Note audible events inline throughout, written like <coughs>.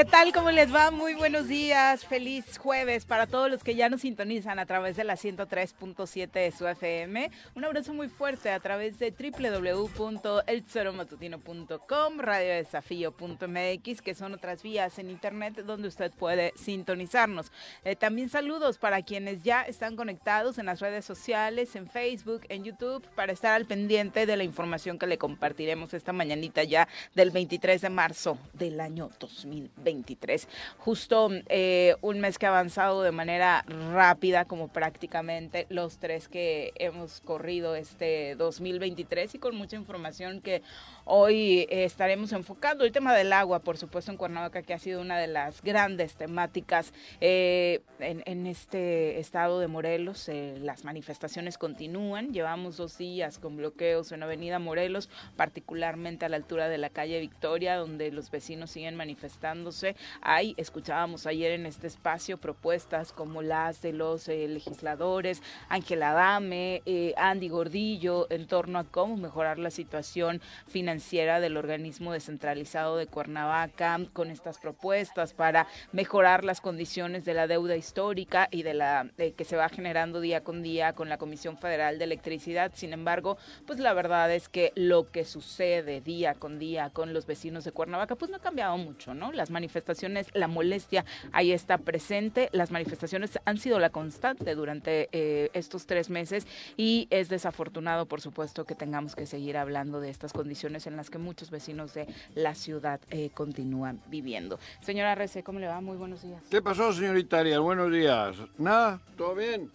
¿Qué tal? ¿Cómo les va? Muy buenos días. Feliz jueves para todos los que ya nos sintonizan a través de la 103.7 de su FM. Un abrazo muy fuerte a través de www.elzoromatutino.com, radiodesafío.mx, que son otras vías en internet donde usted puede sintonizarnos. Eh, también saludos para quienes ya están conectados en las redes sociales, en Facebook, en YouTube, para estar al pendiente de la información que le compartiremos esta mañanita ya del 23 de marzo del año 2020. Justo eh, un mes que ha avanzado de manera rápida, como prácticamente los tres que hemos corrido este 2023 y con mucha información que hoy eh, estaremos enfocando. El tema del agua, por supuesto, en Cuernavaca, que ha sido una de las grandes temáticas eh, en, este estado de Morelos. las manifestaciones continúan. Llevamos dos días con bloqueos en Avenida Morelos, particularmente a la altura de la calle Victoria, donde los vecinos siguen manifestándose Ahí escuchábamos ayer en este espacio propuestas como las de los eh, legisladores, Ángela Dame, eh, Andy Gordillo, en torno a cómo mejorar la situación financiera del organismo descentralizado de Cuernavaca, con estas propuestas para mejorar las condiciones de la deuda histórica y de la que se va generando día con día con la Comisión Federal de Electricidad. Sin embargo, pues la verdad es que lo que sucede día con día con los vecinos de Cuernavaca, pues no ha cambiado mucho, ¿no? Las manifestaciones, la molestia ahí está presente. Las manifestaciones han sido la constante durante eh, estos tres meses y es desafortunado, por supuesto, que tengamos que seguir hablando de estas condiciones en las que muchos vecinos de la ciudad eh, continúan viviendo. Señora Rece, ¿cómo le va? Muy buenos días. ¿Qué pasó, señorita Arias? Buenos días. Nada, todo bien.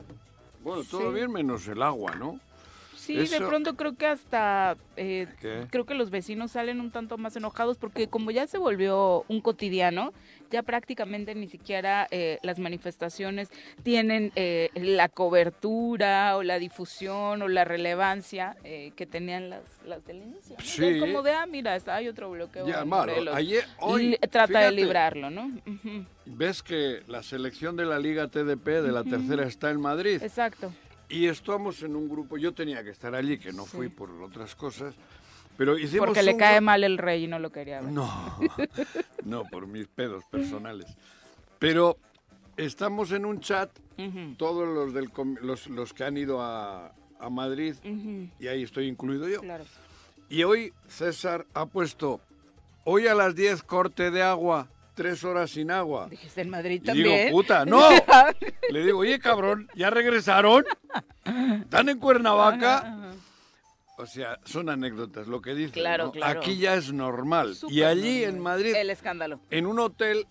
Bueno, todo bien menos el agua, ¿no? Sí, de pronto creo que hasta, eh, creo que los vecinos salen un tanto más enojados porque como ya se volvió un cotidiano, ya prácticamente ni siquiera eh, las manifestaciones tienen eh, la cobertura o la difusión o la relevancia que tenían las, las del inicio. Sí. Como de, ah, mira, hay otro bloqueo. Ya, ayer, hoy, trata de librarlo, ¿no? Ves que la selección de la Liga TDP de la tercera está en Madrid. Exacto. Y estamos en un grupo, yo tenía que estar allí, que no fui por otras cosas, pero hicimos Porque le cae mal el rey y no lo quería ver. No, <laughs> no, por mis pedos personales. Pero estamos en un chat, todos los, del, los, los, que han ido a, a Madrid, y ahí estoy incluido yo. Claro. Y hoy César ha puesto, hoy a las 10 corte de agua, tres horas sin agua. Dijiste en Madrid también. Y digo, puta, no. <laughs> Le digo, oye, cabrón, ¿ya regresaron? ¿Están en Cuernavaca? O sea, son anécdotas, lo que dicen. Claro, claro. Aquí ya es normal. y allí en Madrid. El escándalo. En un hotel,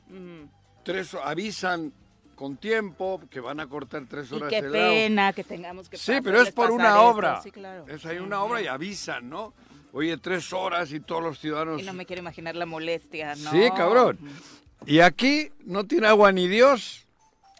tres avisan con tiempo que van a cortar tres horas y qué pena que tengamos que Sí, pero es por una obra. Sí, claro. Es ahí una obra y avisan, ¿no? Oye, tres horas y todos los ciudadanos... Y no me quiero imaginar la molestia, ¿no? Sí, cabrón. Y aquí no tiene agua ni Dios.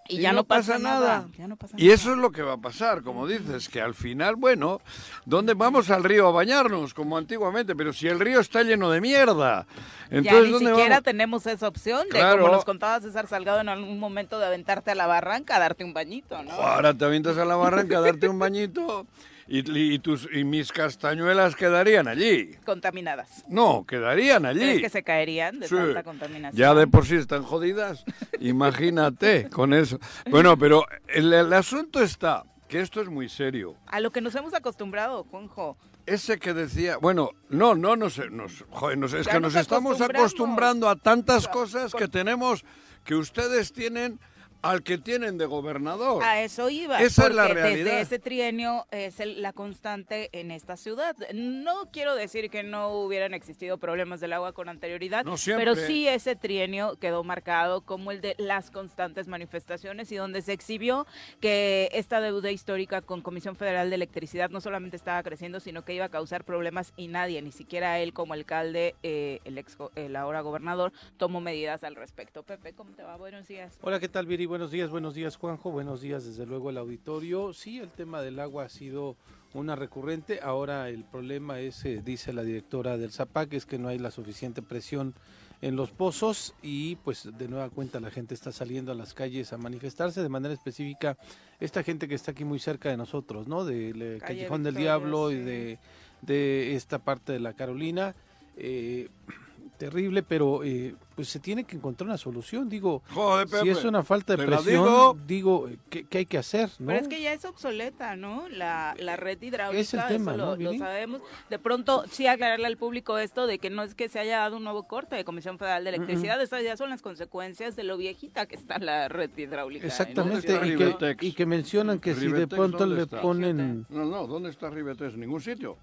Y, ya no, pasa, nada. y eso es lo que va a pasar, como dices, que al final, bueno, ¿dónde vamos al río a bañarnos, como antiguamente? Pero si el río está lleno de mierda. Entonces, ya ni siquiera tenemos esa opción de, como nos contaba César Salgado en algún momento, de aventarte a la barranca a darte un bañito, ¿no? Ahora te avientas a la barranca a darte un bañito. <laughs> Y, tus, y mis castañuelas quedarían allí. Contaminadas. No, quedarían allí. ¿Crees que se caerían de tanta contaminación? Ya de por sí están jodidas. Imagínate <laughs> con eso. Bueno, pero el, asunto está que esto es muy serio. A lo que nos hemos acostumbrado, Juanjo. Ese que decía, bueno, no, no, no sé, nos, es que nos estamos acostumbrando a tantas cosas que tenemos, que ustedes tienen al que tienen de gobernador. A eso iba. Esa es la realidad. Desde ese trienio es la constante en esta ciudad. No quiero decir que no hubieran existido problemas del agua con anterioridad, pero sí ese trienio quedó marcado como el de las constantes manifestaciones y donde se exhibió que esta deuda histórica con Comisión Federal de Electricidad no solamente estaba creciendo, sino que iba a causar problemas y nadie, ni siquiera él como alcalde, eh, el, ex, el ahora gobernador, tomó medidas al respecto. Pepe, ¿cómo te va? Buenos días. Hola, ¿qué tal, Viri? Buenos días, buenos días Juanjo, buenos días desde luego el auditorio. Sí, el tema del agua ha sido una recurrente, ahora el problema es, eh, dice la directora del ZAPAC, es que no hay la suficiente presión en los pozos y pues de nueva cuenta la gente está saliendo a las calles a manifestarse de manera específica esta gente que está aquí muy cerca de nosotros, ¿no? De, Callejón del Diablo y de, de esta parte de la Carolina. Eh, terrible, pero eh, pues se tiene que encontrar una solución. Digo, si es una falta de presión, digo, ¿qué, hay que hacer? ¿no? Pero es que ya es obsoleta, ¿no? La, la red hidráulica, es el tema, lo, sabemos. De pronto, sí aclararle al público esto de que no es que se haya dado un nuevo corte de Comisión Federal de Electricidad, esas ya son las consecuencias de lo viejita que está la red hidráulica. Exactamente, y, que, mencionan que si de pronto le ponen... No, no, ¿dónde está Ribetex? En ningún sitio.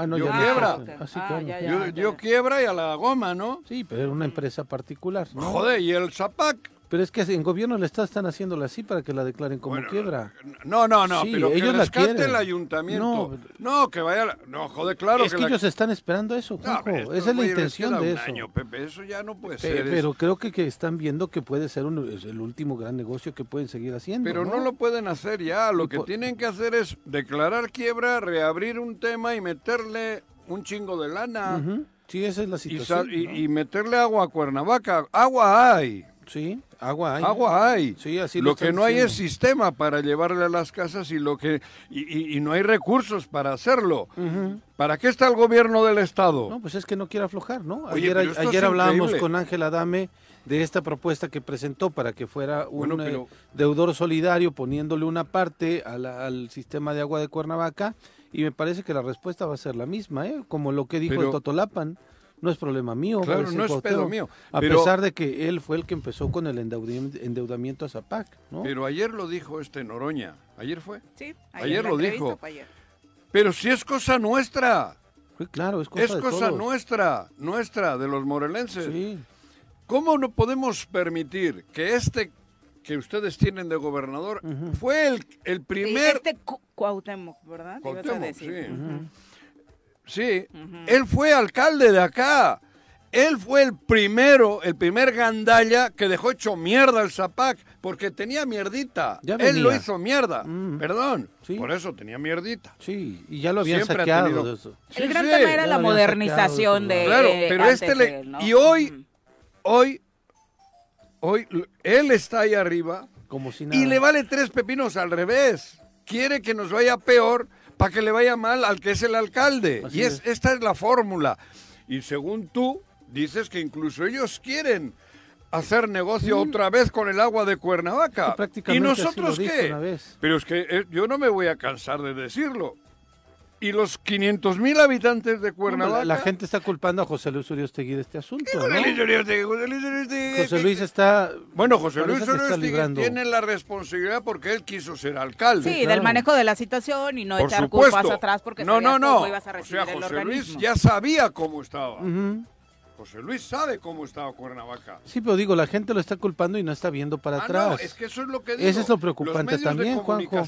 Ah, no, yo quiebra. Ah, yo, quiebra y a la goma, ¿no? Sí, pero era una empresa particular. Joder, y el Zapac pero es que en gobierno le está, están haciéndolo así para que la declaren como quiebra. No, no, no, pero ellos que rescate el ayuntamiento. No, que vaya... No, joder, claro es que, ellos están esperando eso, Juanjo. Esa es la intención de eso. Pepe, eso ya no puede ser. Pero creo que, que, están viendo que puede ser el último gran negocio que pueden seguir haciendo. Pero no, lo pueden hacer ya. Lo que tienen que hacer es declarar quiebra, reabrir un tema y meterle un chingo de lana. Sí, esa es la situación. Y, y meterle agua a Cuernavaca. Agua hay. Sí, agua hay. Agua hay. Sí, así lo, que no hay es sistema para llevarle a las casas y lo que y, no hay recursos para hacerlo. ¿Para qué está el gobierno del estado? No, pues es que no quiere aflojar, ¿no? ayer ayer hablábamos con Ángela Dame de esta propuesta que presentó para que fuera un eh, deudor solidario poniéndole una parte al sistema de agua de Cuernavaca y me parece que la respuesta va a ser la misma, ¿eh? como lo que dijo el Totolapan no es problema mío. Claro, no es pedo mío. A pesar de que él fue el que empezó con el endeudamiento a Zapac, ¿no? Pero ayer lo dijo este Noroña. ¿Ayer fue? Sí, ayer, lo dijo. Pero si es cosa nuestra. Sí, claro, es cosa, es cosa nuestra, nuestra, de los morelenses. Sí. ¿Cómo no podemos permitir que este que ustedes tienen de gobernador fue el, el primer... este Cuauhtémoc, ¿verdad? Cuauhtémoc, sí. Sí, él fue alcalde de acá. Él fue el primero, el primer gandalla que dejó hecho mierda el Zapac, porque tenía mierdita. Él lo hizo mierda, mm. perdón. Por eso tenía mierdita. Sí, y ya lo habían saqueado. eso. el gran tema era la modernización de Claro, pero este le... Y hoy, hoy, hoy, él está ahí arriba Como si y le vale tres pepinos al revés. Quiere que nos vaya peor para que le vaya mal al que es el alcalde. y es, esta es la fórmula. Y según tú, dices que incluso ellos quieren hacer negocio mm. otra vez con el agua de Cuernavaca. ¿Y nosotros qué? Pero es que eh, yo no me voy a cansar de decirlo y los 500 mil habitantes de Cuernavaca. la, gente está culpando a José Luis Uriostegui de este asunto. ¿no? José Luis está. Bueno, José Luis Uriostegui tiene la responsabilidad porque él quiso ser alcalde. Sí, del manejo de la situación y no echar culpas atrás porque no, no, no. Ibas a recibir o sea, José Luis ya sabía cómo estaba. José Luis sabe cómo estaba Cuernavaca. Sí, pero digo, la gente lo está culpando y no está viendo para ah, atrás. No, es que eso es lo que digo. Eso es lo preocupante también, Juanjo.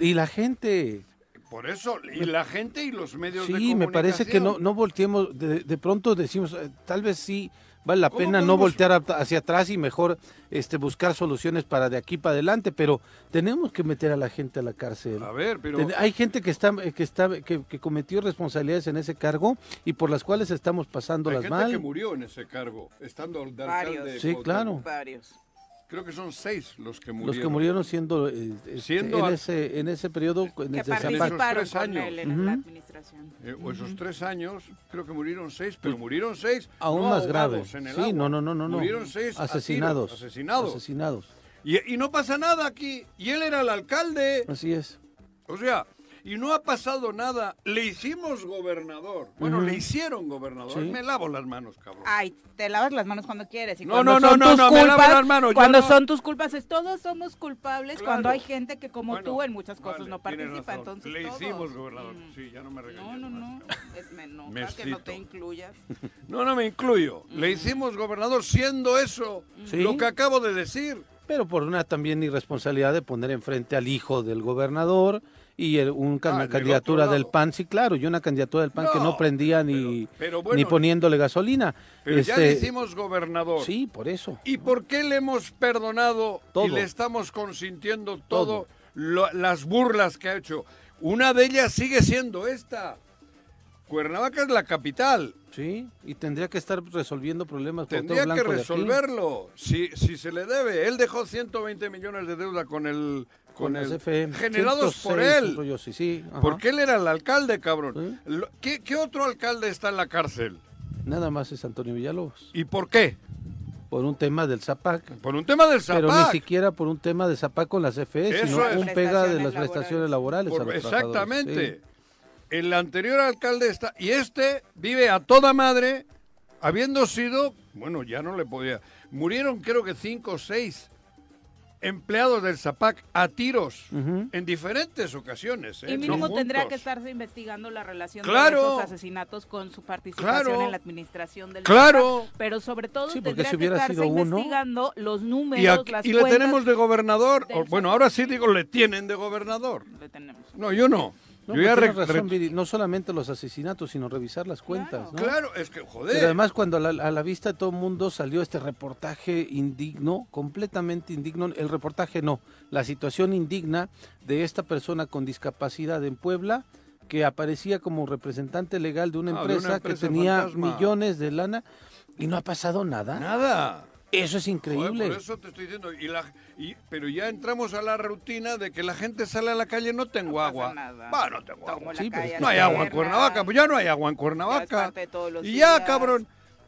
y la gente. Por eso, y la gente y los medios de comunicación. Sí, me parece que no, no volteemos, de, de pronto decimos, eh, tal vez sí vale la ¿Cómo pena no voltear a- hacia atrás y mejor este buscar soluciones para de aquí para adelante, pero tenemos que meter a la gente a la cárcel. A ver, pero... Ten- Hay gente que está que está que, que cometió responsabilidades en ese cargo y por las cuales estamos Hay pasándolas gente mal. que murió en ese cargo, estando de Varios. alcalde. Sí, claro. Varios. Creo que son seis los que murieron. Los que murieron siendo, eh, este, Siendo en ese en ese periodo en Que participaron tres con años. él en la administración. Eh, o esos tres años, creo que murieron seis, pero murieron seis. Pues, Aún no más grave. ahogados en el Sí, agua. no, no, no, no, no. Murieron seis tiros, asesinados. asesinados. Asesinados. Y, y no pasa nada aquí. Y él era el alcalde. Así es. O sea, y no ha pasado nada. Le hicimos gobernador. Bueno, le hicieron gobernador. Sí. Me lavo las manos, cabrón. Ay, te lavas las manos cuando quieres. Y No, cuando no, no, son no, tus no, me lavo culpas, las manos, yo Cuando no. son tus culpas, es todos somos culpables Claro. cuando hay gente que como Bueno, tú en muchas cosas vale, no participa. Entonces Le todos. hicimos gobernador. Mm. Sí, ya no me regañes No, no, más, no. Es, me que no te incluyas. <laughs> No, no me incluyo. Le hicimos gobernador siendo eso Sí. lo que acabo de decir. Pero por una también irresponsabilidad de poner enfrente al hijo del gobernador y el- un Ah, una del candidatura del. PAN, sí, claro, y una candidatura del PAN que No, prendía ni, pero- pero bueno, ni poniéndole gasolina. Pero ya Este, le hicimos gobernador. Sí, por eso. ¿Y por qué le hemos perdonado Todo. y le estamos consintiendo todo, Todo. lo- las burlas que ha hecho? Una de ellas sigue siendo esta. Cuernavaca es la capital. Sí, y tendría que estar resolviendo problemas Tendría que resolverlo. Si, si se le debe. Él dejó 120 millones de deuda con el. Con, el FM. generados por 106, él. así, sí, ajá. Porque él era el alcalde, cabrón. Sí. ¿Qué, qué otro alcalde está en la cárcel? Nada más es Antonio Villalobos. ¿Y por qué? Por un tema del ZAPAC. Por un tema del Pero ni Zapac. siquiera por un tema de ZAPAC con las CFE, Eso sino es. un pega de las Prestaciones prestaciones laborales. Por- a los exactamente. sí. El anterior alcalde está. Y este vive a toda madre, habiendo sido. Bueno, ya no le podía. Murieron, creo que cinco o seis empleados del Zapac a tiros en diferentes ocasiones. ¿eh? Y No mínimo tendría que juntos. estarse investigando la relación Claro. de esos asesinatos con su participación Claro. en la administración del Claro. Zapac. Pero sobre todo Sí, porque tendría si que estarse sido uno- investigando los números, Y, aquí- las y le tenemos de gobernador. o- bueno, ahora sí digo, le tienen de gobernador. Le tenemos. No, yo no. No, yo ya tienes re- razón, re- Viri, no solamente los asesinatos, sino revisar las cuentas, ¿no? Claro, es que, joder. Pero además cuando a la, a la vista de todo el mundo salió este reportaje indigno, completamente indigno, el reportaje no, la situación indigna de esta persona con discapacidad en Puebla que aparecía como representante legal de una Ah, de una empresa, empresa que tenía fantasma. millones de lana y no ha pasado nada. Nada. Eso es Joder, increíble. por eso te estoy diciendo. Y la, y, pero ya entramos a la rutina de que la gente sale a la calle, no tengo pasa agua. no tengo Tomo agua. Sí, No hay agua en. Cuernavaca, pues ya no hay agua en Cuernavaca. Y ya, días. cabrón.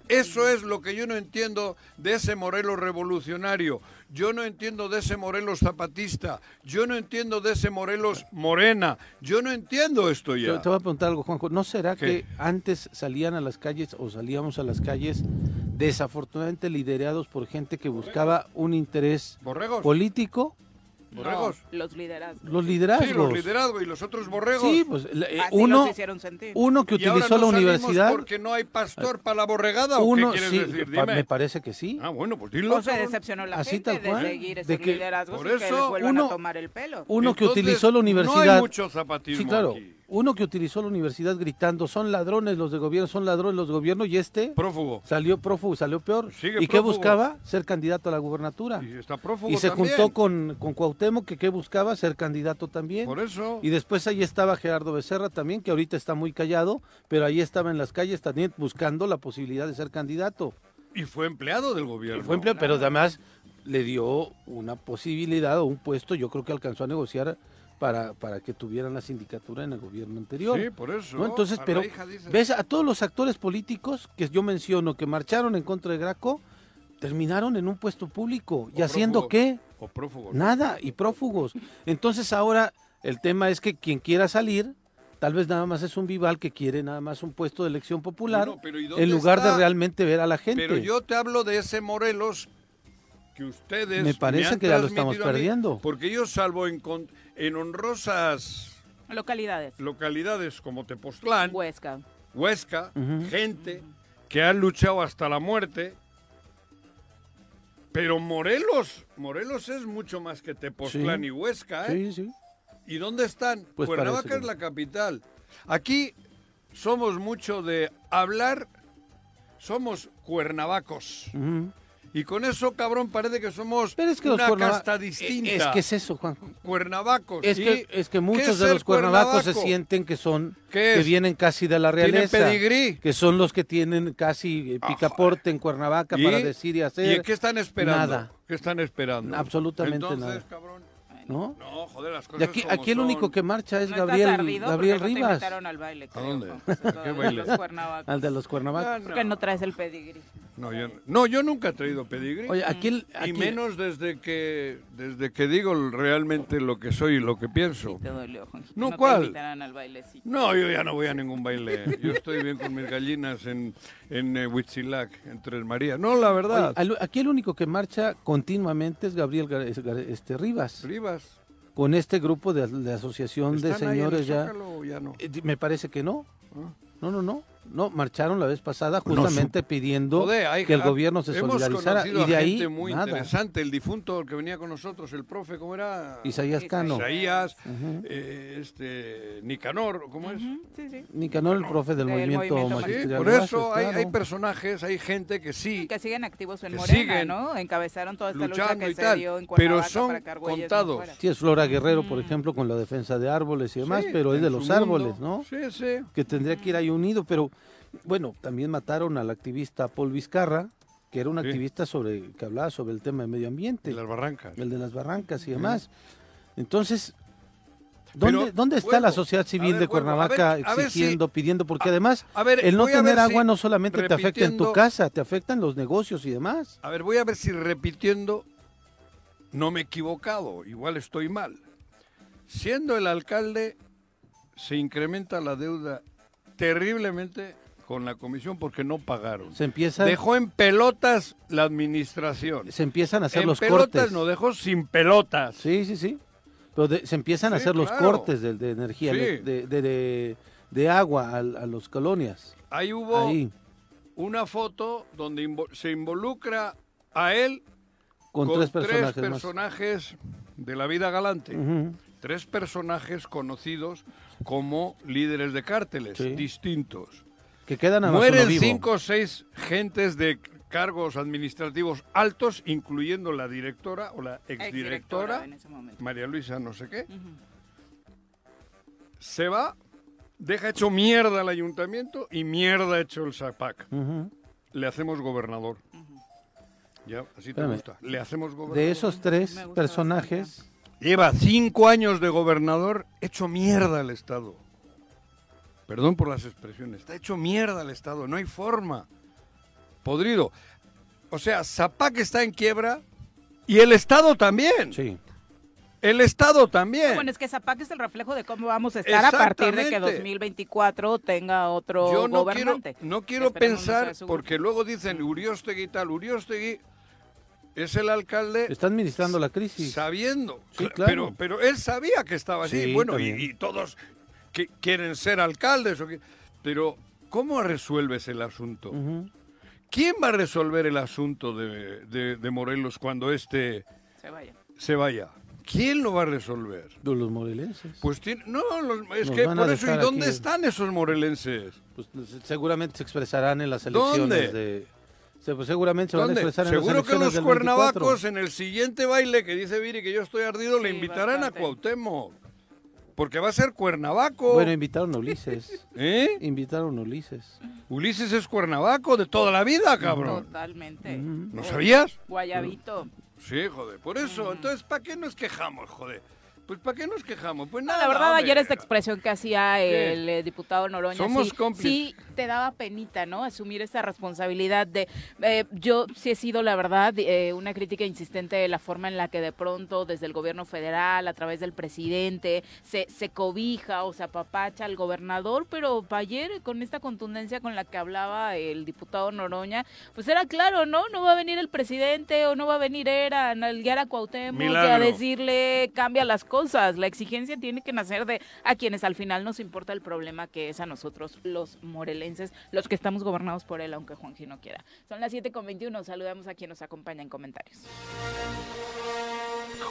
Eso es lo que yo no entiendo de ese Morelos revolucionario. Yo no entiendo de ese Morelos zapatista. Yo no entiendo de ese Morelos morena. Yo no entiendo esto Te, ya. te voy a preguntar algo, Juanjo. ¿No será ¿Qué? que antes salían a las calles o salíamos a las calles desafortunadamente liderados por gente que buscaba un interés ¿Borregos? político? ¿Borregos? No, los liderazgos. Los liderazgos. Sí, los liderazgos y los otros borregos. Sí, pues eh, Así uno, los hicieron sentir. uno que Y ahora utilizó no la universidad. porque no hay pastor para la borregada o Uno, qué quieres sí, decir? pa- Dime. me parece que sí. Ah, bueno, pues dilo. No se cabrón. decepcionó la Así gente tal cual, de seguir de esos que- liderazgos por y que eso, les vuelvan uno- a tomar el pelo. Uno que Entonces, utilizó la No universidad. hay mucho zapatismo sí, claro. aquí. Uno que utilizó la universidad gritando, son ladrones los de gobierno, son ladrones los de gobierno, y este Prófugo. salió prófugo, salió peor. Sigue ¿Y qué buscaba? Ser candidato a la gubernatura. Y está prófugo Y se también. juntó con, con Cuauhtémoc, que qué buscaba? Ser candidato también. Por eso. Y después ahí estaba Gerardo Becerra también, que ahorita está muy callado, pero ahí estaba en las calles también buscando la posibilidad de ser candidato. Y fue empleado del Y gobierno. fue empleado, pero además le dio una posibilidad o un puesto, yo creo que alcanzó a negociar para, para que tuvieran la sindicatura en el gobierno anterior. Sí, por eso. ¿no? Entonces, pero dice- ves a todos los actores políticos que yo menciono que marcharon en contra de Graco, terminaron en un puesto público. ¿Y O haciendo qué? O prófugos. Nada, y prófugos. Entonces ahora el tema es que quien quiera salir, tal vez nada más es un vival que quiere nada más un puesto de elección popular, Bueno, pero ¿y dónde en lugar está? de realmente ver a la gente. Pero yo te hablo de ese Morelos que ustedes. Me parece han que ya lo estamos mí, perdiendo. Porque yo, salvo en, con- en honrosas Localidades. localidades como Tepoztlán, Huesca. Huesca, gente que ha luchado hasta la muerte. Pero Morelos, Morelos es mucho más que Tepoztlán Sí. y Huesca, ¿eh? Sí, sí. ¿Y dónde están? Pues Cuernavaca parece es la capital. Aquí somos mucho de hablar somos cuernavacos. Y con eso, cabrón, parece que somos Pero es que una casta eh, distinta. Es que es eso, Juan. Cuernavacos. Es ¿Y que, es que qué muchos de los cuernavacos se sienten que son, ¿Qué que vienen casi de la ¿Tienen realeza. pedigrí? Que son los que tienen casi eh, picaporte en Cuernavaca para decir y hacer. ¿Y qué están esperando? Nada. ¿Qué están esperando? Absolutamente Entonces, nada. cabrón, ¿No? no, joder, las Y cosas aquí, como aquí el son. único que marcha es ¿No Gabriel, ardido? Gabriel Porque no te Rivas. invitaron al baile, creo, dónde? ¿A <laughs> qué baile? Al de los Cuernavacos. Ah, ¿Por qué no traes el pedigrí? No, yo, no, yo nunca he traído pedigrí. Oye, aquí, el- y menos desde que desde que digo realmente lo que soy y lo que pienso. Te dolió. No, te ¿cuál? invitarán al bailecito. No, yo ya no voy a ningún baile. Yo estoy bien con mis gallinas en, en eh, Huitzilac, en Tres Marías. No, la verdad. aquí el único que marcha continuamente es Gabriel Gar- es Gar- este, Rivas, Rivas. con este grupo de, de asociación de ¿están ahí en el señores ya. Ya no? Eh, Me parece que no. Ah. No, no, no. No, marcharon la vez pasada No, justamente pidiendo Joder, hay- que el gobierno se solidarizara y a de ahí gente muy nada. interesante. El difunto el que venía con nosotros, el profe, ¿cómo era? Isaías Cano. Isaías, eh, este, Nicanor, ¿cómo es? Sí, sí. Nicanor, el profe del, movimiento, movimiento Sí, por eso hay, claro. hay personajes, hay gente que sí, Que siguen activos en Que Morena, siguen ¿no? Encabezaron toda esta lucha luchando que y se tal, dio en pero son para que contados. Sí, es Flora Guerrero, por ejemplo, con la defensa de árboles y demás, Sí, pero es de los mundo. árboles, ¿no? Sí, sí. Que tendría que ir ahí unido, pero bueno, también mataron al activista Paul Vizcarra, que era un Sí. activista sobre que hablaba sobre el tema de medio ambiente, De las barrancas. el de las barrancas y demás. Entonces, ¿dónde, Pero, ¿dónde está la sociedad civil ver, de a Cuernavaca ver- a ver si- exigiendo, pidiendo? Porque además, ver, el no tener si agua no solamente te afecta en tu casa, te afecta en los negocios y demás. A ver, voy a ver si repitiendo no me he equivocado, igual estoy mal. Siendo el alcalde, se incrementa la deuda terriblemente con la comisión porque no pagaron. Se empieza, Dejó en pelotas la administración. se empiezan a hacer en los pelotas cortes. no dejó sin pelotas. Sí, sí, sí. Pero de- se empiezan a hacer los cortes de, de energía, Sí. de, de, agua a, a las colonias. Ahí hubo Ahí, una foto donde invo- se involucra a él con, tres personajes de la vida galante. Tres personajes conocidos como líderes de cárteles Sí. distintos. Que quedan a Mueren vivo. cinco o seis gentes de cargos administrativos altos, incluyendo la directora o la Exdirectora exdirectora, en ese momento. María Luisa no sé qué. Se va, deja hecho mierda el ayuntamiento y mierda hecho el SAPAC. Le hacemos gobernador. Ya, así te Espérame. gusta. Le hacemos gobernador. De esos tres personajes, Lleva cinco años de gobernador, hecho mierda el Estado. Perdón por las expresiones, está hecho mierda el Estado, no hay forma. Podrido. O sea, Zapac está en quiebra y el Estado también. sí. El Estado también. Bueno, es que Zapac es el reflejo de cómo vamos a estar a partir de que Exactamente. 2024 tenga otro Yo no quiero, gobernante. no quiero Esperemos no pensar, sea su porque luego dicen Uriostegui y tal, Uriostegui es el alcalde Está administrando la crisis. sabiendo, Sí, cl- claro. pero, pero él sabía que estaba así, Sí, bueno, y todos que quieren ser alcaldes, o que- pero ¿cómo resuelves el asunto? ¿Quién va a resolver el asunto de, de- de Morelos cuando este Se vaya. se vaya? ¿Quién lo va a resolver? De los morelenses. Pues tiene, no, los- es Nos que por eso, ¿y dónde aquí. están esos morelenses? Pues, seguramente se expresarán en las elecciones ¿Dónde? de... se- pues, seguramente se van a expresar en Seguro las que elecciones los del 24. cuernavacos en el siguiente baile que dice Viri que yo estoy ardido le invitarán bastante. a Cuauhtémoc. Porque va a ser cuernavaco. Bueno, invitaron a Ulises. <laughs> ¿Eh? invitaron a Ulises. Ulises es cuernavaco de toda la vida, cabrón. Totalmente. ¿No sabías? Guayabito. Sí, joder. Por eso, entonces, ¿para qué nos quejamos, joder? Pues ¿para qué nos quejamos? Pues No, nada, la verdad, hombre. ayer esta expresión que hacía el eh, diputado Noroña, Somos sí, cómplices. sí te daba penita, ¿no? Asumir esa responsabilidad de... eh, yo sí he sido, la verdad, eh, una crítica insistente de la forma en la que de pronto desde el gobierno federal, a través del presidente, se, se cobija o se apapacha al gobernador, pero ayer con esta contundencia con la que hablaba el diputado Noroña, pues era claro, ¿no? No va a venir el presidente o no va a venir era a nalguear a Cuauhtémoc y a Milagro. decirle cambia las cosas. La exigencia tiene que nacer de a quienes al final nos importa el problema que es a nosotros los morelenses, los que estamos gobernados por él, aunque Juanji no quiera. Son las 7 con 21, saludamos a quien nos acompaña en comentarios.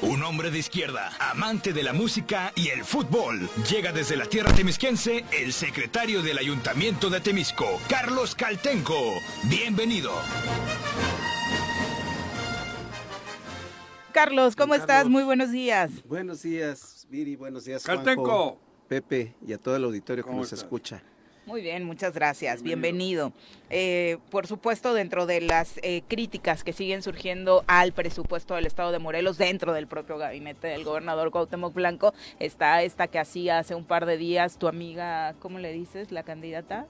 un hombre de izquierda, amante de la música y el fútbol. Llega desde la tierra temisquense el secretario del Ayuntamiento de Temisco, Carlos Caltenco. Bienvenido. Carlos, ¿cómo estás? Muy buenos días. Buenos días, Viri, buenos días, Caltenco. Juanjo, Pepe y a todo el auditorio que ¿Cómo nos estás? escucha. Muy bien, muchas gracias. Bienvenido. Eh, por supuesto, dentro de las eh, críticas que siguen surgiendo al presupuesto del Estado de Morelos, dentro del propio gabinete del gobernador Cuauhtémoc Blanco, está esta que hacía hace un par de días tu amiga, ¿cómo le dices? La candidata.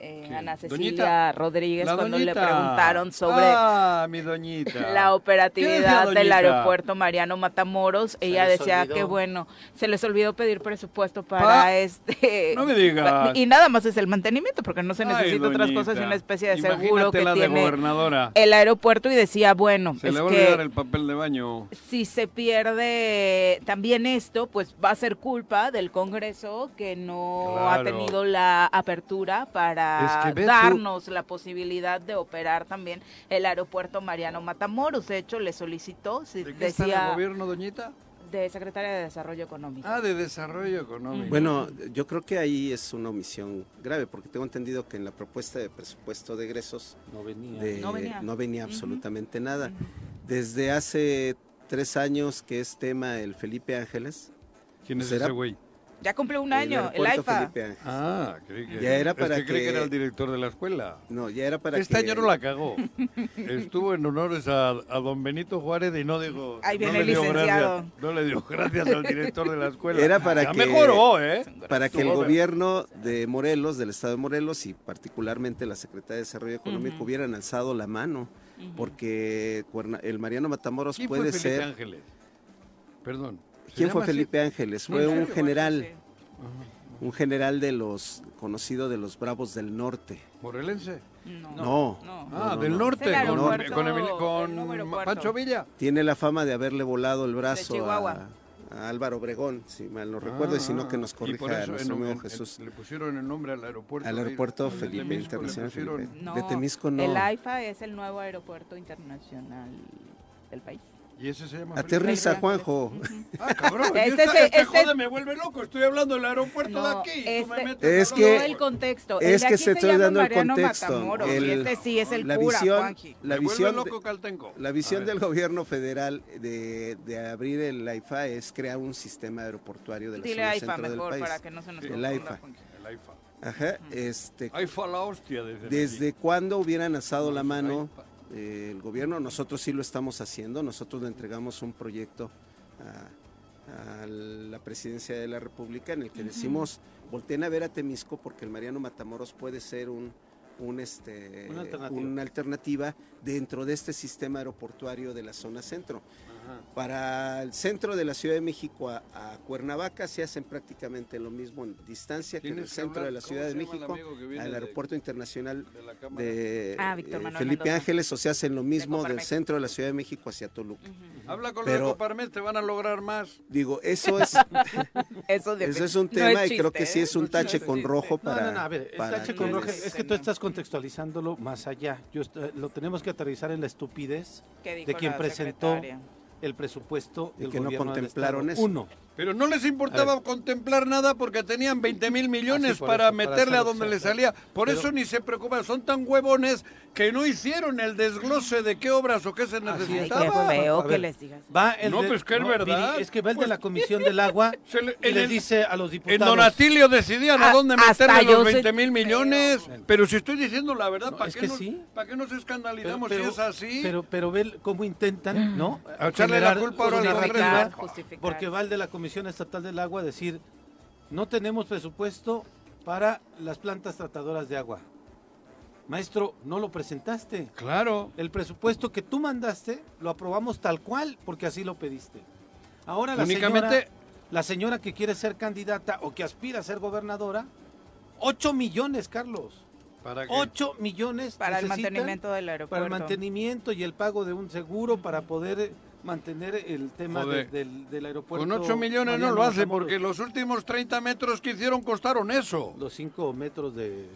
Eh. Ana Cecilia Doñita. Rodríguez, cuando doñita. le preguntaron sobre Ah, mi doñita. <laughs> la operatividad ¿Qué decía del aeropuerto Mariano Matamoros. Ella les decía olvidó. que bueno, se les olvidó pedir presupuesto para Pa- este No me digas. <laughs> y nada más es el mantenimiento porque no se Ay, necesita otras cosas y una especie de seguro que tiene gobernadora. el aeropuerto y decía, bueno, Se es le va a olvidar que el papel de baño. si se pierde también esto, pues va a ser culpa del Congreso que no ha tenido la apertura para Es que ve tú- darnos la posibilidad de operar también el aeropuerto Mariano Matamoros. De hecho, le solicitó, si ¿De qué está en el decía, gobierno, doñita? de secretaria de Desarrollo Económico. Ah, de desarrollo económico. Bueno, yo creo que ahí es una omisión grave, porque tengo entendido que en la propuesta de presupuesto de egresos No venía. de- No venía. Absolutamente nada. Desde hace tres años que es tema el Felipe Ángeles, ¿Quién es ¿será? ese güey? Ya cumple un año, el, AIFA. Ah, creí que, Ya era es para que, creí que que- era el director de la escuela. No, ya era para este que... año no la cagó. <laughs> Estuvo en honores a, a don Benito Juárez y no dijo. Ahí viene no el le dio licenciado. gracias- no le dio gracias al director de la escuela. Era para ya que- mejoró, ¿eh? para que el gobierno de Morelos, del estado de Morelos y particularmente la Secretaría de Desarrollo Económico Ujú. hubieran alzado la mano, porque el Mariano Matamoros ¿Quién puede fue Felipe ser... Ángeles? Perdón. ¿Se ¿Quién fue así? Felipe Ángeles? Fue ¿En un general, un general de los conocido de los Bravos del Norte. ¿Morelense? No. No. no. Ah, no, del no. norte, con, con, Emil-. Pancho Villa. Tiene la fama de haberle volado el brazo a, a Álvaro Obregón, si mal no recuerdo, y si no que nos Ah, y por corrija eso nuestro en- amigo en- Jesús. Le pusieron el nombre al aeropuerto. Al aeropuerto de Felipe Internacional pusieron- Felipe. No, De Temisco no. El AIFA es el nuevo aeropuerto internacional del país. ¿Y ese se llama Aterriza, Felipe Juanjo. Ah, cabrón. Este Este, este este es- jode me vuelve loco. Estoy hablando del aeropuerto de No, aquí. y tú me este- metes Es a que- de- el contexto. el Es de que se estoy llama dando el Mariano contexto. El- este sí es el la cura, visión, Juanji. la Me visión, loco de- Caltenco. la visión del gobierno federal de, de abrir el AIFA es crear un sistema aeroportuario de la Dile zona AIFA centro del mejor país. para que no se nos El confunda, AIFA. El AIFA. Ajá, este, AIFA la hostia. Desde, ¿Desde cuándo hubieran alzado la mano AIFA. Eh, el gobierno? Nosotros sí lo estamos haciendo. Nosotros le entregamos un proyecto a, a la presidencia de la República en el que decimos, volteen a ver a Temisco porque el Mariano Matamoros puede ser un, un, este, Una alternativa. una alternativa dentro de este sistema aeroportuario de la zona centro. Para el centro de la Ciudad de México a, a Cuernavaca se hacen prácticamente lo mismo en distancia que en el centro hablar- de la ¿cómo Ciudad de México al de- aeropuerto internacional de la Cámara? de Ah, eh, Felipe Mendoza. Ángeles o se hacen lo mismo del centro de la Ciudad de México hacia Toluca. Habla con Pero- los de Coparmex, te van a lograr más. Digo, eso es, <laughs> Eso, es un no tema y creo que sí ¿eh? es un No tache con rojo No, para... no, no, a ver, el para tache con rojo es que tú estás contextualizándolo más allá. Yo lo tenemos que aterrizar en la estupidez ¿Qué dijo de quien presentó secretaria? El presupuesto Y del que no gobierno del contemplaron Estado. eso. Uno, Pero no les importaba contemplar nada porque tenían 20 mil millones para eso, meterle a donde les sea. salía. Por Pero- eso ni se preocupan. Son tan huevones que no hicieron el desglose de qué obras o qué se. Ay, qué necesitaba. feo A que les digas. va el No, de- pues que es no, verdad. Viri, es que va el Pues- de la Comisión del Agua <laughs> Se le- y en le el- dice a los En diputados. Donatilio decidían a Ah, dónde meterle los sé- 20 mil millones. Pero si estoy diciendo la verdad, No, ¿para es qué, que nos- sí. ¿para qué nos escandalizamos pero- si es así? pero, pero ve cómo intentan, ¿no? A echarle la culpa ahora al. Porque va el de la Comisión Estatal del Agua decir, no tenemos presupuesto para las plantas tratadoras de agua. Maestro, no lo presentaste. Claro. El presupuesto que tú mandaste lo aprobamos tal cual porque así lo pediste. Ahora la Únicamente- señora, la señora que quiere ser candidata o que aspira a ser gobernadora, 8 millones, Carlos. ¿Para qué? 8 millones Para el mantenimiento del aeropuerto. para el mantenimiento y el pago de un seguro para poder eh, mantener el tema de- del, del aeropuerto. Con 8 millones no Mariano lo hace Matamoros. porque los últimos 30 metros que hicieron costaron eso. Los 5 metros de...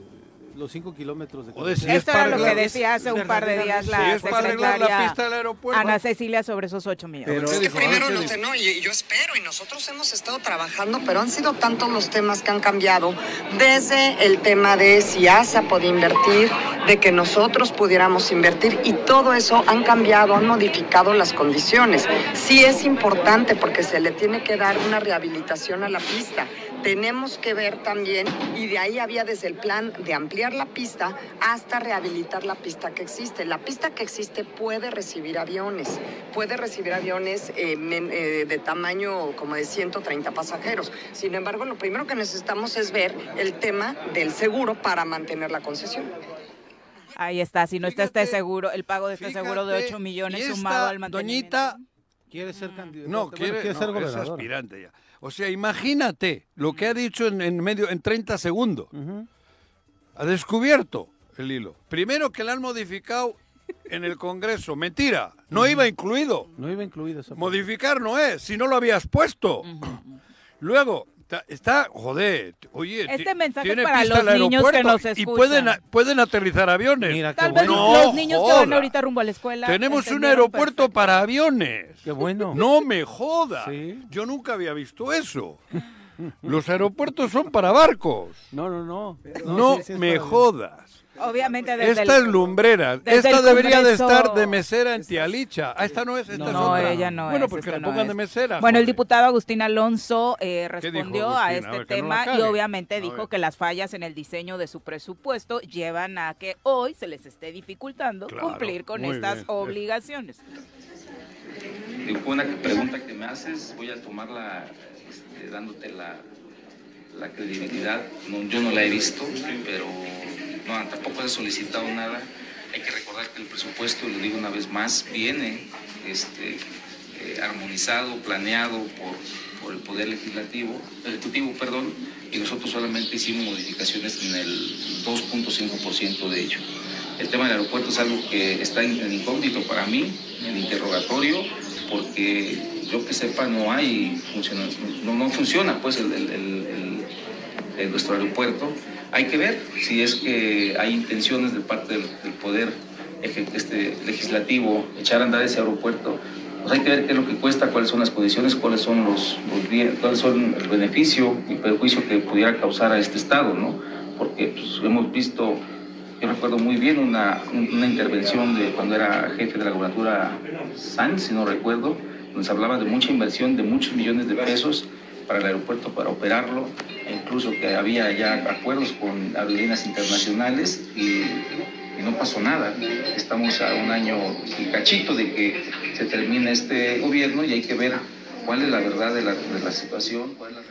los cinco kilómetros de Joder. Sí, Esto es era lo que decía hace un par de días Si la es para arreglar la pista del aeropuerto. Ana Cecilia sobre esos 8 millones. Pero- ¿Qué Es que primero no ¿qué sé, dijo? no, y yo espero, y nosotros hemos estado trabajando, pero han sido tantos los temas que han cambiado, desde el tema de si ASA puede invertir, de que nosotros pudiéramos invertir, y todo eso han cambiado, han modificado las condiciones. Sí es importante porque se le tiene que dar una rehabilitación a la pista. Tenemos que ver también, y de ahí había desde el plan de ampliar la pista hasta rehabilitar la pista que existe. La pista que existe puede recibir aviones, puede recibir aviones eh, eh, de tamaño como de 130 pasajeros. Sin embargo, lo primero que necesitamos es ver el tema del seguro para mantener la concesión. Ahí está, si no está este Fíjate, seguro, el pago de este seguro de Fíjate, 8 millones esta sumado al mantenimiento. Doñita Quiere ser candidato. No, bueno, quiere, no, ser es gobernadora. aspirante ya. O sea, imagínate lo que ha dicho en, en medio, en 30 segundos. Ha descubierto el hilo. Primero que la han modificado en el Congreso. Mentira, no iba incluido. No iba incluido esa. Modificar no es, si no lo habías puesto. Luego, ta- está, joder, oye, Este mensaje tiene para pista los el niños que aeropuerto nos y escuchan. pueden, a- pueden aterrizar aviones. Mira, qué Tal vez bueno. No los niños que van joda. ahorita rumbo a la escuela. Tenemos un aeropuerto perfecto. para aviones. Qué bueno. No me jodas. Sí. Yo nunca había visto eso. Los aeropuertos son para barcos. No, no, no. No, sí, sí es me jodas. Obviamente desde Esta el- es lumbrera. desde Esta debería de estar de mesera en Tialicha. Ah, esta no es, esta No, es No, otra. ella no Bueno, es. porque no pongan de mesera. Bueno, el diputado Agustín Alonso eh, ¿Qué dijo respondió Agustín? a A este ver, que no la tema y obviamente A dijo ver. que las fallas en el diseño de su presupuesto llevan a que hoy se les esté dificultando Claro, cumplir con estas bien. obligaciones. Una pregunta que me haces, voy a tomarla este, dándote la, la credibilidad. No, yo no la he visto, pero no, tampoco se ha solicitado nada. Hay que recordar que el presupuesto, lo digo una vez más, viene este, eh, armonizado, planeado por, el Poder Legislativo, Ejecutivo, perdón, y nosotros solamente hicimos modificaciones en el 2.5% de ello. El tema del aeropuerto es algo que está en, incógnito para mí, en interrogatorio, porque yo que sepa no hay, no, no funciona pues el- nuestro aeropuerto. Hay que ver si es que hay intenciones de parte del, poder este, legislativo echar a andar ese aeropuerto. Pues hay que ver qué es lo que cuesta, cuáles son las condiciones, cuáles son los, los cuáles son el beneficio y perjuicio que pudiera causar a este estado, ¿no? Porque pues, hemos visto yo recuerdo muy bien una, una intervención de cuando era jefe de la gobernatura Sanz, si no recuerdo, se hablaba de mucha inversión de muchos millones de pesos para el aeropuerto, para operarlo, incluso que había ya acuerdos con aerolíneas internacionales y, y no pasó nada. Estamos a un año y cachito de que se termine este gobierno y hay que ver cuál es la verdad de la, de la situación, cuál es la.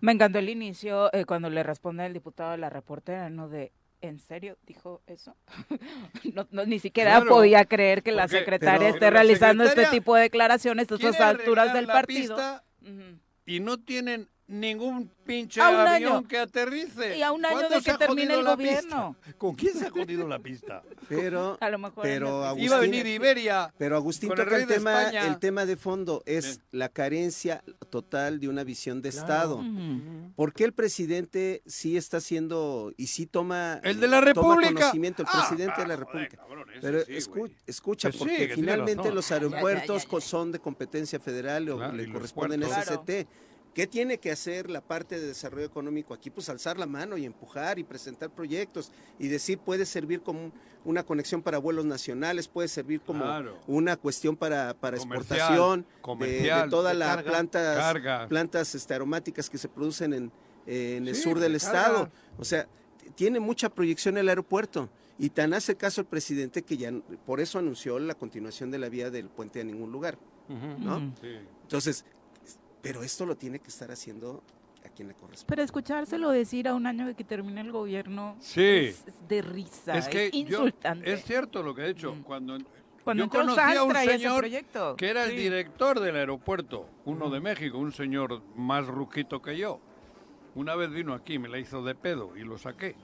Me encantó el inicio eh, cuando le responde el diputado a la reportera, ¿no? De, ¿en serio dijo eso? <laughs> no, no, ni siquiera Claro, podía creer que la secretaria pero- esté pero realizando este secretaria tipo de declaraciones a estas alturas del partido. pista Ujú. y no tienen ningún pinche avión año. que aterrice. Y a un año ¿Cuándo de que termine el gobierno. pista? ¿Con quién se ha jodido la pista? Pero, A lo mejor pero Agustín, Iba a venir Iberia. pero Agustín el toca el tema, España. el tema de fondo, es Bien. la carencia total de una visión de Estado. Ujú. ¿Por qué el presidente sí está haciendo y sí toma, El de la toma República. conocimiento, el Ah, presidente de la ah, joder, República? cabrón, Pero sí, escu- escucha, Que sí, porque finalmente los aeropuertos son de competencia federal o Claro, le corresponden a. SCT. ¿Qué tiene que hacer la parte de desarrollo económico aquí? Pues alzar la mano y empujar y presentar proyectos y decir puede servir como un- una conexión para vuelos nacionales, puede servir como Claro. una cuestión para, para Comercial, exportación de- comercial, de, todas de las carga, plantas, carga. plantas este, aromáticas que se producen en, en el Sí, sur del de estado. carga. O sea, tiene mucha proyección el aeropuerto. Y tan hace caso el presidente que ya por eso anunció la continuación de la vía del puente a ningún lugar. ¿no? Sí. Entonces, pero esto lo tiene que estar haciendo a quien le corresponde. Pero escuchárselo decir a un año de que termine el gobierno Sí. es, es de risa, Es que yo- insultante. es cierto lo que he dicho. Mm. Cuando, Cuando yo entró conocí a un señor que era el director del aeropuerto, uno de México, un señor más ruquito que yo. Una vez vino aquí, me la hizo de pedo y lo saqué.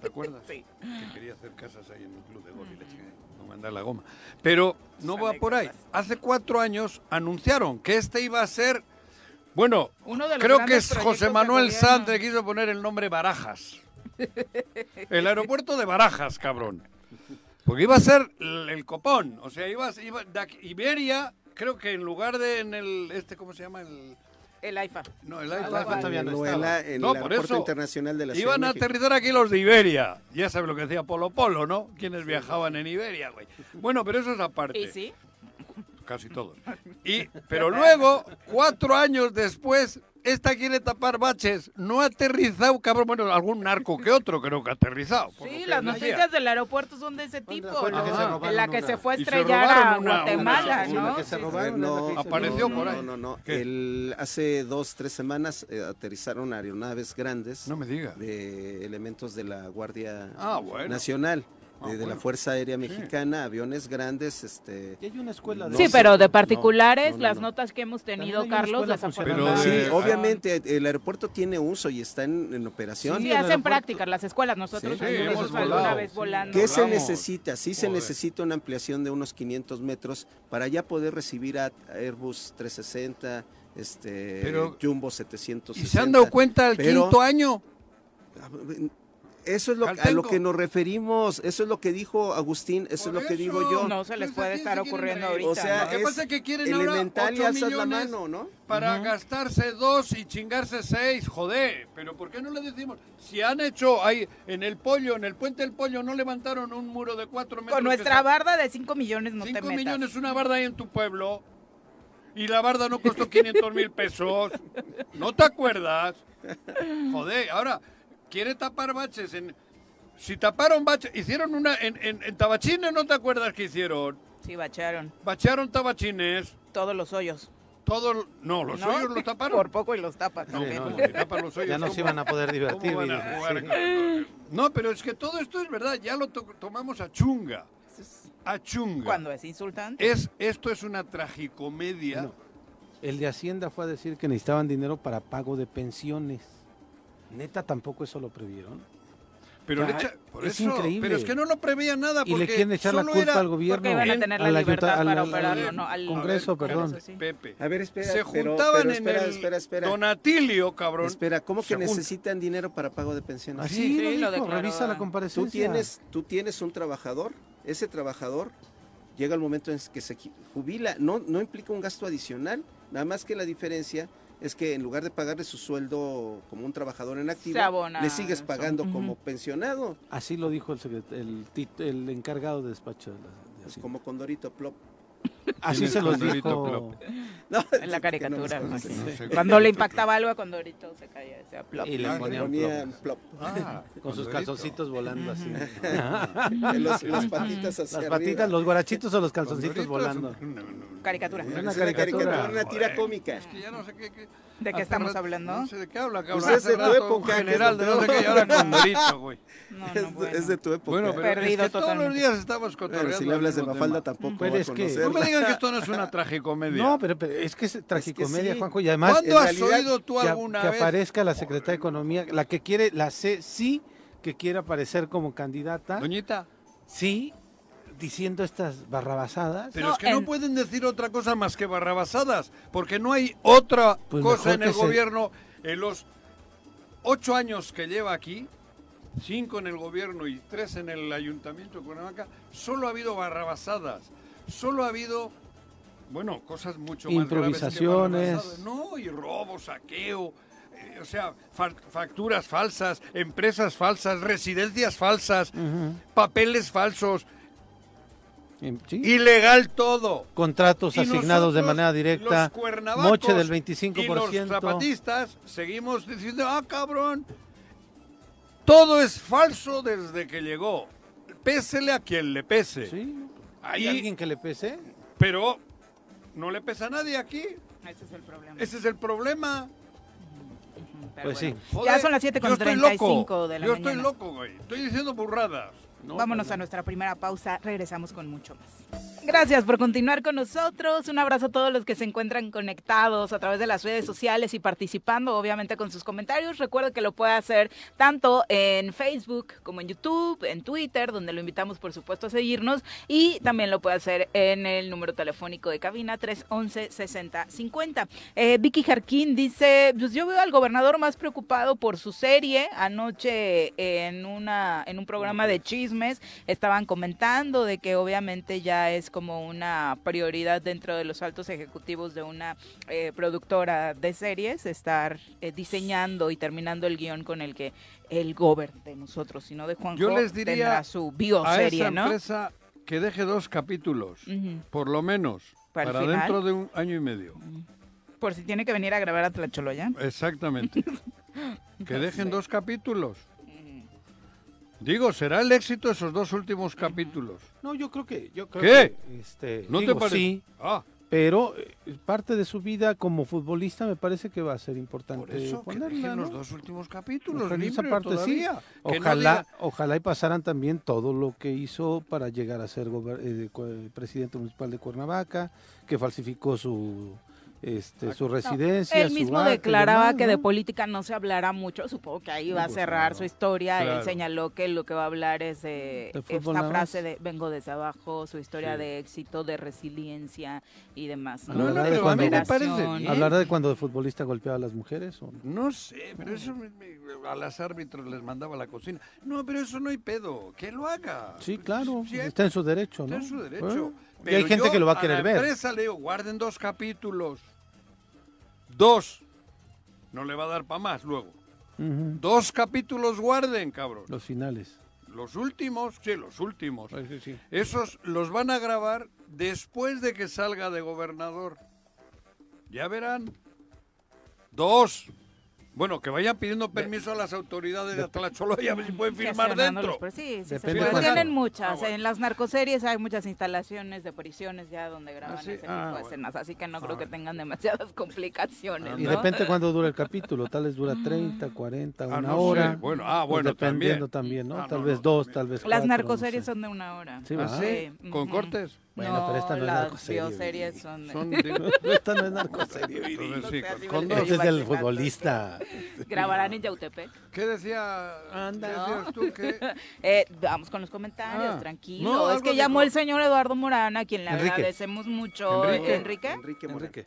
¿Te acuerdas? <laughs> Sí. Que quería hacer casas ahí en el club de golf y le dije, no me anda la goma. Pero no va por ahí. Hace cuatro años anunciaron que este iba a ser, bueno, Uno de los creo que es José Manuel. Sanz le quiso poner el nombre Barajas. <laughs> El aeropuerto de Barajas, cabrón. Porque iba a ser el, el copón. O sea, iba, iba de aquí- Iberia, creo que en lugar de en el, este, ¿cómo se llama? El, El AIFA. no, el AIFA. AIFA todavía no estaba. en No, el por aeropuerto eso. internacional de la Iban a México. aterrizar aquí los de Iberia. Ya sabes lo que decía Polo Polo, ¿no? Quienes viajaban en Iberia, güey. Bueno, pero eso es aparte. ¿Y sí? Casi todos. Y, pero luego, cuatro años después, esta quiere tapar baches. No ha aterrizado, cabrón. Bueno, algún narco que otro creo que ha aterrizado. Sí, las decía. noticias del aeropuerto son de ese tipo, fue la ¿no? que se robaron En la que una. se fue a estrellar a una- Guatemala, una- ¿no? La que se robaron no, Apareció no, por no, ahí. No, no, ¿Qué? El- hace dos, tres semanas eh, aterrizaron aeronaves grandes No me diga. de elementos de la Guardia Ah, bueno. Nacional, Ah, de, de la. Fuerza Aérea Mexicana, aviones grandes, este... Y hay una escuela de Sí, pero de particulares, no, no, las no. notas que hemos tenido, Carlos, desafortunadamente. Sí, Pero de- obviamente el aeropuerto tiene uso y está en, en operación. Sí, Sí, hacen aeropuerto. prácticas las escuelas. Nosotros Sí, hemos alguna volado. vez volando. ¿Qué se necesita? Sí se Joder. necesita una ampliación de unos 500 metros para ya poder recibir a Airbus 360, este, Pero- Jumbo 760. ¿Y se han dado cuenta el pero- quinto año? Eso es lo, a lo que nos referimos, eso es lo que dijo Agustín, eso Por es lo que digo yo. No se les puede ¿a quién estar ocurriendo ahorita. O sea, ¿no? Lo que pasa es que quieren ahora elemental y 8 alzas la millones mano, ¿no? para gastarse dos y chingarse seis, joder. Pero ¿por qué no le decimos? Si han hecho ahí en el pollo, en el puente del pollo, no levantaron un muro de cuatro metros. Con nuestra barda de 5 millones no te Cinco metas. millones una barda ahí en tu pueblo y la barda no costó 500 mil pesos. ¿No te acuerdas? Joder, ahora quiere tapar baches en... Si taparon baches, hicieron una en, en, en Tabachines, ¿no te acuerdas que hicieron? Sí, bacharon Bachearon Tabachines, todos los hoyos. todos... No, los ¿no? hoyos los taparon. Por poco y los tapan. No, también. ¿cómo que tapan los hoyos? Ya no se iban a poder divertir. ¿Cómo van a Viri. jugar Sí. con- No, pero es que todo esto es verdad, ya lo to- tomamos a chunga. A chunga. Cuando es insultante. Es, esto es una tragicomedia. No. El de Hacienda fue a decir que necesitaban dinero para pago de pensiones. Neta, tampoco eso lo previeron. Pero Ya, le echa- por es eso, increíble. pero es que no lo preveía nada Y le porque quieren echar la culpa era al gobierno. Porque iban a en- tener la al libertad ayunta- al- para al- operarlo, al ¿no? Al Congreso, perdón. Congreso, sí. Pepe. A ver, espera. se juntaban pero en espera, el espera, espera. Donatilio, cabrón. Espera, ¿cómo que necesitan dinero para pago de pensiones? Así Sí, lo lo dijo, declaró. revisa la Tú comparecencia. tienes, tú tienes un trabajador, ese trabajador llega el momento en que se ju- jubila, no, no implica un gasto adicional, nada más que la diferencia es que en lugar de pagarle su sueldo como un trabajador en activo, le sigues eso. pagando como pensionado, Así lo dijo el, secret- el, el encargado de despacho. de la- de pues como Condorito Plop. Así se los dijo. Plop. No, En la caricatura. los ¿no? conoces. No sé Cuando le impactaba algo a Condorito se caía. decía plop. Y le Ah, ponían ponían plop. Plop. Ah, Con sus calzoncitos volando así. <laughs> Los, las patitas hacia Las arriba. patitas, los guarachitos o los calzoncitos Condorito volando. un- no, no, Caricatura. Una caricatura. tira cómica. Es que ya no sé qué... qué- ¿De qué hace estamos rato- hablando? No sé de qué habla, cabrón. Pues es de tu rato época, que es general de peor. qué y ahora Condorito, <laughs> güey. No, Es, no, bueno. es de tu época. Bueno, pero Perdido es que todos los totalmente. días estamos cotorreando. si le hablas de Mafalda tema. tampoco Pero va a es que-. No me digan que esto no es una <laughs> tragicomedia. No, pero, pero es que es tragicomedia, sí. Juanjo, y además ¿Cuándo has realidad, oído tú que, alguna que vez? aparezca la secretaria de Economía, la que quiere, la C, sí, que quiere aparecer como candidata, Doñita, sí, diciendo estas barrabasadas. pero No, es que no en- pueden decir otra cosa más que barrabasadas, porque no hay otra Pues cosa en el que se- gobierno. En los ocho años que lleva aquí, cinco en el gobierno y tres en el ayuntamiento de Cuernavaca, solo ha habido barrabasadas. Solo ha habido, bueno, cosas mucho más graves que Improvisaciones. barrabasadas. No, y robo, saqueo. eh, O sea, fa- facturas falsas, empresas falsas, residencias falsas, papeles falsos, sí. ilegal todo. Contratos Y asignados de manera directa, los moche del Y 25%. los zapatistas seguimos diciendo, ah, cabrón, todo es falso desde que llegó. Pésele a quien le pese. ¿Sí? ¿Hay Y- alguien que le pese? Pero no le pesa a nadie aquí. Ese es el problema. Ese es el problema. Pero Pues bueno. sí. Joder, Ya son las 7 yo con estoy 35 loco. de la Yo mañana. estoy loco, güey. Estoy diciendo burradas. Vámonos a nuestra primera pausa, regresamos con mucho más. Gracias por continuar con nosotros. Un abrazo a todos los que se encuentran conectados a través de las redes sociales y participando, obviamente, con sus comentarios. Recuerda que lo puede hacer tanto en Facebook como en YouTube, en Twitter, donde lo invitamos, por supuesto, a seguirnos. Y también lo puede hacer en el número telefónico de cabina 311-6050. Eh, Vicky Jarquín dice: Pues yo veo al gobernador más preocupado por su serie. Anoche en, una, en un programa de chismes estaban comentando de que obviamente ya es como una prioridad dentro de los altos ejecutivos de una eh, productora de series, estar eh, diseñando y terminando el guion con el que el gober de nosotros, sino de Juanjo, Yo les diría tendrá su a bioserie, esa ¿no? empresa que deje dos capítulos, por lo menos, ¿Para dentro de un año y medio. Por si tiene que venir a grabar a Tlacholoya. Exactamente. <laughs> que dejen dos capítulos. Digo, será el éxito esos dos últimos capítulos. No, yo creo que... Yo creo ¿Qué? que, este, ¿No digo, te parece? Sí, Ah, pero eh, parte de su vida como futbolista me parece que va a ser importante por eso, que ponerla, ¿no? los dos últimos capítulos Ojalá esa parte sí. todavía. Que no Ojalá, diga- ojalá y pasaran también todo lo que hizo para llegar a ser eh, presidente municipal de Cuernavaca, que falsificó su este, su residencia. Él su mismo declaraba demás, que de ¿no? política no se hablará mucho. Supongo que ahí va a Pues, cerrar claro. su historia. Él señaló que lo que va a hablar es de, De fútbol esta frase de vengo desde abajo, su historia Sí. de éxito, de resiliencia y demás. ¿no? No, no, pero a mí me cuando- parece bien. ¿Hablará de cuando de futbolista golpeaba a las mujeres? O no? No sé, pero eso me- me- a las árbitros les mandaba a la cocina. No, pero eso no hay pedo. Que lo haga. Sí, claro, Sí, está en su derecho, ¿no? Está en su derecho. Y hay gente yo que lo va a la querer ver. empresa le digo, guarden dos capítulos. Dos. No le va a dar para más luego. Dos capítulos guarden, cabrón. Los finales. Los últimos, sí, los últimos. Sí, sí, sí. Esos los van a grabar después de que salga de gobernador. Ya verán. Dos. Bueno, que vayan pidiendo permiso a las autoridades de Atlacholoya a ver si pueden Gestionándolos, dentro. sí, sí se puede. Tienen muchas. Ah, bueno. En las narcoseries hay muchas instalaciones de prisiones ya donde graban Ah, sí. ese tipo Ah, de bueno. escenas. Así que no Ah, creo que bueno. tengan demasiadas <laughs> complicaciones. Y ¿no? depende cuándo dura el capítulo. Tal vez dura 30, 40, Ah, una no sé. hora. Bueno, ah, Pues bueno, dependiendo también. también, ¿no? Ah, tal no, vez no, dos, también. tal vez Las cuatro, no narcoseries sé. son de una hora. Sí, ¿Ah, sí? ¿Con cortes? Bueno, pero esta no es las narcoserie, bioseries son... de- Son, <laughs> digo, Esta no es narcoserie, entonces sí, No sé, con- con dos. Es del imaginando. futbolista. Grabarán en Yautepec. ¿Qué decía? Anda. ¿Qué decías tú? que <laughs> Eh, vamos con los comentarios, Ah, tranquilo. no, es que llamó dijo. el señor Eduardo Morán, a quien le Enrique. agradecemos mucho. Enrique. Enrique. Enrique. Enrique.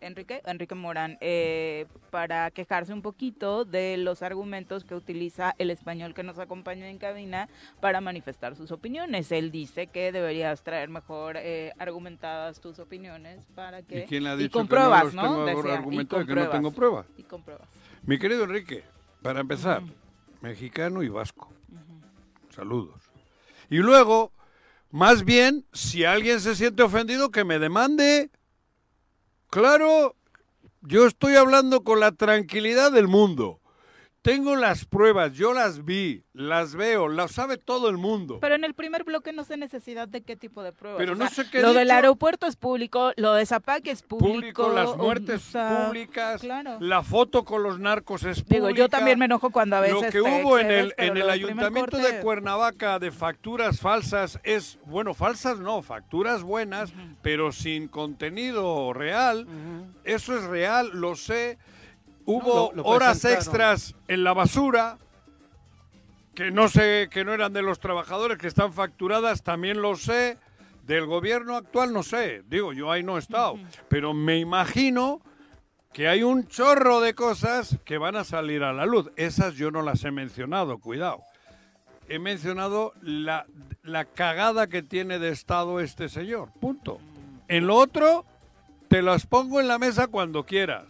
Enrique, Enrique Morán, eh, para quejarse un poquito de los argumentos que utiliza el español que nos acompaña en cabina para manifestar sus opiniones. Él dice que deberías traer mejor eh, argumentadas tus opiniones para que... ¿Y quién ha y dicho con que no ¿no? tengo Decía, y que no tengo pruebas? Y con pruebas. Mi querido Enrique, para empezar, mexicano y vasco. Saludos. Y luego, más bien, si alguien se siente ofendido, que me demande. Claro, yo estoy hablando con la tranquilidad del mundo. Tengo las pruebas, yo las vi, las veo, las sabe todo el mundo. Pero en el primer bloque no sé necesidad de qué tipo de pruebas. Pero O no sea, sé qué Lo del aeropuerto es público, lo de Zapac es público. Público, las muertes o sea, públicas, claro. la foto con los narcos es Digo, pública. yo también me enojo cuando a veces Lo que te hubo en el, en el ayuntamiento corte- de Cuernavaca de facturas falsas es, bueno, falsas no, facturas buenas, pero sin contenido real. Eso es real, lo sé. Hubo lo- lo horas extras en la basura que no sé, que no eran de los trabajadores que están facturadas, también lo sé. Del gobierno actual no sé, digo, yo ahí no he estado, pero me imagino que hay un chorro de cosas que van a salir a la luz. Esas yo no las he mencionado, cuidado. He mencionado la, la cagada que tiene de Estado este señor, punto. En lo otro, te las pongo en la mesa cuando quieras.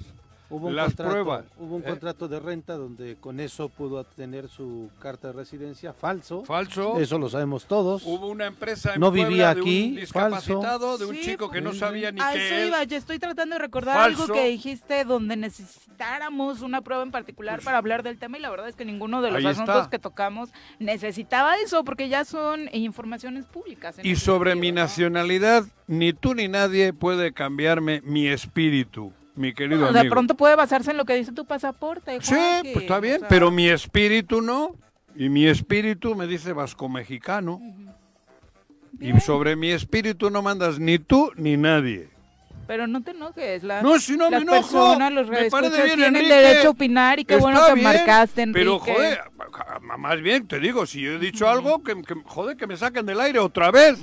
Hubo un Las contrato, pruebas. Hubo un ¿eh? contrato de renta donde con eso pudo obtener su carta de residencia falso. Falso. Eso lo sabemos todos. Hubo una empresa en No Puebla vivía de aquí, un discapacitado, de un Sí, chico que no sabía ni A qué eso es. iba, yo estoy tratando de recordar Falso. algo que dijiste donde necesitáramos una prueba en particular para hablar del tema y la verdad es que ninguno de los Ahí asuntos está. que tocamos necesitaba eso porque ya son informaciones públicas. en Y sobre sentido, mi ¿no? nacionalidad, ni tú ni nadie puede cambiarme mi espíritu, mi querido Bueno, de amigo. pronto puede basarse en lo que dice tu pasaporte. Sí, pues está o bien, sea, pero mi espíritu no. Y mi espíritu me dice vasco-mexicano. Y sobre mi espíritu no mandas ni tú ni nadie. Pero no te enojes. La, No, si no me las enojo. personas, los Me parece radioescuchas bien, tienen Enrique. derecho a opinar y qué bueno que bien, marcaste, Enrique. Pero, joder, más bien te digo, si yo he dicho algo, que, que- joder, que me saquen del aire otra vez.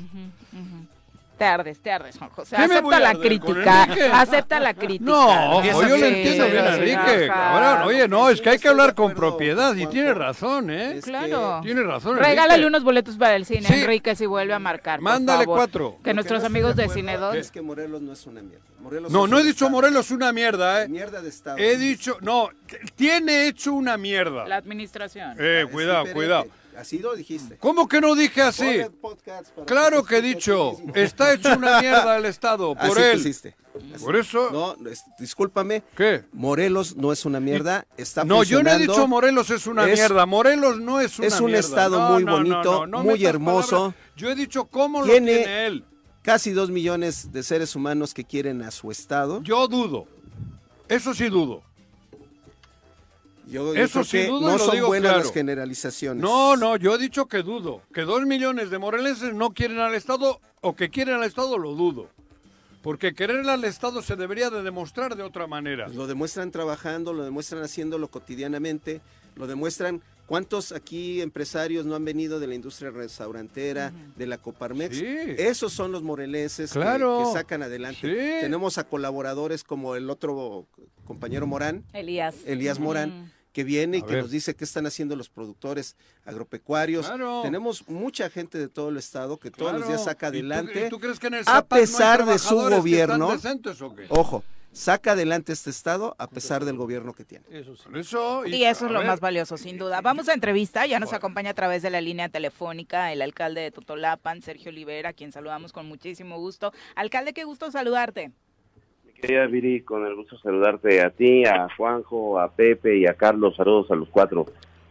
Te ardes, te ardes, Juan José. ¿Qué me voy Acepta a la arder con crítica. Enrique? Acepta la crítica. No, ojo, yo lo entiendo bien, Enrique. Ahora, oye, no, es que hay que hablar con propiedad y tiene razón, ¿eh? Claro. Tiene razón, Enrique. Regálale unos boletos para el cine, Sí. Enrique, si vuelve a marcar. por Mándale favor. cuatro. Que nuestros amigos de Cine 2. Es que Morelos no es una mierda. Morelos No, es no he un dicho estado. Morelos una mierda, ¿eh? Mierda de estado. He dicho, no, t- tiene hecho una mierda. La administración. Eh, cuidado, diferente. cuidado. Así lo dijiste. ¿Cómo que no dije así? Claro que he dicho, está hecho una mierda el Estado, <laughs> por Así él. pusiste. Por eso. No, es- discúlpame. ¿Qué? Morelos no es una mierda. Está No, yo no he dicho Morelos es una Es- mierda. Morelos no es una es un mierda. estado No, muy no, bonito, no, muy hermoso. palabras. Yo he dicho cómo lo tiene él. Casi dos millones de seres humanos que quieren a su estado. Yo dudo. Eso sí dudo. Yo, yo Eso sí y no lo son digo buenas claro. las generalizaciones. No, no, yo he dicho que dudo. Que dos millones de morelenses no quieren al Estado o que quieren al Estado lo dudo. Porque querer al Estado se debería de demostrar de otra manera. Lo demuestran trabajando, lo demuestran haciéndolo cotidianamente, lo demuestran. ¿Cuántos aquí empresarios no han venido de la industria restaurantera, de la Coparmex? Sí. Esos son los morelenses que- Claro. que, sacan adelante. Sí. Tenemos a colaboradores como el otro compañero Morán, Elías. Elías Morán, que viene y A que ver. nos dice qué están haciendo los productores agropecuarios. Claro. Tenemos mucha gente de todo el estado que todos los días saca ¿Y tú- adelante. y tú crees que en el a Zapac no hay pesar de su gobierno, decentes o qué? ojo, saca adelante este estado a pesar del gobierno que tiene. Eso sí. Por eso, Y eso es lo ver, más valioso, sin duda. Vamos a entrevista, ya nos acompaña a través de la línea telefónica el alcalde de Totolapan, Sergio Olivera, a quien saludamos con muchísimo gusto. Alcalde, qué gusto saludarte. Querida Viri, con el gusto saludarte a ti, a Juanjo, a Pepe y a Carlos. Saludos a los cuatro.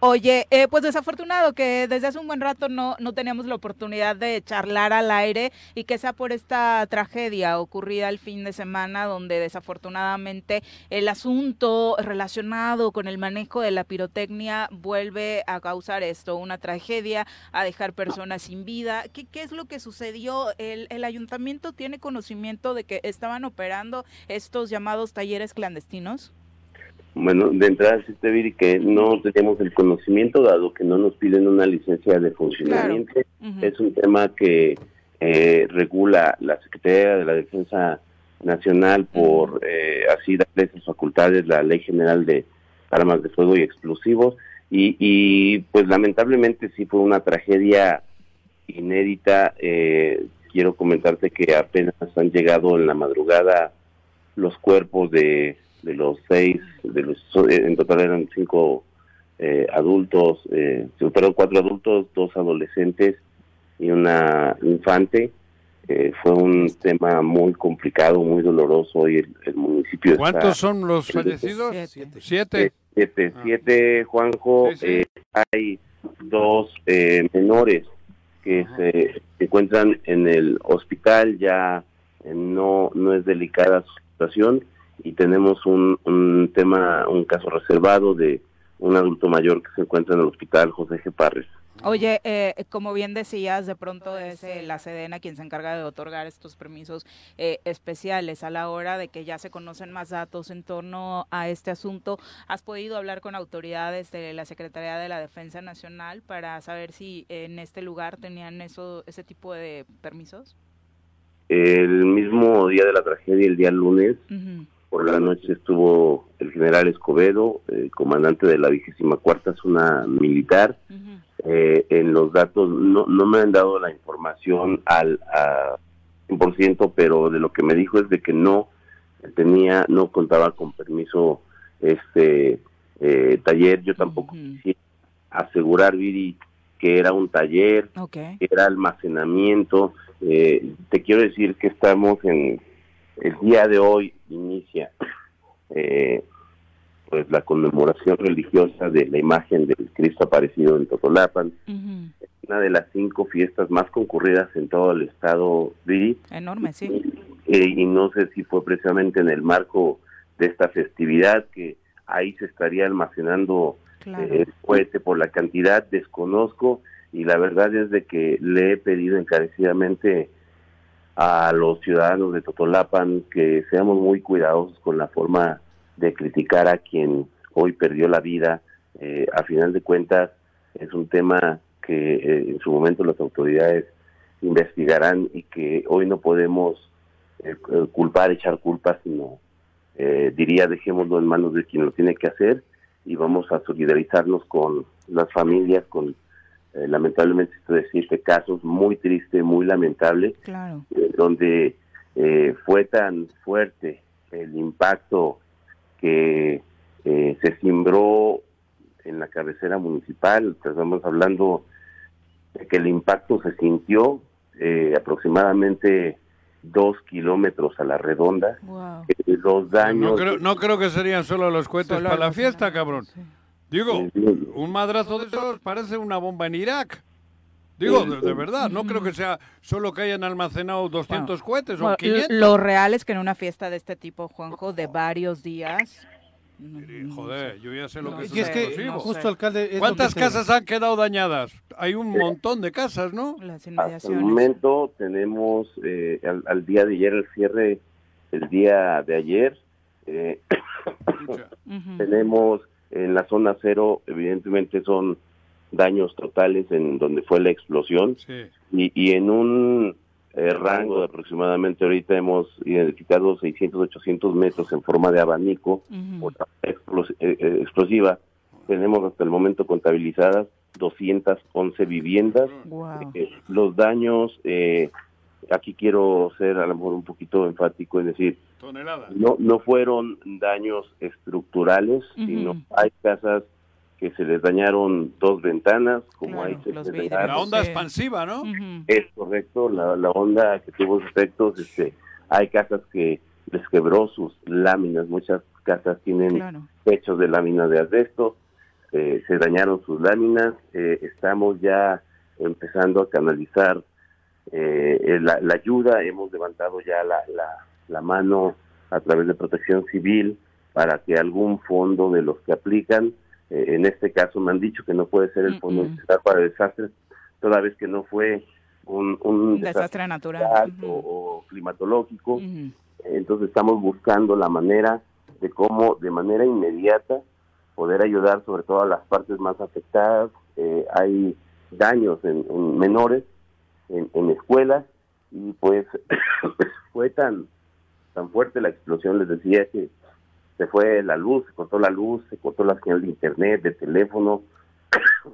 Oye, eh, pues desafortunado que desde hace un buen rato no, no teníamos la oportunidad de charlar al aire y que sea por esta tragedia ocurrida el fin de semana donde desafortunadamente el asunto relacionado con el manejo de la pirotecnia vuelve a causar esto, una tragedia, a dejar personas sin vida. ¿Qué, qué es lo que sucedió? El, el ayuntamiento tiene conocimiento de que estaban operando estos llamados talleres clandestinos? Bueno, de entrada, decirte, Viri, que no tenemos el conocimiento, dado que no nos piden una licencia de funcionamiento. Es un tema que eh, regula la Secretaría de la Defensa Nacional por eh, así darle esas facultades la Ley General de Armas de Fuego y Explosivos. Y, y pues lamentablemente sí fue una tragedia inédita. Eh, quiero comentarte que apenas han llegado en la madrugada los cuerpos de, de los seis, de los en total eran cinco eh, adultos, eh, perdón, cuatro adultos, dos adolescentes y una infante. Eh, fue un tema muy complicado, muy doloroso y el, el municipio está- ¿Cuántos son los fallecidos? Siete. Siete. eh, siete, Ah. siete, Juanjo. Sí, sí. eh, hay dos eh, menores que se encuentran en el hospital, ya eh, no, no es delicada su situación y tenemos un, un tema, un caso reservado de un adulto mayor que se encuentra en el hospital José G. Parres. Oye, eh, como bien decías, de pronto es eh, la Sedena quien se encarga de otorgar estos permisos eh, especiales a la hora de que ya se conocen más datos en torno a este asunto. ¿Has podido hablar con autoridades de la Secretaría de la Defensa Nacional para saber si en este lugar tenían eso, ese tipo de permisos? El mismo día de la tragedia, el día lunes. Por la noche estuvo el general Escobedo, el comandante de la vigésima cuarta zona militar, eh, en los datos, no, no me han dado la información al a 100%, pero de lo que me dijo es de que no tenía, no contaba con permiso este eh, taller. Yo tampoco quisiera asegurar, Viri, que era un taller, que era almacenamiento. Eh, te quiero decir que estamos en el día de hoy inicia eh, pues la conmemoración religiosa de la imagen del Cristo aparecido en Totolapan, Ujú. una de las cinco fiestas más concurridas en todo el estado Viri, Enorme, sí. eh, y no sé si fue precisamente en el marco de esta festividad que ahí se estaría almacenando el cohete por la cantidad, desconozco y la verdad es de que le he pedido encarecidamente a los ciudadanos de Totolapan que seamos muy cuidadosos con la forma de criticar a quien hoy perdió la vida. Eh, a final de cuentas, es un tema que eh, en su momento las autoridades investigarán y que hoy no podemos eh, culpar, echar culpas, sino diría dejémoslo en manos de quien lo tiene que hacer y vamos a solidarizarnos con las familias, con lamentablemente esto de siete casos, muy triste, muy lamentable, donde fue tan fuerte el impacto que se simbró en la cabecera municipal. Estamos hablando de que el impacto se sintió eh, aproximadamente dos kilómetros a la redonda. Eh, los daños. No creo, no creo, que serían solo los cohetes para la fiesta, cabrón. Digo, un madrazo de esos parece una bomba en Irak. Digo, de, verdad, no creo que sea solo que hayan almacenado 200 cohetes o 500. Lo real es que en una fiesta de este tipo, Juanjo, de varios días, Joder, yo ya sé lo que es, y es que justo alcalde ¿Cuántas casas han quedado dañadas? Hay un montón de casas, ¿no? Hasta el momento tenemos eh, al, día de ayer el cierre, el día de ayer eh, tenemos en la zona cero, evidentemente son daños totales en donde fue la explosión y, y en un eh, rango de aproximadamente ahorita hemos identificado 600, 800 metros en forma de abanico eh, eh, explosiva. Tenemos hasta el momento contabilizadas 211 viviendas. los daños, aquí quiero ser a lo mejor un poquito enfático, es decir, no no fueron daños estructurales, sino hay casas que se les dañaron dos ventanas, como hay que La onda expansiva, ¿no? Es correcto, la, la onda que tuvo efectos, este, hay casas que les quebró sus láminas, muchas casas tienen techos de láminas de asbesto, eh, se dañaron sus láminas, eh, estamos ya empezando a canalizar eh, la, la, ayuda, hemos levantado ya la, la, la mano a través de protección civil para que algún fondo de los que aplican eh, en este caso me han dicho que no puede ser el fondo para desastres, toda vez que no fue un, desastre, natural o, climatológico. Entonces estamos buscando la manera de cómo de manera inmediata poder ayudar sobre todo a las partes más afectadas. Eh, hay daños en, menores en, escuelas y pues <coughs> fue tan tan fuerte la explosión, les decía que se fue la luz, se cortó la luz, se cortó la señal de internet, de teléfono.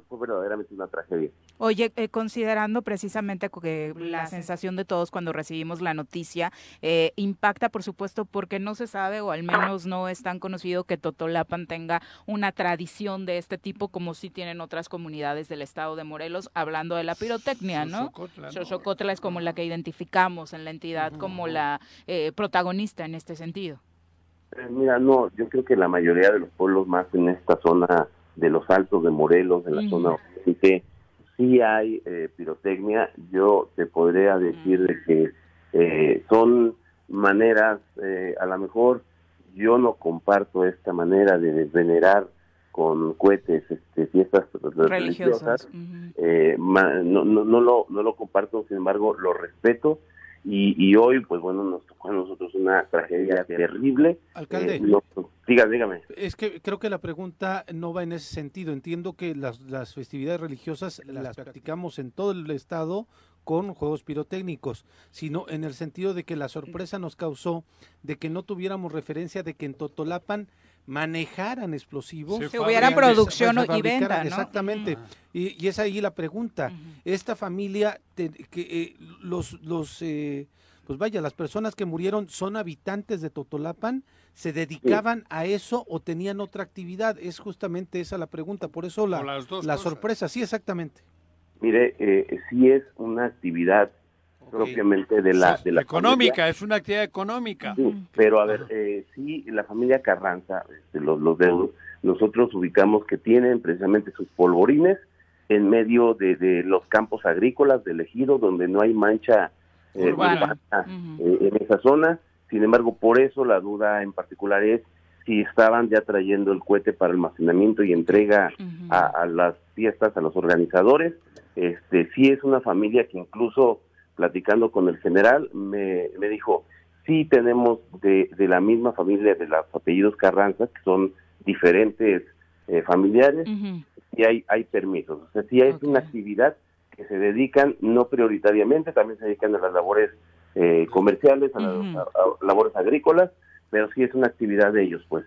Fue <coughs> verdaderamente una tragedia. Oye, eh, considerando precisamente que la sensación de todos cuando recibimos la noticia eh, impacta, por supuesto, porque no se sabe o al menos no es tan conocido que Totolapan tenga una tradición de este tipo como sí tienen otras comunidades del estado de Morelos, hablando de la pirotecnia, ¿no? Xochocotla es como la que identificamos en la entidad como la eh, protagonista en este sentido. Eh, mira, no, yo creo que la mayoría de los pueblos más en esta zona de los altos de Morelos, en la zona que sí hay eh, pirotecnia. Yo te podría decir de que eh, son maneras, a lo mejor yo no comparto esta manera de venerar con cohetes este, fiestas religiosas, no, no, no, lo, no lo comparto, sin embargo lo respeto y, hoy, pues bueno, nos tocó a nosotros una tragedia terrible. Alcalde, eh, dígame. Es que creo que la pregunta no va en ese sentido. Entiendo que las, las festividades religiosas las practicamos en todo el estado con juegos pirotécnicos, sino en el sentido de que la sorpresa nos causó de que no tuviéramos referencia de que en Totolapan manejaran explosivos. Si hubiera producción y venta, Exactamente. y, es ahí la pregunta. Esta familia, que eh, los, los eh, pues vaya, las personas que murieron son habitantes de Totolapan, se dedicaban a eso o tenían otra actividad. Es justamente esa la pregunta. Por eso la, la sorpresa. Sí, exactamente. Mire, eh, sí es una actividad propiamente de la, de la económica, es una actividad económica. pero a ver, eh, sí, la familia Carranza, este, los, los deudos, nosotros ubicamos que tienen precisamente sus polvorines en medio de, los campos agrícolas del ejido, donde no hay mancha eh, urbana, eh, en esa zona. Sin embargo, por eso la duda en particular es si estaban ya trayendo el cohete para almacenamiento y entrega a, las fiestas a los organizadores. Este, sí es una familia que incluso platicando con el general me, me dijo, sí tenemos de, de la misma familia de los apellidos Carranza, que son diferentes eh, familiares, y hay, hay permisos. O sea, sí es una actividad que se dedican, no prioritariamente, también se dedican a las labores eh, comerciales, a, las labores agrícolas, pero sí es una actividad de ellos, pues.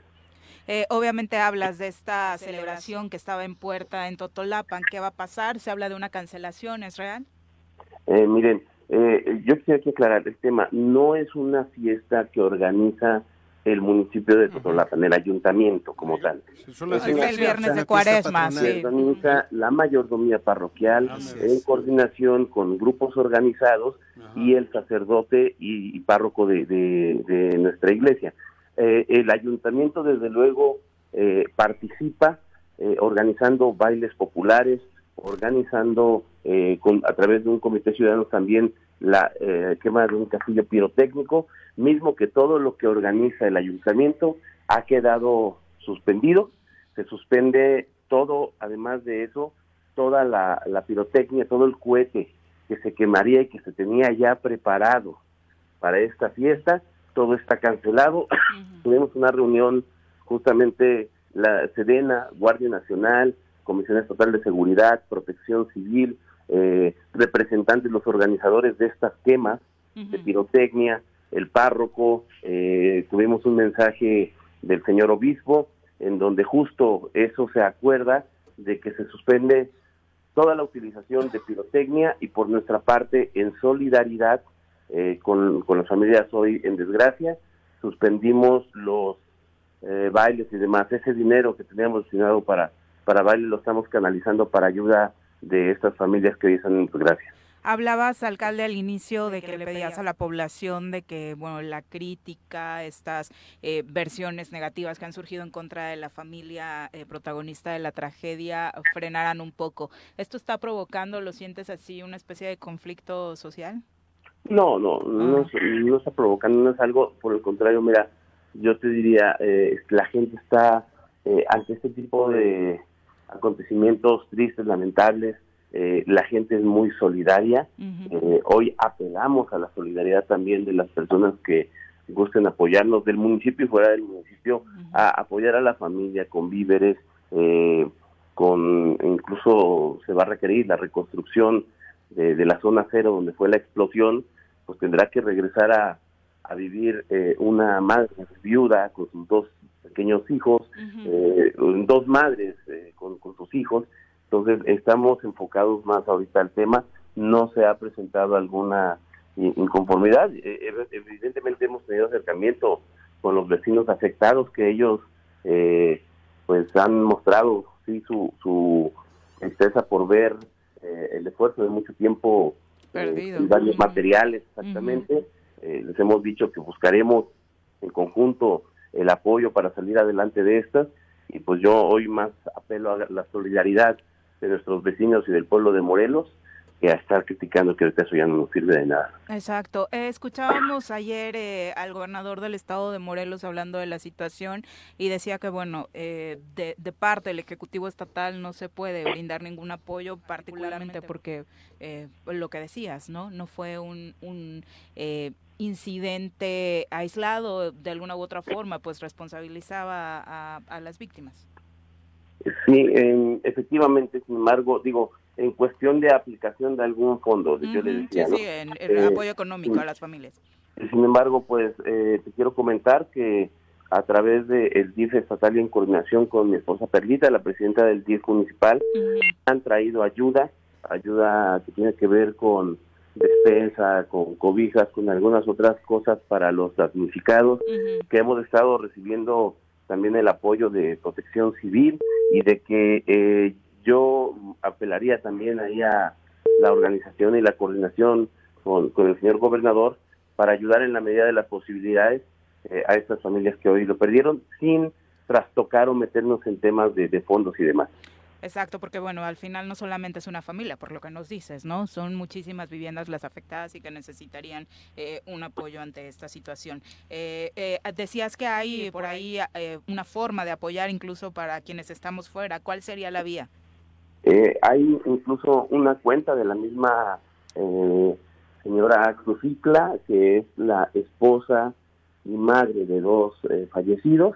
Eh, obviamente hablas de esta celebración que estaba en puerta en Totolapan. ¿Qué va a pasar? Se habla de una cancelación, ¿es real? Eh, miren, eh, yo quisiera que aclarar el tema. No es una fiesta que organiza el municipio de Totolapan, el ayuntamiento como tal. Es el viernes de cuaresma, Se organiza la mayordomía parroquial en coordinación con grupos organizados y el sacerdote y, párroco de, nuestra iglesia. Eh, el ayuntamiento, desde luego, eh, participa eh, organizando bailes populares, organizando a través de un comité ciudadano también la quema de un castillo pirotécnico, mismo que todo lo que organiza el ayuntamiento ha quedado suspendido, se suspende todo, además de eso, toda la, la pirotecnia, todo el cohete que se quemaría y que se tenía ya preparado para esta fiesta, todo está cancelado. <clears throat> Tuvimos una reunión justamente la Sedena, Guardia Nacional, Comisión Estatal de Seguridad, Protección Civil, eh, representantes, los organizadores de estas quemas de pirotecnia, el párroco, eh, tuvimos un mensaje del señor obispo en donde justo eso se acuerda de que se suspende toda la utilización de pirotecnia y por nuestra parte en solidaridad eh, con, con, las familias hoy en desgracia, suspendimos los eh, bailes y demás. Ese dinero que teníamos destinado para, para bailes lo estamos canalizando para ayuda de estas familias que hoy están en desgracia. Hablabas, alcalde, al inicio de que le pedías a la población de que, bueno, la crítica, estas eh, versiones negativas que han surgido en contra de la familia eh, protagonista de la tragedia frenaran un poco. ¿Esto está provocando, lo sientes así, una especie de conflicto social? No, no, no, ah. no, está provocando, no es algo, por el contrario, mira, yo te diría, eh, la gente está ante este tipo de acontecimientos tristes, lamentables, eh, la gente es muy solidaria. Eh, hoy apelamos a la solidaridad también de las personas que gusten apoyarnos del municipio y fuera del municipio, a apoyar a la familia con víveres, eh, con incluso se va a requerir la reconstrucción de, la zona cero donde fue la explosión, pues tendrá que regresar a, vivir una madre viuda con sus dos pequeños hijos, dos madres con, con sus hijos, entonces, estamos enfocados más ahorita al tema, no se ha presentado alguna inconformidad. E, e, evidentemente hemos tenido acercamiento con los vecinos afectados que ellos eh, pues han mostrado sí su, su tristeza por ver eh, el esfuerzo de mucho tiempo eh, daños materiales exactamente eh, les hemos dicho que buscaremos en conjunto el apoyo para salir adelante de estas y pues yo hoy más apelo a la solidaridad de nuestros vecinos y del pueblo de Morelos que a estar criticando que eso ya no nos sirve de nada. Exacto. Eh, escuchábamos ayer eh, al gobernador del estado de Morelos hablando de la situación y decía que, bueno, eh, de, de, parte del Ejecutivo Estatal no se puede brindar ningún apoyo, particularmente porque lo que decías, ¿no? No fue un, un incidente aislado de alguna u otra forma, pues responsabilizaba a, a las víctimas. Sí, efectivamente, sin embargo, digo, en cuestión de aplicación de algún fondo, yo le decía, sí, en, el eh, apoyo económico a las familias. Sin embargo, pues eh, te quiero comentar que a través del DIF estatal y en coordinación con mi esposa Perlita, la presidenta del DIF municipal, han traído ayuda, ayuda que tiene que ver con despensa, con cobijas, con algunas otras cosas para los damnificados, que hemos estado recibiendo también el apoyo de protección civil y de que eh, yo apelaría también ahí a la organización y la coordinación con, el señor gobernador para ayudar en la medida de las posibilidades eh, a estas familias que hoy lo perdieron sin trastocar o meternos en temas de fondos y demás. Exacto, porque bueno, al final no solamente es una familia, por lo que nos dices, ¿no? Son muchísimas viviendas las afectadas y que necesitarían eh, un apoyo ante esta situación. Eh, eh, decías que hay por ahí una forma de apoyar incluso para quienes estamos fuera. ¿Cuál sería la vía? Hay incluso una cuenta de la misma señora Cruzicla, que es la esposa y madre de dos fallecidos.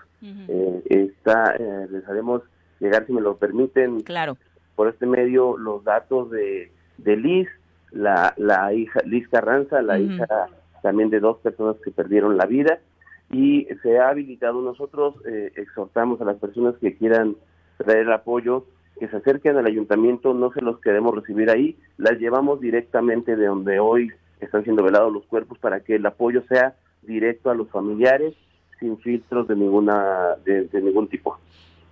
está, les haremos llegar, si me lo permiten, claro. por este medio, los datos de, de Liz, la, la hija, Liz Carranza, la hija también de dos personas que perdieron la vida, y se ha habilitado, nosotros eh, exhortamos a las personas que quieran traer apoyo, que se acerquen al ayuntamiento, no se los queremos recibir ahí, las llevamos directamente de donde hoy están siendo velados los cuerpos para que el apoyo sea directo a los familiares sin filtros de ninguna de ningún tipo.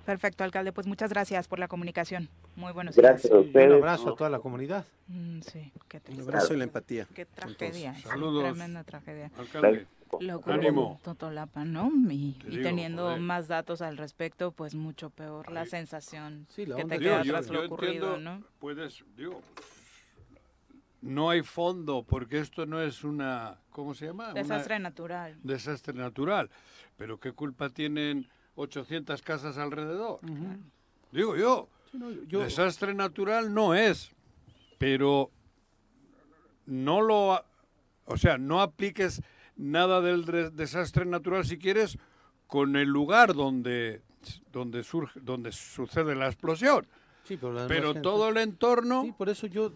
Perfecto, alcalde. Pues muchas gracias por la comunicación. Muy buenos días. Gracias a ustedes. Un abrazo a toda la comunidad. Mm, sí, qué Un abrazo y la empatía. Qué tragedia. Saludos. Tremenda tragedia. Alcalde. Lo Ánimo. Totolapa, ¿no? Y, teniendo más datos al respecto, pues mucho peor la sensación que te queda tras lo ocurrido, ¿no? Puedes, digo, no hay fondo porque esto no es una, ¿cómo se llama? Desastre natural. Desastre natural. Pero ¿qué culpa tienen 800 casas alrededor. Digo yo, desastre natural no es, pero no lo, o sea, no apliques nada del desastre natural si quieres con el lugar donde donde surge donde sucede la explosión pero, todo el entorno. Sí, por eso yo.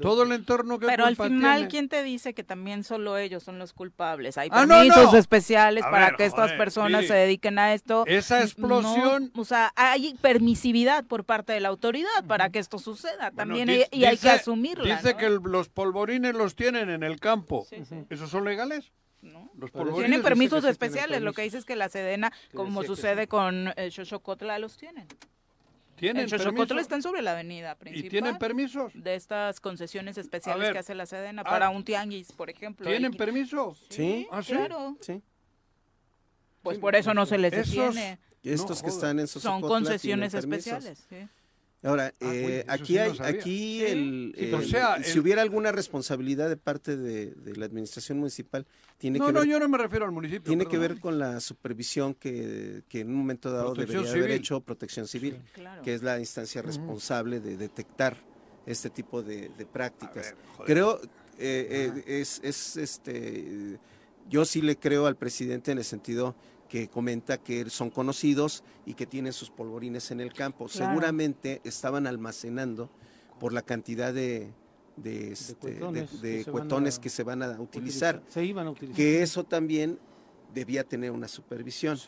todo el entorno que Pero al final, ¿quién te dice que también solo ellos son los culpables? Hay ah, permisos especiales para que estas personas se dediquen a esto. Esa explosión. o sea, hay permisividad por parte de la autoridad para que esto suceda también y, hay que asumirla. Dice que los polvorines los tienen en el campo. ¿Esos son legales? No. Los tienen permisos especiales. Lo que dice es que la Sedena, como sucede con el Xochocotla, los tienen. ¿Tienen en están sobre la avenida principal. ¿Y tienen permisos? De estas concesiones especiales que hace la Sedena para un tianguis, por ejemplo. ¿Tienen permiso? Sí. ¿Ah, Claro. Sí. Pues por eso no se les detiene. Estos que están en Son concesiones especiales. Sí. Ahora, ah, eh, aquí hay, aquí el, si hubiera alguna responsabilidad de parte de, la administración municipal, tiene no, que no, ver, yo no me refiero al municipio. Tiene que ver con la supervisión que, en un momento dado debería haber hecho Protección Civil, que es la instancia responsable de detectar este tipo de, prácticas. creo, eh, eh, es, es este, yo sí le creo al presidente en el sentido que comenta que son conocidos y que tienen sus polvorines en el campo. Seguramente estaban almacenando por la cantidad de, de, este, cuetones, que, se van a utilizar. Se iban a utilizar. Que eso también debía tener una supervisión.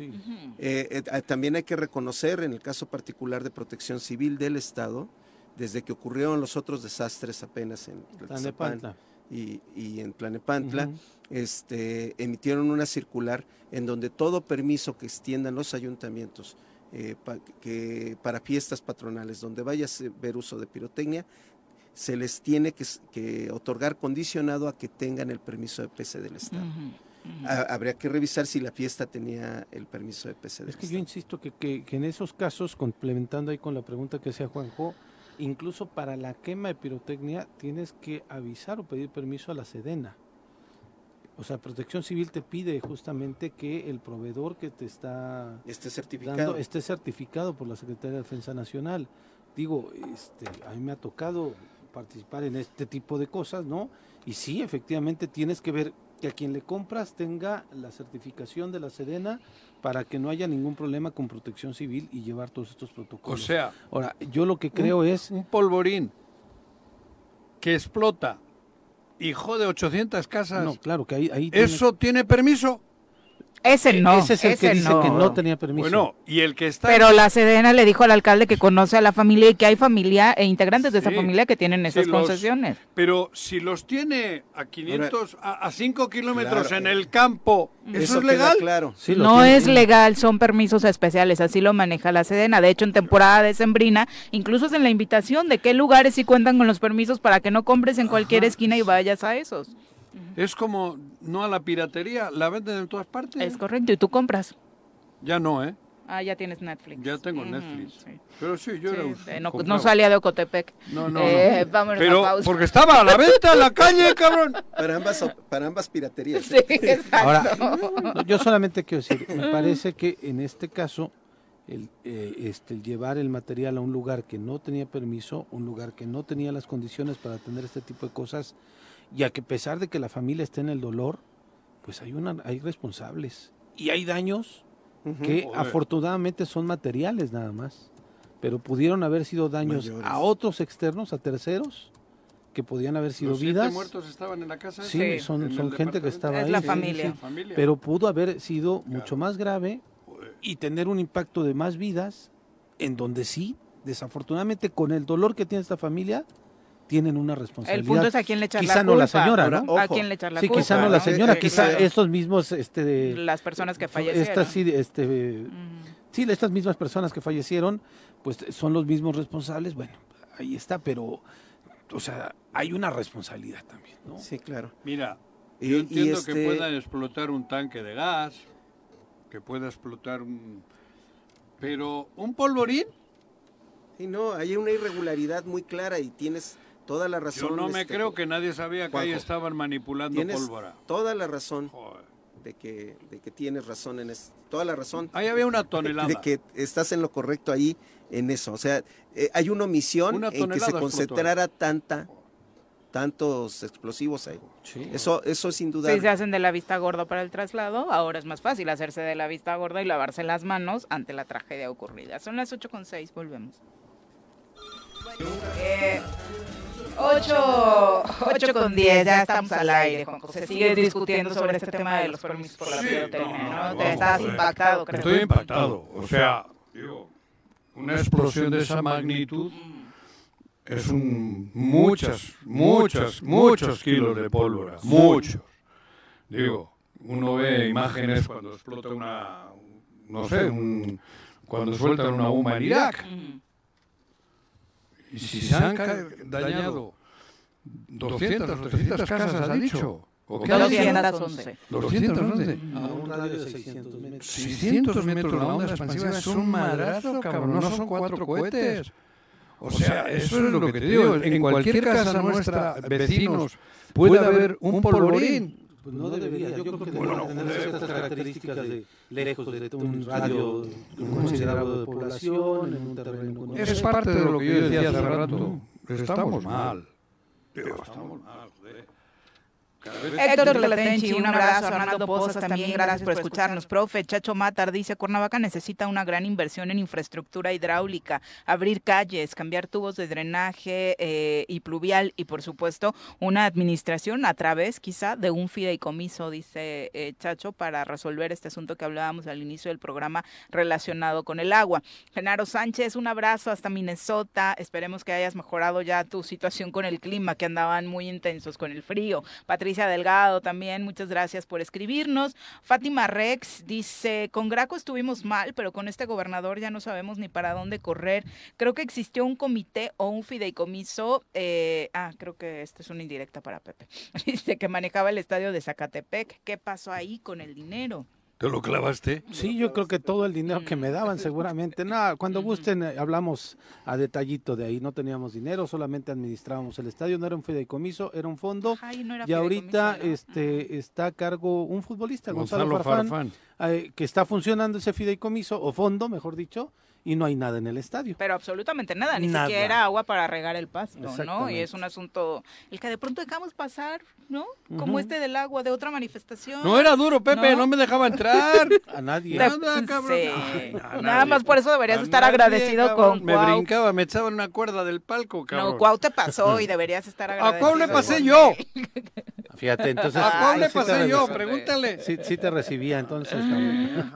Eh, eh, también hay que reconocer, en el caso particular de protección civil del Estado, desde que ocurrieron los otros desastres apenas en Tlalpan y, y en Planepantla, este, emitieron una circular en donde todo permiso que extiendan los ayuntamientos eh, que, para fiestas patronales, donde vaya a ver uso de pirotecnia, se les tiene que, otorgar condicionado a que tengan el permiso de PC del Estado. habría que revisar si la fiesta tenía el permiso de PC del Es que yo insisto que, que, en esos casos, complementando ahí con la pregunta que hacía Juanjo, incluso para la quema de pirotecnia tienes que avisar o pedir permiso a la Sedena. O sea, Protección Civil te pide justamente que el proveedor que te está esté certificado, esté certificado por la Secretaría de Defensa Nacional. Digo, este, a mí me ha tocado participar en este tipo de cosas, ¿no? Y sí, efectivamente tienes que ver que a quien le compras tenga la certificación de la Sedena para que no haya ningún problema con protección civil y llevar todos estos protocolos. O sea, ahora yo lo que creo es un polvorín que explota hijo de 800 casas. No, claro que ahí, ahí ¿Eso tiene permiso? Ese no. Ese es el que dice que no tenía permiso. Bueno, y el que está. Pero la Sedena le dijo al alcalde que conoce a la familia y que hay familia e integrantes de esa familia que tienen esas concesiones. pero si los tiene a 500, a, 5 kilómetros en el campo, ¿eso, es legal? Claro. no es legal, son permisos especiales, así lo maneja la Sedena. De hecho, en temporada de Sembrina, incluso es en la invitación de qué lugares sí cuentan con los permisos para que no compres en cualquier esquina y vayas a esos. Es como, no a la piratería, la venden en todas partes. Es correcto, y tú compras. Ya no, ¿eh? Ah, ya tienes Netflix. Ya tengo Netflix. sí. Pero sí, yo Sí, era eh, no, salía de Ocotepec. No, no, Eh, no. vámonos Pero a pausa. porque estaba a la venta en la calle, cabrón. Para ambas, para ambas piraterías. Sí, <laughs> exacto. Ahora, yo solamente quiero decir, me parece que en este caso, el, eh, este, el llevar el material a un lugar que no tenía permiso, un lugar que no tenía las condiciones para tener este tipo de cosas, y a que a pesar de que la familia esté en el dolor, pues hay, una, hay responsables. Y hay daños que Joder. afortunadamente son materiales nada más, pero pudieron haber sido daños Mayores. a otros externos, a terceros, que podían haber sido Los siete vidas. muertos estaban en la casa. Sí, Sí. son, son gente que estaba Es ahí. la sí, familia. sí. Familia. Pero pudo haber sido mucho más grave y tener un impacto de más vidas, en donde sí, desafortunadamente, con el dolor que tiene esta familia, tienen una El responsabilidad. punto es a quién le echar Quizá la no culpa. la señora, ¿no? A quién le echar la Sí, culpa. quizá no la ¿no? señora, Eh, quizá claro. estos mismos, este, de- Las personas que fallecieron. estas sí, este, sí, estas mismas personas que fallecieron, pues son los mismos responsables. Bueno, ahí está, pero, o sea, hay una responsabilidad también, ¿no? Sí, claro. Mira, Y- yo y entiendo este- que pueda explotar un tanque de gas, que pueda explotar un... Pero un polvorín, Sí, no, hay una irregularidad muy clara y tienes toda la razón. yo no me este, creo que nadie sabía que ahí estaban manipulando Tienes pólvora. toda la razón Joder. de que, de que tienes razón en eso. Toda la razón. Ahí había una tonelada. De que estás en lo correcto ahí en eso. O sea, eh, hay una omisión Una en que se explotó. concentrara tanta, tantos explosivos ahí. Eso, eso es sin duda. Si se hacen de la vista gorda para el traslado, ahora es más fácil hacerse de la vista gorda y lavarse las manos ante la tragedia ocurrida. Son las 8.6, volvemos. Eh, 8, 8 con 10, ya estamos al aire, Juan José. Sigue discutiendo sobre este tema de los permisos por la Sí, pirotecnia, no, Te estás impactado, creo. Estoy impactado. O sea, digo, una explosión de esa magnitud es un muchas, muchas, muchos kilos de pólvora. Muchos. Digo, uno ve imágenes cuando explota una, no sé, un- cuando sueltan una bomba en Irak. Y si se han dañado 200 o 300 casas, ha dicho. ¿O qué ha dicho? 211. 211. A un radio de 600 metros. 600 metros la onda expansiva es un madrazo, cabrón, no son cuatro cohetes. O sea, eso es lo que te digo. En cualquier casa nuestra, vecinos, puede haber un polvorín. Pues no debería, yo creo que debería tener ciertas características de lejos de un radio considerable de población, en un terreno con- Es parte de lo que yo decía hace rato. Estamos mal. Digo, estamos mal, Héctor Latenchi, un abrazo. Arnaldo Pozas, también gracias por escucharnos. Profe, Chacho Matar dice, Cuernavaca necesita una gran inversión en infraestructura hidráulica, abrir calles, cambiar tubos de drenaje eh, y pluvial y, por supuesto, una administración a través, quizá, de un fideicomiso, dice eh, Chacho, para resolver este asunto que hablábamos al inicio del programa relacionado con el agua. Genaro Sánchez, un abrazo hasta Minnesota. Esperemos que hayas mejorado ya tu situación con el clima, que andaban muy intensos con el frío. Patricia Delgado también, muchas gracias por escribirnos. Fátima Rex dice, con Graco estuvimos mal, pero con este gobernador ya no sabemos ni para dónde correr. Creo que existió un comité o un fideicomiso, eh, ah, creo que esta es una indirecta para Pepe, <laughs> dice que manejaba el estadio de Zacatepec. ¿Qué pasó ahí con el dinero? ¿Te lo clavaste? Sí, yo creo que todo el dinero que me daban seguramente. No, cuando gusten eh, hablamos a detallito de ahí. No teníamos dinero, solamente administrábamos el estadio. No era un fideicomiso, era un fondo. Ay, no era Y ahorita este está a cargo un futbolista, Gonzalo, Gonzalo Farfán, Farfán. eh, que está funcionando ese fideicomiso, o fondo, mejor dicho, y no hay nada en el estadio. Pero absolutamente nada, ni Nada. siquiera agua para regar el pasto, ¿no? Y es un asunto, el que de pronto dejamos pasar, ¿no? Como este del agua, de otra manifestación. No era duro, Pepe, no, ¿No? me dejaba entrar. <laughs> A nadie. Nada, cabrón. sí. Ay, no, Nada nadie. más por eso deberías A estar nadie, agradecido cabrón. con Me Cuau. brincaba, me echaban una cuerda del palco, cabrón. No, Cuau te pasó y <laughs> deberías estar ¿A agradecido. Cuau le pasé yo? <laughs> Fíjate, entonces. ¿A Cuau le sí pasé yo? re- Pregúntale. Sí, sí te recibía, entonces.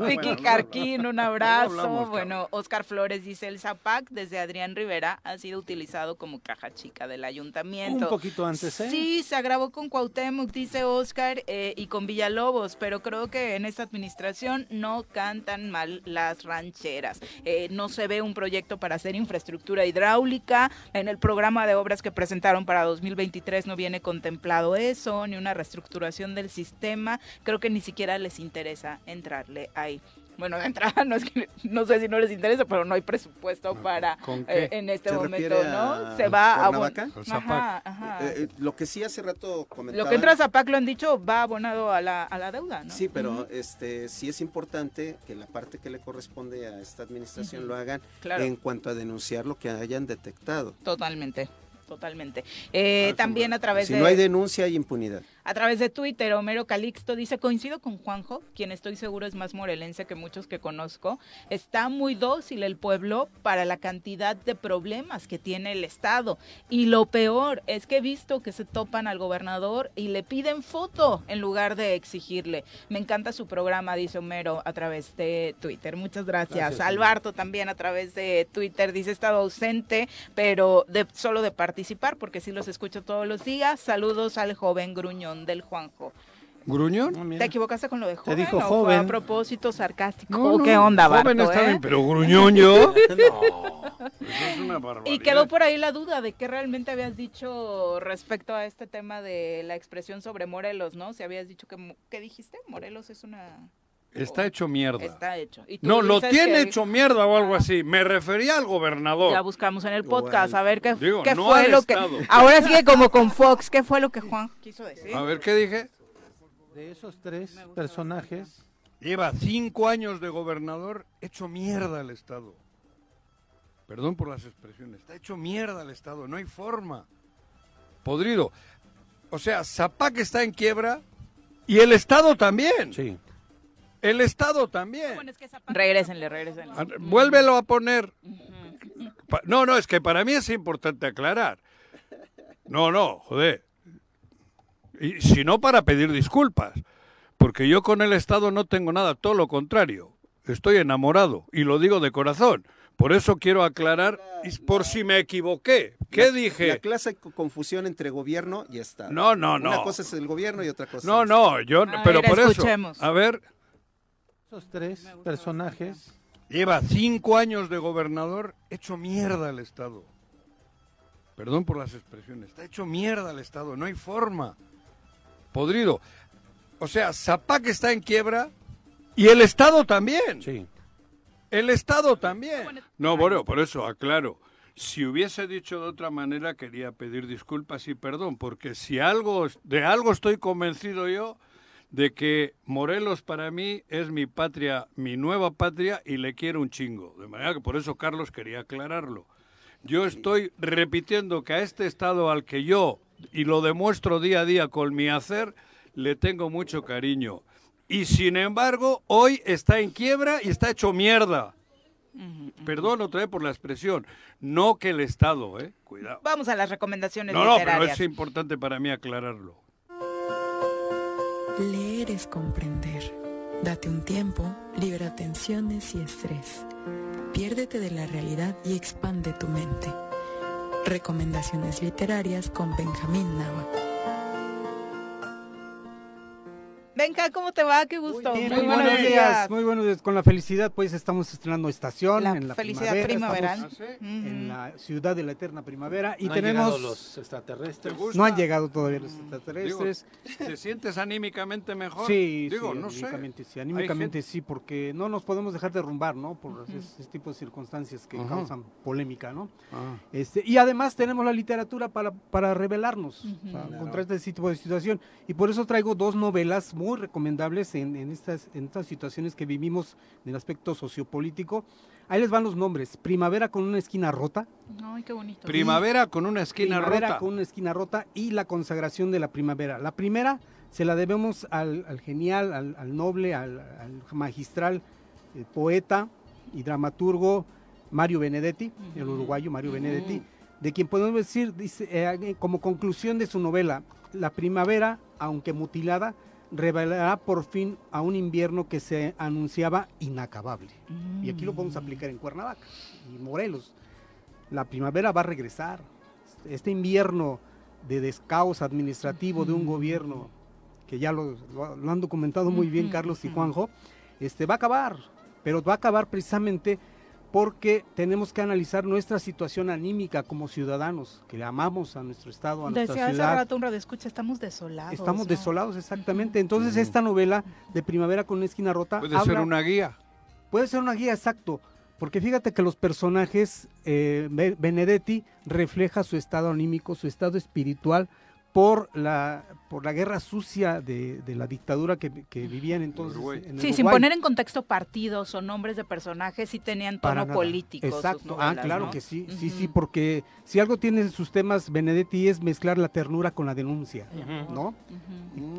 Vicky Carquín, un abrazo. bueno, Oscar Flores dice, el Zapac desde Adrián Rivera ha sido utilizado como caja chica del ayuntamiento. Un poquito antes, ¿eh? Sí, se agravó con Cuauhtémoc, dice Oscar, eh, y con Villalobos, pero creo que en esta administración no cantan mal las rancheras. Eh, no se ve un proyecto para hacer infraestructura hidráulica. En el programa de obras que presentaron para 2023 no viene contemplado eso, ni una reestructuración del sistema. Creo que ni siquiera les interesa entrarle ahí. Bueno, de entrada no es que no sé si no les interesa, pero no hay presupuesto para ¿con eh, en este ¿Se momento, ¿no? a Se va a Cuernavaca? Ajá, ajá. Eh, eh, lo que sí hace rato comentaba. Lo que entra a Zapac lo han dicho va abonado a la, a la deuda, ¿no? Sí, pero este sí es importante que la parte que le corresponde a esta administración lo hagan Claro. en cuanto a denunciar lo que hayan detectado. Totalmente, totalmente. Eh, también a través Si de no hay denuncia, hay impunidad. A través de Twitter, Homero Calixto dice, coincido con Juanjo, quien estoy seguro es más morelense que muchos que conozco, está muy dócil el pueblo para la cantidad de problemas que tiene el Estado. Y lo peor es que he visto que se topan al gobernador y le piden foto en lugar de exigirle. Me encanta su programa, dice Homero a través de Twitter. Muchas gracias. Gracias. Alberto también a través de Twitter dice, he estado ausente, pero de, solo de participar, porque sí los escucho todos los días. Saludos al joven gruñón del Juanjo. ¿Gruñón? Ah. ¿Te equivocaste con lo de joven dijo o fue joven. a propósito sarcástico? No, ¿O no, ¿Qué onda, joven Barto, está eh? bien, pero gruñón <laughs> yo. no. Eso es una barbaridad. Y quedó por ahí la duda de qué realmente habías dicho respecto a este tema de la expresión sobre Morelos, ¿no? Si habías dicho que, ¿qué dijiste? Morelos es una... Está hecho mierda. Está hecho. Y tú No, lo tiene que- hecho mierda o algo así. Me refería al gobernador. Ya buscamos en el podcast Bueno, a ver qué, digo, qué no fue lo que... Ahora sí que como con Fox, ¿qué fue lo que Juan quiso decir? A ver, ¿qué dije? De esos tres personajes, Lleva cinco años de gobernador hecho mierda al Estado. Perdón por las expresiones. Está hecho mierda al Estado. No hay forma. Podrido. O sea, Zapac está en quiebra y el Estado también. sí. El Estado también. Regrésenle, regrésenle. Ah, Vuélvelo a poner. No, no, es que para mí es importante aclarar. No, no, joder. Y si no, para pedir disculpas. Porque yo con el Estado no tengo nada, todo lo contrario. Estoy enamorado y lo digo de corazón. Por eso quiero aclarar, y por si me equivoqué. ¿Qué La dije? clase de confusión entre gobierno y Estado. No, no, Una no. cosa es el gobierno y otra cosa No, es no, yo, A pero ver, por escuchemos. eso. A ver, Tres personajes, Lleva cinco años de gobernador hecho mierda al Estado. Perdón por las expresiones. Está hecho mierda al Estado. No hay forma. Podrido. O sea, Zapac está en quiebra y el Estado también. sí. El Estado también. No, bueno, por eso aclaro. Si hubiese dicho de otra manera, quería pedir disculpas y perdón, porque si algo, de algo estoy convencido yo, de que Morelos para mí es mi patria, mi nueva patria, y le quiero un chingo. De manera que por eso Carlos quería aclararlo. Yo estoy repitiendo que a este Estado al que yo, y lo demuestro día a día con mi hacer, le tengo mucho cariño. Y sin embargo, hoy está en quiebra y está hecho mierda. Perdón otra vez por la expresión. No que el Estado, ¿eh? Cuidado. Vamos a las recomendaciones No, no, pero es importante para mí aclararlo. Leer es comprender. Date un tiempo, libera tensiones y estrés. Piérdete de la realidad y expande tu mente. Recomendaciones literarias con Benjamín Nava. Venga, ¿cómo te va? Qué gusto. Bien, Muy muy buenos buenos días. días, muy buenos días. Con la felicidad, pues estamos estrenando estación La en la felicidad primavera. primaveral. estamos En la ciudad de la eterna primavera y No han tenemos. llegado los extraterrestres. ¿Te gusta? No han llegado todavía los Digo, extraterrestres. ¿Te sientes anímicamente mejor? Sí, Digo, sí, no sé. anímicamente sí, Hay anímicamente sí, porque no nos podemos dejar derrumbar, ¿no? Por ese, ese tipo de circunstancias que Ajá. causan polémica, ¿no? Ah. Este, y además tenemos la literatura para, para revelarnos o sea, Ujú. contra este tipo de situación. Y por eso traigo dos novelas muy recomendables en, en estas, en estas situaciones que vivimos en el aspecto sociopolítico. Ahí les van los nombres. Primavera con una esquina rota. Ay, qué bonito. Primavera con una esquina primavera rota. con una esquina rota y la consagración de la primavera. La primera se la debemos al, al genial, al, al noble, al, al magistral eh, poeta y dramaturgo Mario Benedetti, el uruguayo Mario. Benedetti, de quien podemos decir, dice, eh, como conclusión de su novela, la primavera, aunque mutilada, revelará por fin a un invierno que se anunciaba inacabable. Y aquí lo podemos Mm. aplicar en Cuernavaca y Morelos. La primavera va a regresar. Este invierno de descaos administrativo de un gobierno que ya lo, lo- lo han documentado muy bien Carlos y. Juanjo, este, va a acabar, pero va a acabar precisamente porque tenemos que analizar nuestra situación anímica como ciudadanos, que le amamos a nuestro estado, a nuestra Decía hace ciudad. rato un radio escucha, estamos desolados. Estamos ¿no? desolados, exactamente. Entonces, esta novela de Primavera con una esquina rota Puede habla, ser una guía. puede ser una guía exacto, porque fíjate que los personajes, eh, Benedetti refleja su estado anímico, su estado espiritual, por la por la guerra sucia de, de la dictadura que, que vivían entonces. En sí, sin poner en contexto partidos o nombres de personajes, sí tenían tono político. Exacto, ah, claro que sí, sí, sí, porque si algo tiene sus temas Benedetti es mezclar la ternura con la denuncia, ¿no?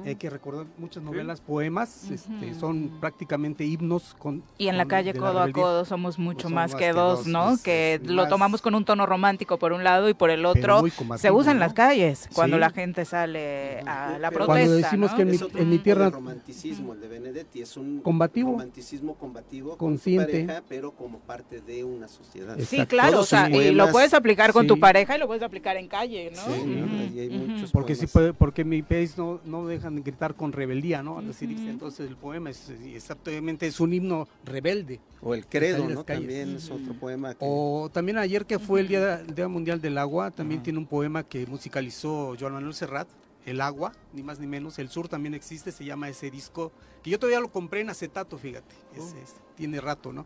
Hay que recordar muchas novelas, poemas, este, son prácticamente himnos con... Y en la calle codo a codo somos mucho más, que, dos, ¿no? que lo tomamos con un tono romántico por un lado y por el otro se usa en las calles cuando la gente sale a la protesta. Cuando decimos que en mi, en mi, tierra. El romanticismo, el de Benedetti, es un combativo, romanticismo combativo consciente, con pareja, pero como parte de una sociedad. Sí, claro, o sea, y lo puedes aplicar con tu pareja y lo puedes aplicar en calle, ¿no? Sí, ¿no? hay muchos porque sí puede, porque mi país no, no dejan de gritar con rebeldía, ¿no? Decir, entonces el poema es exactamente es un himno rebelde. O el credo, ¿no? También es otro poema. Que... O también ayer que fue el día, el día Mundial del Agua, también tiene un poema que musicalizó Joan Manuel Serrat el agua, ni más ni menos. El sur también existe, se llama ese disco, que yo todavía lo compré en acetato, fíjate. Oh. tiene rato, ¿no?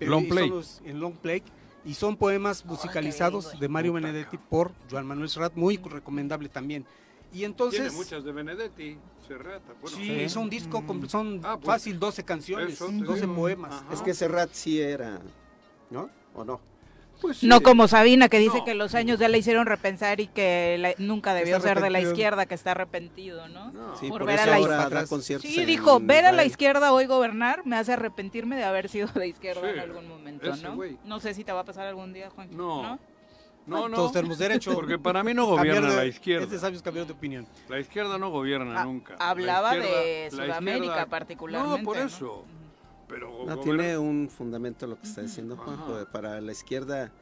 long play. en long play. Y son poemas musicalizados de Mario Benedetti por Joan Manuel Serrat, muy recomendable también. Y entonces... Tiene muchas de Benedetti, Serrat. Bueno, sí, es un disco, son ah, pues, fácil 12 canciones, 12 poemas. Es que Serrat sí era, ¿no? ¿O no? Pues no como Sabina que dice que los años ya le hicieron repensar y que nunca debió ser de la izquierda, que está arrepentido, ¿no? por, ver a la izquierda. Sí, dijo, ver a la izquierda hoy gobernar me hace arrepentirme de haber sido de izquierda en algún momento, ¿no? No sé si te va a pasar algún día, Juan. No. ¿no? No, Todos tenemos derecho. Porque para mí no gobierna la izquierda. Este sabios cambió de opinión. La izquierda no gobierna ah, nunca. Hablaba de Sudamérica particularmente. No, por eso. Pero no, tiene un fundamento lo que está diciendo Juan. Para la izquierda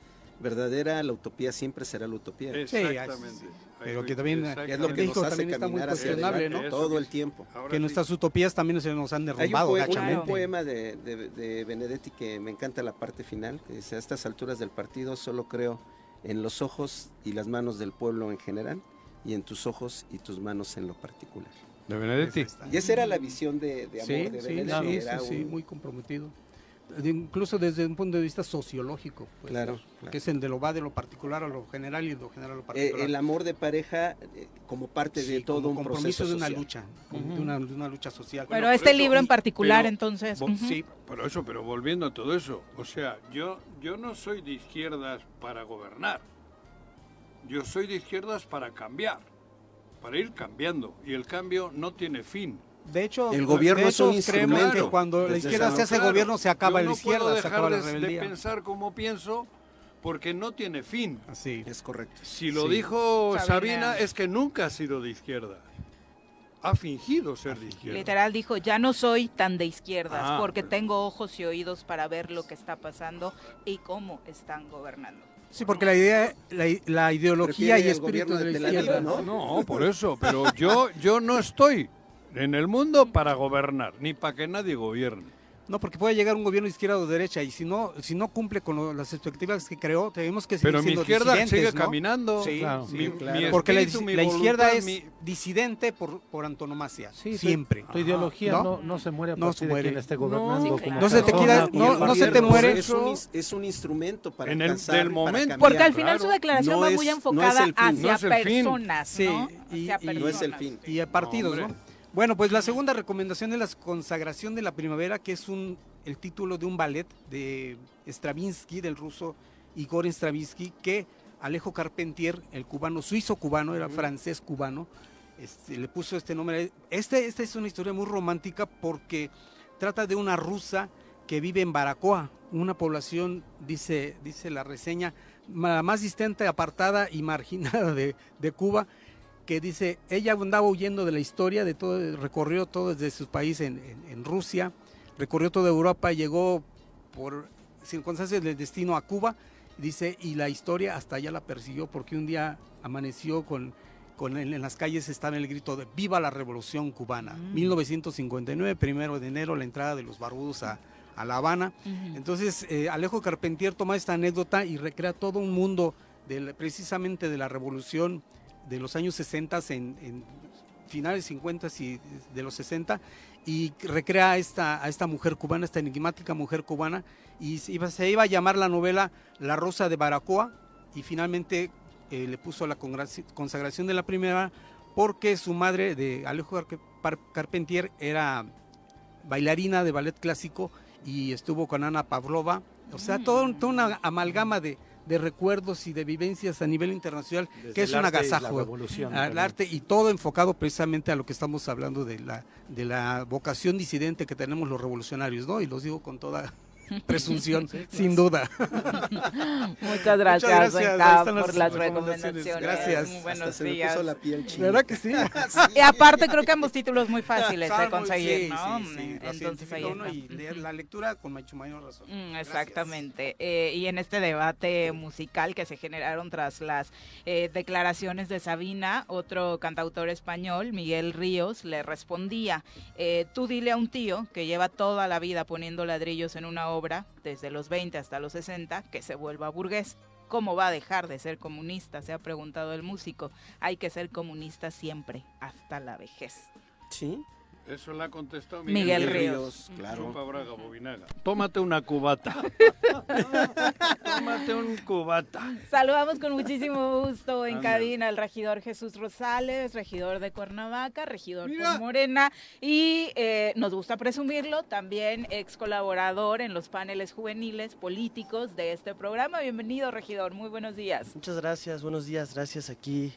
verdadera, la utopía siempre será la utopía. Exactamente. pero que también es lo que nos hace caminar hacia adelante, ¿no? todo el tiempo. que nuestras utopías también se nos han derrumbado. Hay un, poema de, de, Benedetti que me encanta la parte final, que dice, a estas alturas del partido solo creo en los ojos y las manos del pueblo en general y en tus ojos y tus manos en lo particular. De Benedetti. Y esa era la visión de, amor de Benedetti. Sí, sí, muy comprometido incluso desde un punto de vista sociológico. Pues, claro, Que es el de lo va de lo particular a lo general y de lo general a lo particular. Eh, el amor de pareja eh, como parte de todo un compromiso de una lucha, de, una, lucha social. Pero este libro en particular, entonces. Sí, por eso, pero volviendo a todo eso, o sea, yo, yo no soy de izquierdas para gobernar. Yo soy de izquierdas para cambiar, para ir cambiando. Y el cambio no tiene fin. De hecho, el gobierno es un instrumento. que cuando la izquierda se hace gobierno se acaba la izquierda, se acaba la de pensar como pienso porque no tiene fin. Así es correcto. Si lo dijo Sabina. es que nunca ha sido de izquierda. Ha fingido ser de izquierda. Literal dijo, ya no soy tan de izquierdas ah, porque tengo ojos y oídos para ver lo que está pasando y cómo están gobernando. Sí, porque la idea, la, ideología y espíritu de la, izquierda, ¿no? No, por eso, pero yo, yo no estoy en el mundo para gobernar, ni para que nadie gobierne. No, porque puede llegar un gobierno de izquierda o derecha y si no si no cumple con las expectativas que creó, tenemos que seguir Pero mi izquierda sigue caminando. Sí, claro. porque la, izquierda es disidente por, por antonomasia, siempre. Tu ideología no, no, se muere a no se muere. de quien esté gobernando. No, se te queda, no, se te muere. Es un, es un instrumento para en el del momento. porque al final su declaración va muy enfocada hacia personas, sí, y, no es el fin. Y a partidos, ¿no? Bueno, pues la segunda recomendación es la consagración de la primavera, que es un, el título de un ballet de Stravinsky, del ruso Igor Stravinsky, que Alejo Carpentier, el cubano, suizo cubano, era francés cubano, este, le puso este nombre. Este, esta es una historia muy romántica porque trata de una rusa que vive en Baracoa, una población, dice, dice la reseña, la más distante, apartada y marginada de, de Cuba, que dice, ella andaba huyendo de la historia, de todo, recorrió todo desde su país en, Rusia, recorrió toda Europa, llegó por circunstancias del destino a Cuba, dice, y la historia hasta allá la persiguió porque un día amaneció con, con en, las calles estaba el grito de Viva la Revolución Cubana, 1959, mm. primero de enero, la entrada de los barbudos a, La Habana. Entonces, eh, Alejo Carpentier toma esta anécdota y recrea todo un mundo precisamente de la revolución de los años 60 en, finales 50 y de los 60 y recrea a esta, a esta mujer cubana, esta enigmática mujer cubana, y se iba, se iba a llamar la novela La Rosa de Baracoa, y finalmente eh, le puso la consagración de la primera porque su madre de Alejo Carpentier era bailarina de ballet clásico y estuvo con Ana Pavlova, o sea, toda una amalgama de, de recuerdos y de vivencias a nivel internacional, Desde que es un agasajo. revolución al también. arte y todo enfocado precisamente a lo que estamos hablando de la, de la vocación disidente que tenemos los revolucionarios, ¿no? Y los digo con toda <laughs> presunción, sin duda. <laughs> Muchas gracias, las por las recomendaciones. Gracias. Muy Hasta buenos se me días. puso la piel china. ¿Verdad que <laughs> sí? Y aparte creo que ambos títulos muy fáciles de conseguir, sí, ¿no? sí, sí, lo Entonces ahí está. y leer la lectura con mucho mayor razón. Mm, Exactamente. Eh, y en este debate musical que se generaron tras las eh, declaraciones de Sabina, otro cantautor español, Miguel Ríos, le respondía, eh, tú dile a un tío que lleva toda la vida poniendo ladrillos en una obra, desde los 20 hasta los 60, que se vuelva burgués. ¿Cómo va a dejar de ser comunista? Se ha preguntado el músico. Hay que ser comunista siempre, hasta la vejez. Sí. Eso la contestó Miguel Miguel, Ríos. claro. Chupa Braga Bobinaga. Tómate una cubata. <laughs> Tómate un cubata. Saludamos con muchísimo gusto en Anda. cabina al regidor Jesús Rosales, regidor de Cuernavaca, regidor por Morena y eh, nos gusta presumirlo, también ex colaborador en los paneles juveniles políticos de este programa. Bienvenido, regidor, muy buenos días. Muchas gracias, buenos días, gracias aquí.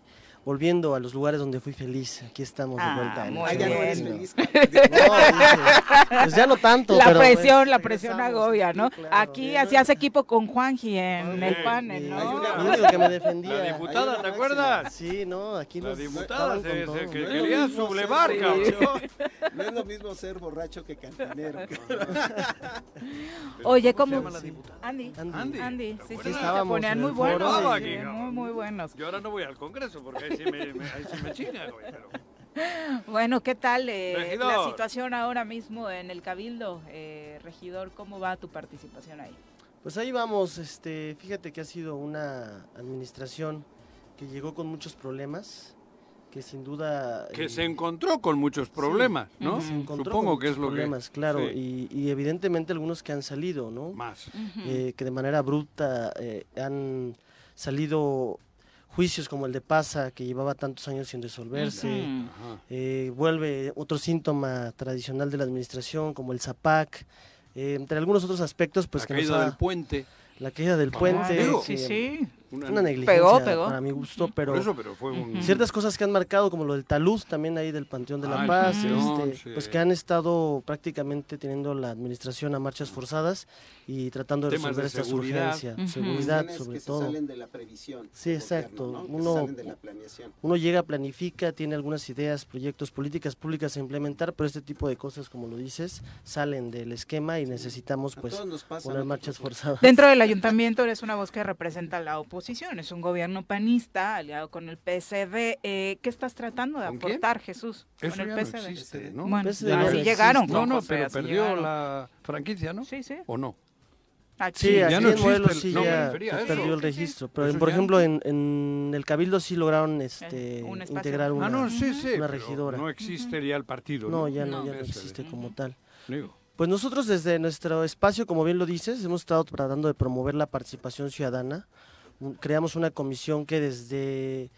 Volviendo a los lugares donde fui feliz, aquí estamos de vuelta. muy Ah, ya no eres camino. feliz. No, dice, pues ya no tanto. La pero, presión, pues, la presión agobia, sí, ¿no? claro. Aquí hacías equipo con Juanji en el panel, ¿no? que me <laughs> defendía. La diputada, ¿te acuerdas? Sí, no, aquí La nos diputada se, se- todo. que No es quería lo mismo sublevar, ser cabrón. <laughs> No es lo mismo ser borracho que cantinero. <laughs> Oye, ¿Cómo se ¿cómo? llama la diputada? Andy. Andy. Andy. Andy, ¿te sí, sí, se ponían muy buenos, muy, muy buenos. Yo ahora no voy al Congreso porque sí me, me- ahí sí me chingan, güey, pero- <laughs> Bueno, ¿qué tal eh, la situación ahora mismo en el Cabildo? Eh, regidor, ¿cómo va tu participación ahí? Pues ahí vamos, este, fíjate que ha sido una administración que llegó con muchos problemas, que sin duda... Que eh, se encontró con muchos problemas, ¿no? se encontró Supongo con que es lo problemas, que... claro, sí, y, y evidentemente algunos que han salido, ¿no? Más. Eh, que de manera bruta eh, han salido juicios como el de Pasa, que llevaba tantos años sin resolverse, eh, vuelve otro síntoma tradicional de la administración como el ZAPAC, eh, entre algunos otros aspectos, pues la que nos caída ha- del puente. la caída del Ah, puente, digo. Sí, sí. Una negligencia Pegó, pegó. para mi gusto, pero Por eso, pero fue un... ciertas cosas que han marcado, como lo del talud también ahí del Panteón de la Ah, Paz, Panteón, este, sí. pues que han estado prácticamente teniendo la administración a marchas forzadas y tratando de Temas resolver de estas seguridad. sobre que se todo. salen de la previsión. Sí, exacto. gobierno, ¿no? Que Uno- salen de la planeación. Uno llega, planifica, tiene algunas ideas, proyectos, políticas públicas a implementar, pero este tipo de cosas, como lo dices, salen del esquema y necesitamos pues poner marchas forzadas. Dentro del ayuntamiento eres una voz que representa la oposición, es un gobierno panista aliado con el PSD. Eh, ¿Qué estás tratando de aportar, Jesús? Eso con el ya no existe, ¿no? Bueno, PSD no así llegaron. No, no, José, pero perdió llegaron. la franquicia, ¿no? Sí, sí. ¿O no? Aquí. Sí, aquí ya no en existe Morelos el- sí no, me ya refería a eso. perdió el sí, registro, pero por ejemplo en, en el Cabildo sí lograron este, un espacio. integrar una... Ah, no, sí, sí. una regidora. No existe ya el partido, No, ¿no? ya no, No. ya no existe como tal. Digo. Pues nosotros desde nuestro espacio, como bien lo dices, hemos estado tratando de promover la participación ciudadana. Creamos una comisión que desde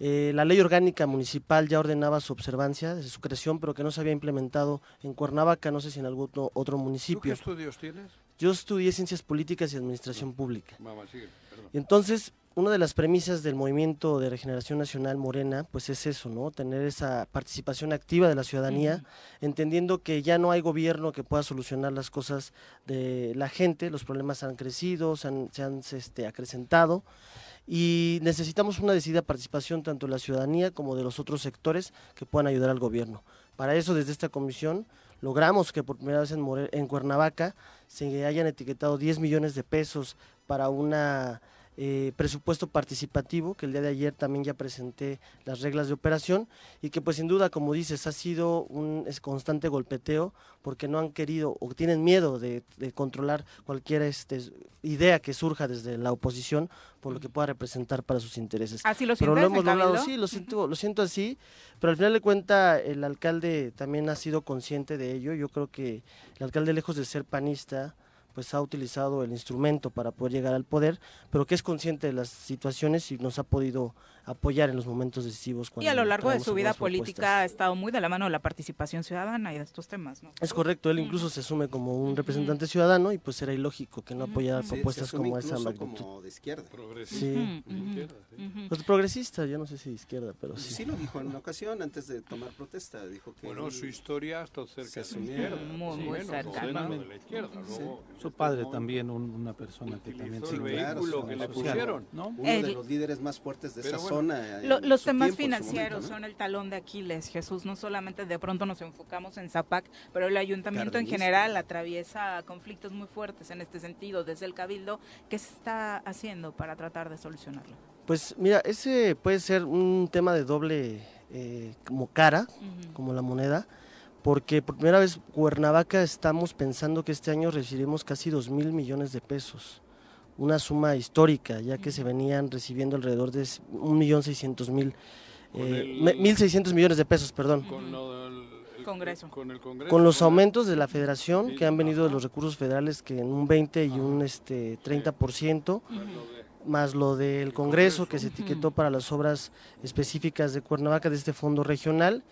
eh, la ley orgánica municipal ya ordenaba su observancia desde su creación, pero que no se había implementado en Cuernavaca, no sé si en algún otro, otro ¿Tú qué municipio. estudios tienes? Yo estudié ciencias políticas y administración pública. Mamá, sigue. Y entonces, una de las premisas del movimiento de regeneración nacional morena, pues es eso, ¿no? Tener esa participación activa de la ciudadanía, entendiendo que ya no hay gobierno que pueda solucionar las cosas de la gente, los problemas han crecido, se han, se han este, acrecentado, y necesitamos una decidida participación tanto de la ciudadanía como de los otros sectores que puedan ayudar al gobierno. Para eso, desde esta comisión, logramos que por primera vez en, More- en Cuernavaca se hayan etiquetado 10 millones de pesos para una eh, presupuesto participativo, que el día de ayer también ya presenté las reglas de operación y que pues sin duda, como dices, ha sido un constante golpeteo porque no han querido o tienen miedo de, controlar cualquier este, idea que surja desde la oposición por lo que pueda representar para sus intereses. Así lo Pero lo hemos logrado, sí, lo siento, lo siento así, pero al final de cuenta el alcalde también ha sido consciente de ello. Yo creo que el alcalde, lejos de ser panista, pues ha utilizado el instrumento para poder llegar al poder, pero que es consciente de las situaciones y nos ha podido apoyar en los momentos decisivos. y a lo largo de su vida política ha estado muy de la mano de la participación ciudadana y de estos temas, ¿no? Es correcto, él incluso se asume como un representante ciudadano y pues era ilógico que no apoyara propuestas como esa magnitud. como de izquierda. Sí. Pues progresista, yo no sé si de izquierda, pero sí. Sí lo dijo en una ocasión antes de tomar protesta, dijo que Bueno, su historia está cerca de la izquierda. Muy, muy cerca, de la izquierda. Su padre también, una persona que también... El vehículo que le pusieron, ¿no? Uno de los líderes más fuertes de esa los temas financieros son el talón de Aquiles, Jesús. No solamente de pronto nos enfocamos en Zapac, pero el ayuntamiento en general atraviesa conflictos muy fuertes en este sentido. Desde el Cabildo, ¿qué se está haciendo para tratar de solucionarlo? Pues mira, ese puede ser un tema de doble eh, como cara, como la moneda porque por primera vez Cuernavaca estamos pensando que este año recibiremos casi dos mil millones de pesos una suma histórica, ya que se venían recibiendo alrededor de 1.600.000, eh, 1.600 millones de pesos, perdón. Con el, Congreso. Con, el Congreso. con los aumentos de la federación que han venido de los recursos federales que en un 20 y un este 30%, más lo del Congreso que se etiquetó para las obras específicas de Cuernavaca de este fondo regional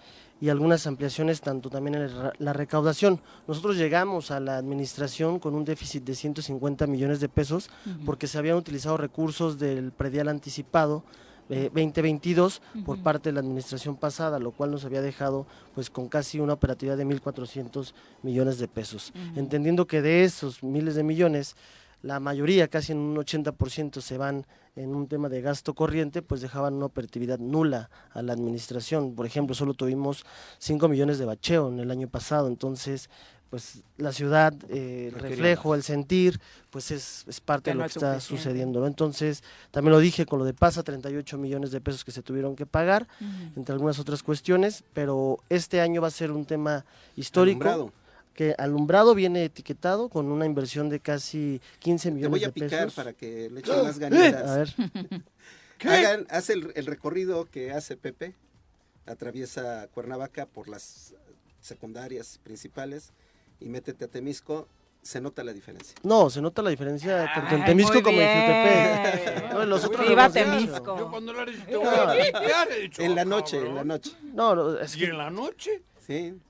y algunas ampliaciones tanto también en la recaudación. Nosotros llegamos a la administración con un déficit de 150 millones de pesos porque se habían utilizado recursos del predial anticipado 2022 eh, por parte de la administración pasada, lo cual nos había dejado pues con casi una operatividad de 1.400 millones de pesos. Entendiendo que de esos miles de millones la mayoría, casi en un 80%, se van en un tema de gasto corriente, pues dejaban una operatividad nula a la administración. Por ejemplo, solo tuvimos 5 millones de bacheo en el año pasado, entonces pues la ciudad, eh, el reflejo, el sentir, pues es, parte de lo que está sucediendo. Entonces, también lo dije con lo de PASA, 38 millones de pesos que se tuvieron que pagar, entre algunas otras cuestiones, pero este año va a ser un tema histórico que alumbrado viene etiquetado con una inversión de casi 15 millones de pesos. Te voy a picar para que le <gasps> echen más ganitas. A ver. Hagan, hace el, el, recorrido que hace Pepe, atraviesa Cuernavaca por las secundarias principales y métete a Temisco se nota la diferencia. No, se nota la diferencia tanto en Temisco como en Jutepec. No, los otros Viva Temisco. Yo cuando lo he dicho, En la noche, en la noche. No, no es ¿Y en la noche?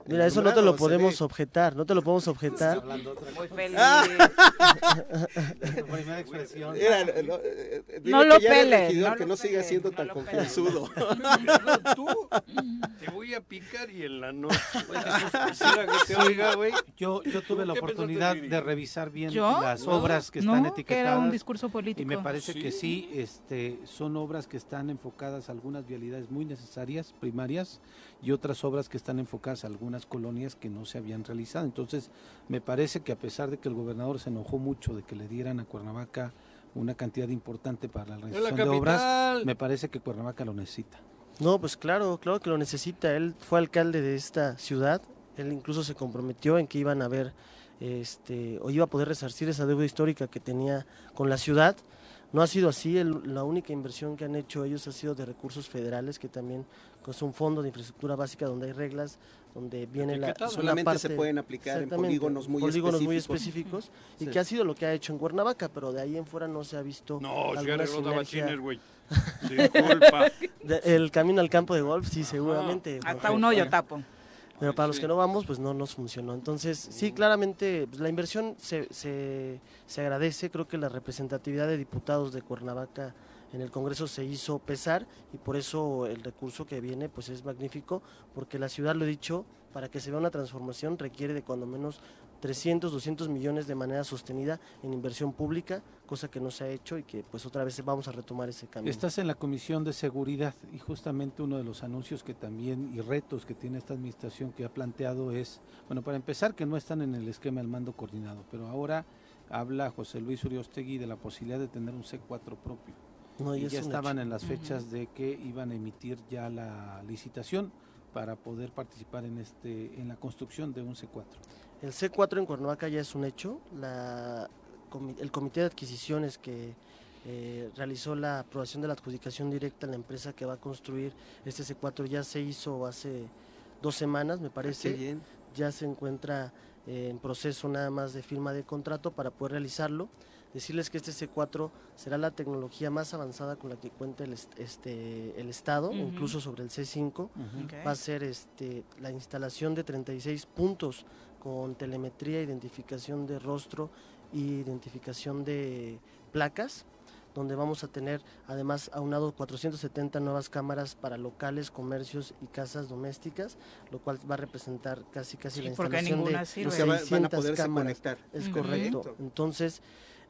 Mira, eso no te lo podemos objetar, no te lo podemos objetar. Muy feliz. <laughs> expresión. Eh, no lo pele. No que no siga siendo tan confuso. <laughs> Tú te voy a picar y en la noche. que te oiga, güey. Yo, yo tuve la oportunidad de revisar bien las obras que están etiquetadas. Que era un discurso político. Y me parece que sí, este, son obras que están enfocadas a algunas vialidades muy necesarias, primarias, y otras obras que están enfocadas a algunas colonias que no se habían realizado. Entonces, me parece que a pesar de que el gobernador se enojó mucho de que le dieran a Cuernavaca una cantidad importante para la realización de obras, me parece que Cuernavaca lo necesita. No, pues claro, claro que lo necesita. Él fue alcalde de esta ciudad, él incluso se comprometió en que iban a ver este, o iba a poder resarcir esa deuda histórica que tenía con la ciudad. No ha sido así, la única inversión que han hecho ellos ha sido de recursos federales, que también es un fondo de infraestructura básica donde hay reglas, donde viene la... Solamente se pueden aplicar en polígonos muy polígonos muy específicos y que ha sido lo que ha hecho en Cuernavaca, pero de ahí en fuera no se ha visto No, alguna sinergia. güey. <laughs> el camino al campo de golf, sí, seguramente. Hasta un hoyo tapo. Pero para los que no vamos, pues no nos funcionó. Entonces, sí, claramente pues, la inversión se, se, se agradece. Creo que la representatividad de diputados de Cuernavaca en el Congreso se hizo pesar y por eso el recurso que viene pues es magnífico porque la ciudad, lo he dicho, para que se vea una transformación requiere de cuando menos 300, 200 millones de manera sostenida en inversión pública, cosa que no se ha hecho y que pues otra vez vamos a retomar ese camino. Estás en la Comisión de Seguridad y justamente uno de los anuncios que también y retos que tiene esta administración que ha planteado es, bueno, para empezar que no están en el esquema del mando coordinado, pero ahora habla José Luis Uriostegui de la posibilidad de tener un C4 propio. No, y ya estaban hecho. en las fechas de que iban a emitir ya la licitación para poder participar en este en la construcción de un C4. El C4 en Cuernavaca ya es un hecho. La, el comité de adquisiciones que eh, realizó la aprobación de la adjudicación directa a la empresa que va a construir este C4 ya se hizo hace dos semanas, me parece. qué bien. Ya se encuentra eh, en proceso nada más de firma de contrato para poder realizarlo. Decirles que este C4 será la tecnología más avanzada con la que cuenta el, est- este, el Estado, incluso sobre el C5. Ok. Va a ser este, la instalación de 36 puntos con telemetría, identificación de rostro y identificación de placas, donde vamos a tener además aunado 470 nuevas cámaras para locales, comercios y casas domésticas, lo cual va a representar casi casi Sí, la instalación de sirve. O sea, va- van a 600 poderse cámaras. conectar. Es correcto. Entonces,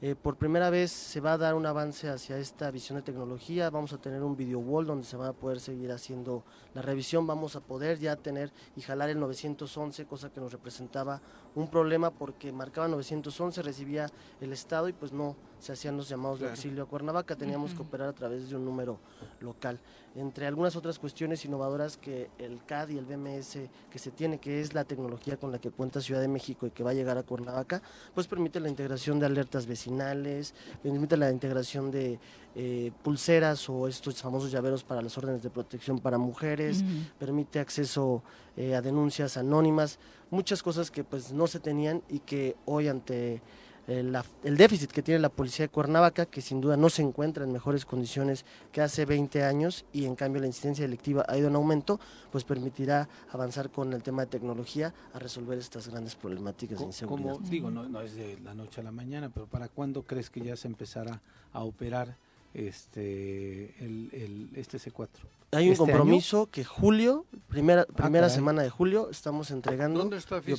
eh, por primera vez se va a dar un avance hacia esta visión de tecnología. Vamos a tener un video wall donde se va a poder seguir haciendo la revisión. Vamos a poder ya tener y jalar el 911, cosa que nos representaba un problema porque marcaba 911, recibía el Estado y pues no se hacían los llamados Claro. de auxilio a Cuernavaca. Teníamos que operar a través de un número local. Entre algunas otras cuestiones innovadoras que el CAD y el BMS que se tiene, que es la tecnología con la que cuenta Ciudad de México y que va a llegar a Cuernavaca, pues permite la integración de alertas vecinales, permite la integración de eh, pulseras o estos famosos llaveros para las órdenes de protección para mujeres, permite acceso eh, a denuncias anónimas, muchas cosas que pues no se tenían y que hoy ante eh, el déficit que tiene la policía de Cuernavaca, que sin duda no se encuentra en mejores condiciones que hace 20 años y en cambio la incidencia delictiva ha ido en aumento, pues permitirá avanzar con el tema de tecnología a resolver estas grandes problemáticas de inseguridad. Como digo, no, no es de la noche a la mañana, pero ¿para cuándo crees que ya se empezará a operar este el, el- este C4? Hay un ¿Este año? compromiso que julio, primera, primera caray. semana de julio, estamos entregando ¿Dónde está y operando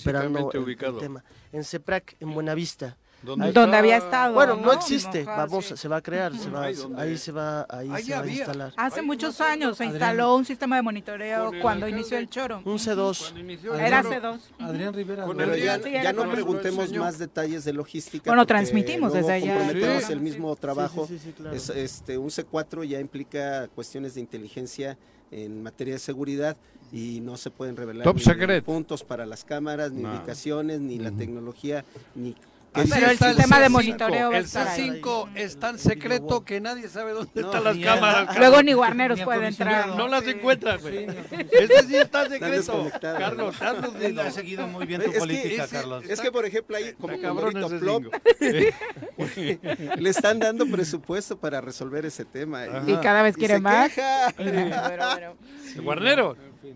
físicamente el- el ubicado? tema. En CEPRAC, en Buenavista. ¿Dónde Ahí- Donde había estado. Bueno, no ¿no? existe, Ajá, vamos, sí. se va a crear, ahí se va, ahí Ahí se va a instalar. Hace muchos años se Adrián. instaló un sistema de monitoreo cuando inició el choro. Un C2. Cuando inició el Era choro. C2. Adrián Rivera. ¿no? Pero ya, no preguntemos más detalles de logística. Bueno, transmitimos desde allá. comprometemos Sí. el mismo trabajo. Sí, sí, sí, claro. Es, este, un C4 ya implica cuestiones de inteligencia en materia de seguridad y no se pueden revelar Top ni secret. puntos para las cámaras, ni No. ubicaciones, ni la tecnología, ni... Así Pero el sistema de C5. monitoreo va a El estar ahí. C5 es tan secreto que nadie sabe dónde No, están las cámaras. Luego Carlos. ni Guarneros Ni puede entrar. No las Sí. encuentras, güey. Sí, no, sí. Este sí está secreto. Carlos, Carlos, Él ha seguido muy bien tu política, Carlos. Es que, por ejemplo, ahí como cabrón Plop, <laughs> le están dando presupuesto para resolver ese tema. Ajá. Y cada vez quiere más. queja. <laughs>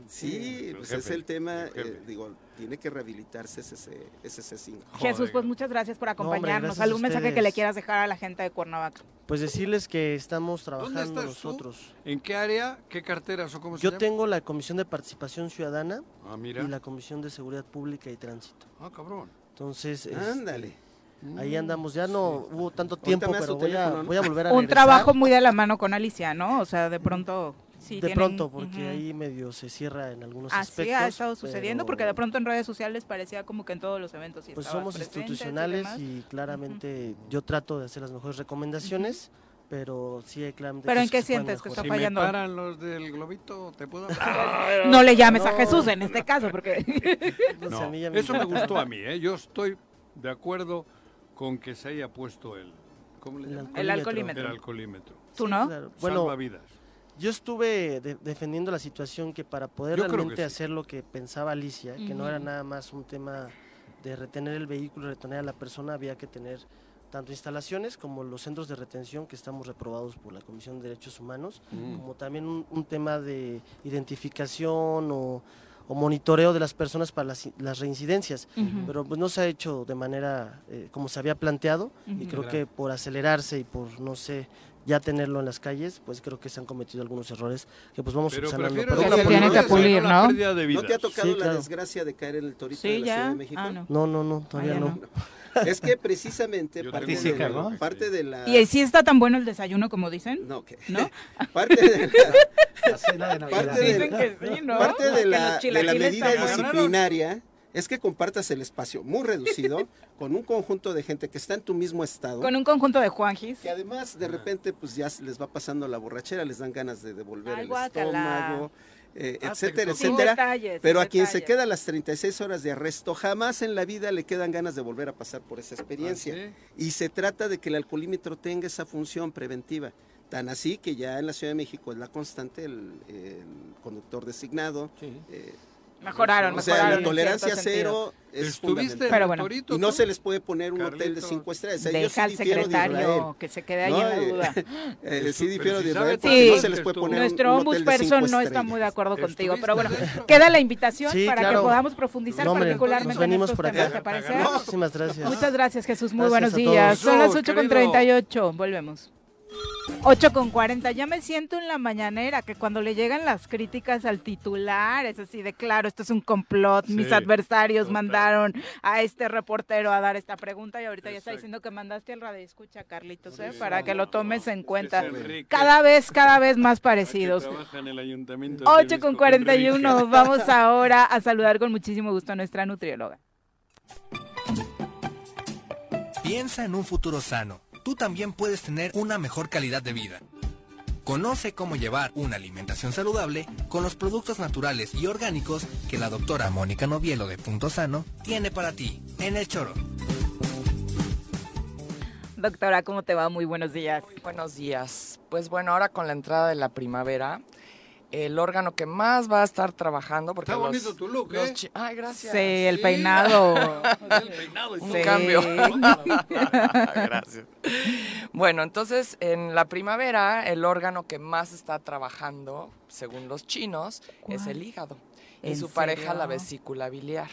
Sí, pues jefe, es el tema, el eh, digo, tiene que rehabilitarse ese, C- ese C5. Jesús, pues muchas gracias por acompañarnos. a ¿Algún mensaje que le quieras dejar a la gente de Cuernavaca? Pues decirles que estamos ¿Dónde trabajando tú? nosotros. ¿En qué área? ¿Qué carteras o cómo se Yo llama? tengo la Comisión de Participación Ciudadana Ah, mira. y la Comisión de Seguridad Pública y Tránsito. Ah, cabrón. Entonces, este, Ándale. ahí andamos. Ya no hubo tanto tiempo, pero voy a, ¿no? voy a volver a Un regresar. trabajo muy de la mano con Alicia, ¿no? O sea, de pronto sí de tienen- pronto, porque Ujú. ahí medio se cierra en algunos Así aspectos. ha estado sucediendo, pero, porque de pronto en redes sociales parecía como que en todos los eventos sí Pues estabas somos presentes y institucionales demás. y, claramente yo trato de hacer las mejores recomendaciones, pero sí hay claramente ¿Pero en qué sientes que está Si mejorar. fallando? me paran los del globito, ¿te puedo <laughs> hablar? No le llames a No. Jesús en este caso, porque <laughs> No No, a mí eso me gustó a mí, ¿eh? Yo estoy de acuerdo con que se haya puesto el... ¿Cómo le El llaman? el alcoholímetro. alcoholímetro. El alcoholímetro. ¿Tú Sí, no? claro. Bueno, Salva vidas. Yo estuve de- defendiendo la situación que para poder Yo realmente sí. hacer lo que pensaba Alicia, que no era nada más un tema de retener el vehículo, retener a la persona, había que tener tanto instalaciones como los centros de retención que estamos reprobados por la Comisión de Derechos Humanos, Mm. como también un, un tema de identificación o, o monitoreo de las personas para las, las reincidencias. Pero pues no se ha hecho de manera eh, como se había planteado y creo Claro. que por acelerarse y por, no sé, ya tenerlo en las calles, pues creo que se han cometido algunos errores que pues vamos Pero subsanando. prefiero poco Que a se poco. tienen que la pulir, la ¿no? ¿No te ha tocado Sí, la claro. desgracia de caer en el torito Sí, de la Ciudad ya. de México? Ah, no. No, no, no, todavía Ah, ya no. <laughs> Es que precisamente parte, de, ¿no? parte de la... ¿Y si está tan bueno el desayuno como dicen? No, que ¿No? <laughs> parte de la, La cena de Navidad. parte de, Dicen que sí, ¿no? parte de la, de la medida disciplinaria es que compartas el espacio muy reducido <laughs> con un conjunto de gente que está en tu mismo estado. Con un conjunto de Juanjis. Que además de repente pues ya se les va pasando la borrachera, les dan ganas de devolver Ay, el guácala. estómago, eh, Ah, etcétera, etcétera. detalles, Pero a quien se queda las 36 horas de arresto, jamás en la vida le quedan ganas de volver a pasar por esa experiencia. ¿Ah, Y se trata de que el alcoholímetro tenga esa función preventiva. Tan así que ya en la Ciudad de México es la constante el, el conductor designado. eh, Mejoraron, o sea, mejoraron la en tolerancia cero es ¿Estuviste en Pero bueno. Torito, y no se les puede poner un hotel de cinco estrellas. O sea, yo Deja sí al secretario que se quede ahí en la eh, duda. <laughs> eh, sí difiero de Israel sabe porque Sí, no se les puede poner nuestro un, hotel de ombudsperson cinco no está muy de acuerdo contigo, ¿Estuviste pero bueno, queda la invitación Sí, para claro. que podamos profundizar No, hombre, particularmente nos venimos en estos por acá. temas, ¿te parece? Muchísimas gracias. Muchas gracias, Jesús. Muy Gracias buenos días. Son las Jesús, 8 con querido. 38. Volvemos. 8 con 40. Ya me siento en la mañanera que cuando le llegan las críticas al titular es así de claro, esto es un complot. Mis Sí, adversarios total. mandaron a este reportero a dar esta pregunta y ahorita ya está diciendo que mandaste al radio escucha, Carlitos, ¿eh? Sí, para que lo tomes en cuenta. Cada vez, cada vez más parecidos. en el ayuntamiento de 8 Temisco, con 41. Enrique. <laughs> Vamos ahora a saludar con muchísimo gusto a nuestra nutrióloga. Piensa en un futuro sano. Tú también puedes tener una mejor calidad de vida. Conoce cómo llevar una alimentación saludable con los productos naturales y orgánicos que la doctora Mónica Novielo de Punto Sano tiene para ti en el choro. Doctora, ¿cómo te va? Muy buenos días. Buenos días. Pues bueno, ahora con la entrada de la primavera, el órgano que más va a estar trabajando, porque Está los- bonito tu look, los ¿eh? Ay, gracias. Sí, el peinado. <laughs> El peinado y Un cambio. <laughs> Gracias. Bueno, entonces en la primavera el órgano que más está trabajando, según los chinos, es el hígado. Y ¿En su pareja la vesícula biliar.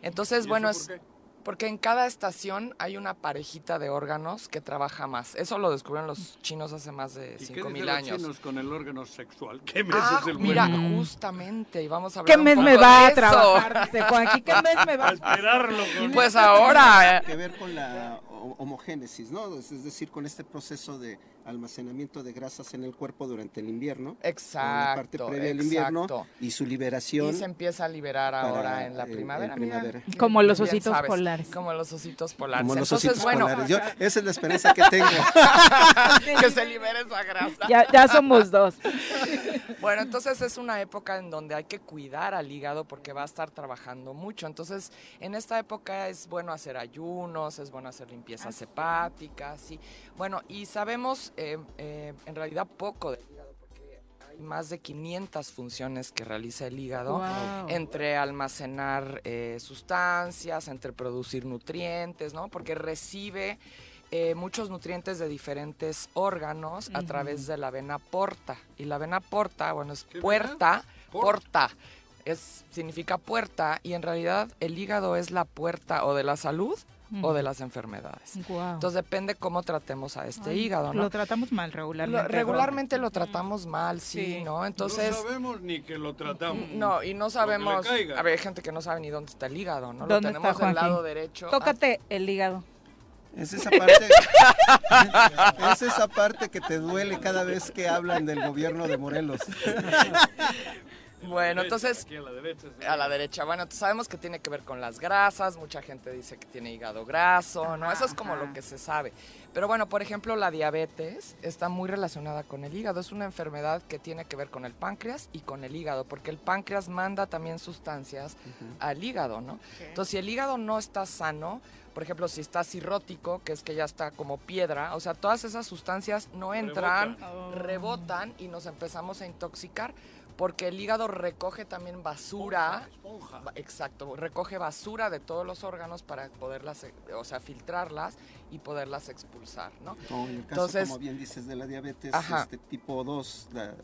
Entonces, ¿Y bueno, eso es por qué? Porque en cada estación hay una parejita de órganos que trabaja más. Eso lo descubrieron los chinos hace más de ¿Y qué 5000 dicen los años. chinos con el órgano sexual? <laughs> ¿Qué mes Ah, es el mira, bueno? justamente, y vamos a hablar ¿Qué un mes poco me va a trabajar? Juanqui, ¿qué mes me va a Esperarlo con Pues ahora, eh, que ver con la ho- homogénesis, ¿no? Es decir, con este proceso de almacenamiento de grasas en el cuerpo durante el invierno, exacto, en la parte previa del invierno y su liberación. Y se empieza a liberar ahora en la en primavera. mira, Como los ositos sabes, polares. Como los ositos polares. Como los Entonces, ositos bueno, polares. Yo- <laughs> esa es la esperanza que tengo. <laughs> que se libere esa grasa. Ya, ya somos dos. <laughs> Bueno, entonces es una época en donde hay que cuidar al hígado porque va a estar trabajando mucho. Entonces, en esta época es bueno hacer ayunos, es bueno hacer limpiezas hepáticas, sí. Bueno, y sabemos eh, eh, en realidad poco del hígado porque hay más de 500 funciones que realiza el hígado Wow. entre almacenar eh, sustancias, entre producir nutrientes, ¿no? Porque recibe eh, muchos nutrientes de diferentes órganos a través de la vena porta. Y la vena porta, bueno, es ¿Qué puerta, Por- porta. Es, significa puerta y en realidad el hígado es la puerta o de la salud o de las enfermedades. Entonces depende cómo tratemos a este Ay, hígado, ¿no? Lo tratamos mal Lo- regularmente. regularmente lo tratamos mal, sí, Sí. ¿no? Entonces... no sabemos ni que lo tratamos. No, y no Lo que le sabemos. caiga. A ver, hay gente que no sabe ni dónde está el hígado, ¿no? Lo ¿Dónde tenemos está, del lado derecho. Tócate el hígado. Es esa parte, <laughs> es esa parte que te duele cada vez que hablan del gobierno de Morelos. <laughs> Bueno, entonces. Aquí a la derecha. sí. A la derecha, bueno, sabemos que tiene que ver con las grasas, mucha gente dice que tiene hígado graso, ¿no? Eso es como Ajá. lo que se sabe. Pero bueno, por ejemplo, la diabetes está muy relacionada con el hígado, es una enfermedad que tiene que ver con el páncreas y con el hígado, porque el páncreas manda también sustancias al hígado, ¿no? Entonces, si el hígado no está sano, por ejemplo, si está cirrótico, que es que ya está como piedra, o sea, todas esas sustancias no entran, rebotan y nos empezamos a intoxicar porque el hígado recoge también basura, ba- exacto, recoge basura de todos los órganos para poderlas, eh, o sea, filtrarlas y poderlas expulsar, ¿no? No, en el caso, Entonces- como bien dices, de la diabetes este tipo 2, la-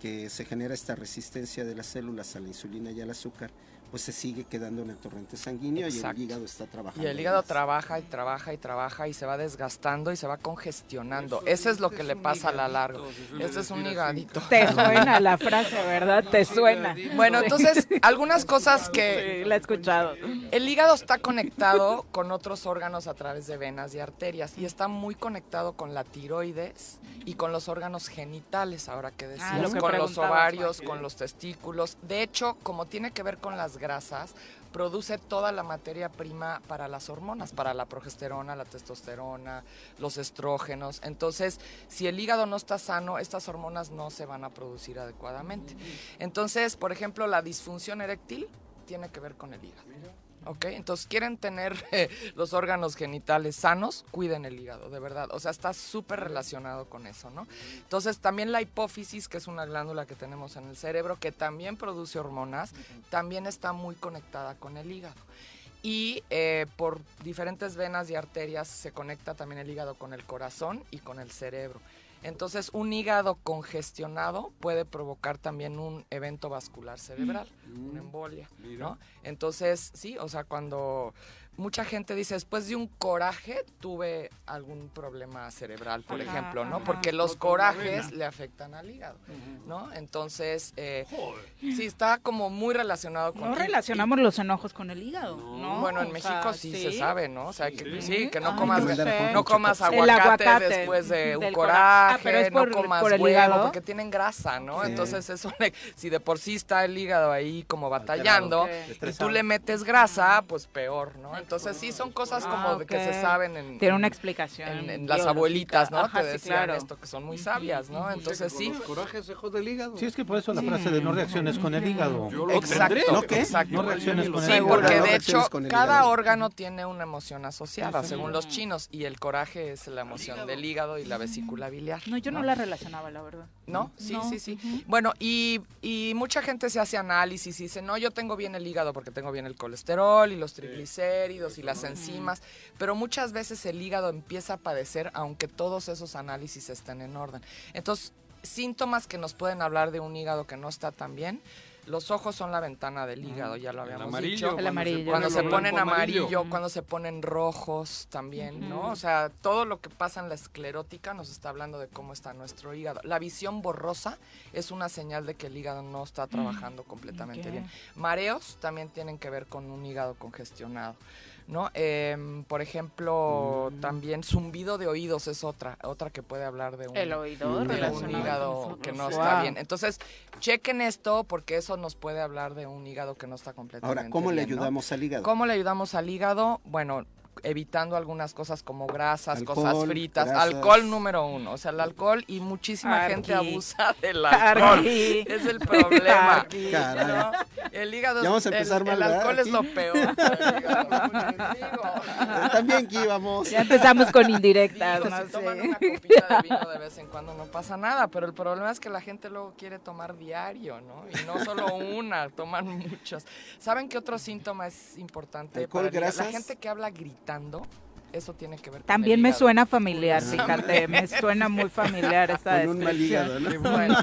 que se genera esta resistencia de las células a la insulina y al azúcar, pues se sigue quedando en el torrente sanguíneo y el hígado está trabajando. Y el hígado más. trabaja y trabaja y trabaja y se va desgastando y se va congestionando. Eso es lo que le pasa a la larga. Este es un higadito. Te suena la frase, ¿verdad? Te suena. Bueno, entonces, algunas <laughs> cosas que... Sí, la he escuchado. El hígado está conectado con otros órganos a través de venas y arterias y está muy conectado con la tiroides y con los órganos genitales, ahora que decías, Ah, lo que con los ovarios, con los testículos. De hecho, como tiene que ver con las grasas, produce toda la materia prima para las hormonas, para la progesterona, la testosterona, los estrógenos. Entonces, si el hígado no está sano, estas hormonas no se van a producir adecuadamente. Entonces, por ejemplo, la disfunción eréctil tiene que ver con el hígado. ¿Ok? Entonces, quieren tener eh, los órganos genitales sanos, cuiden el hígado, de verdad. O sea, está súper relacionado con eso, ¿no? Entonces, también la hipófisis, que es una glándula que tenemos en el cerebro, que también produce hormonas, también está muy conectada con el hígado. Y eh, por diferentes venas y arterias se conecta también el hígado con el corazón y con el cerebro. Entonces, un hígado congestionado puede provocar también un evento vascular cerebral, una embolia, ¿no? Entonces, sí, o sea, cuando mucha gente dice, después de un coraje tuve algún problema cerebral, por Ajá, ejemplo, ¿no? ajá. Porque los corajes le afectan al hígado, ¿no? Entonces, eh, sí, está como muy relacionado con... No y- relacionamos los enojos con el hígado, ¿no? bueno, en O México sea, sí, se sabe, ¿no? O sea, que sí, que no Ay, comas, no comas aguacate, aguacate después de un coraje, cora- Ah, pero es por- no comas por el huevo, hígado. porque tienen grasa, ¿no? Sí. Entonces eso, le- si de por sí está el hígado ahí como batallando y tú le metes grasa, pues peor, ¿no? Entonces sí son cosas como Ah, de que se saben en, Tiene una explicación en, en las abuelitas, ¿no? Ajá, Te sí, decían claro. esto que son muy sabias, ¿no? Entonces sí. Los corajes se jode el hígado. Sí, es que por eso la Sí. frase de no reacciones con el hígado. Yo lo Exacto. ¿No qué? exacto. No reacciones con el Sí, hígado. porque No de hecho cada órgano tiene una emoción asociada, Sí. según los chinos, y el coraje es la emoción del hígado y la vesícula biliar. No, yo no, la relacionaba, la verdad. ¿No? Sí, No. sí, sí. Bueno, y, y mucha gente se hace análisis y dice, no, yo tengo bien el hígado porque tengo bien el colesterol y los triglicéridos y las enzimas, pero muchas veces el hígado empieza a padecer aunque todos esos análisis estén en orden. Entonces, síntomas que nos pueden hablar de un hígado que no está tan bien. Los ojos son la ventana del hígado, ya lo habíamos amarillo, dicho. El cuando se amarillo. Cuando se ponen amarillo. amarillo, cuando se ponen rojos también, ¿no? O sea, todo lo que pasa en la esclerótica nos está hablando de cómo está nuestro hígado. La visión borrosa es una señal de que el hígado no está trabajando completamente bien. Mareos también tienen que ver con un hígado congestionado. ¿No? Em, por ejemplo, también zumbido de oídos es otra, otra que puede hablar de un, El oído de un relacionado hígado que no Wow. está bien. Entonces, chequen esto porque eso nos puede hablar de un hígado que no está completamente Ahora, ¿cómo le ayudamos al hígado? ¿Cómo le ayudamos al hígado? Bueno, evitando algunas cosas como grasas, cosas Alcohol, fritas, grasas. alcohol número uno, o sea, el alcohol y muchísima gente Arqui. abusa <laughs> del alcohol. Arqui. Es el problema. Arqui. Caray. ¿no? El hígado, Ya vamos a el- empezar el, mal, ¿verdad? alcohol es lo Aquí. peor. <laughs> el hígado. También que íbamos. Ya empezamos con indirectas, Digo, no si toman una copita de vino de vez en cuando no pasa nada, pero el problema es que la gente luego quiere tomar diario, ¿no? Y no solo una, toman muchos. ¿Saben qué otro síntoma es importante? ¿Alcohol, para el hígado? La grasas? gente que habla gritando, afectando eso tiene que ver con También el me hígado. suena familiar, Curiosamente. fíjate, me suena muy familiar <laughs> esa Con un mal descripción. hígado, ¿no? <laughs> Bueno,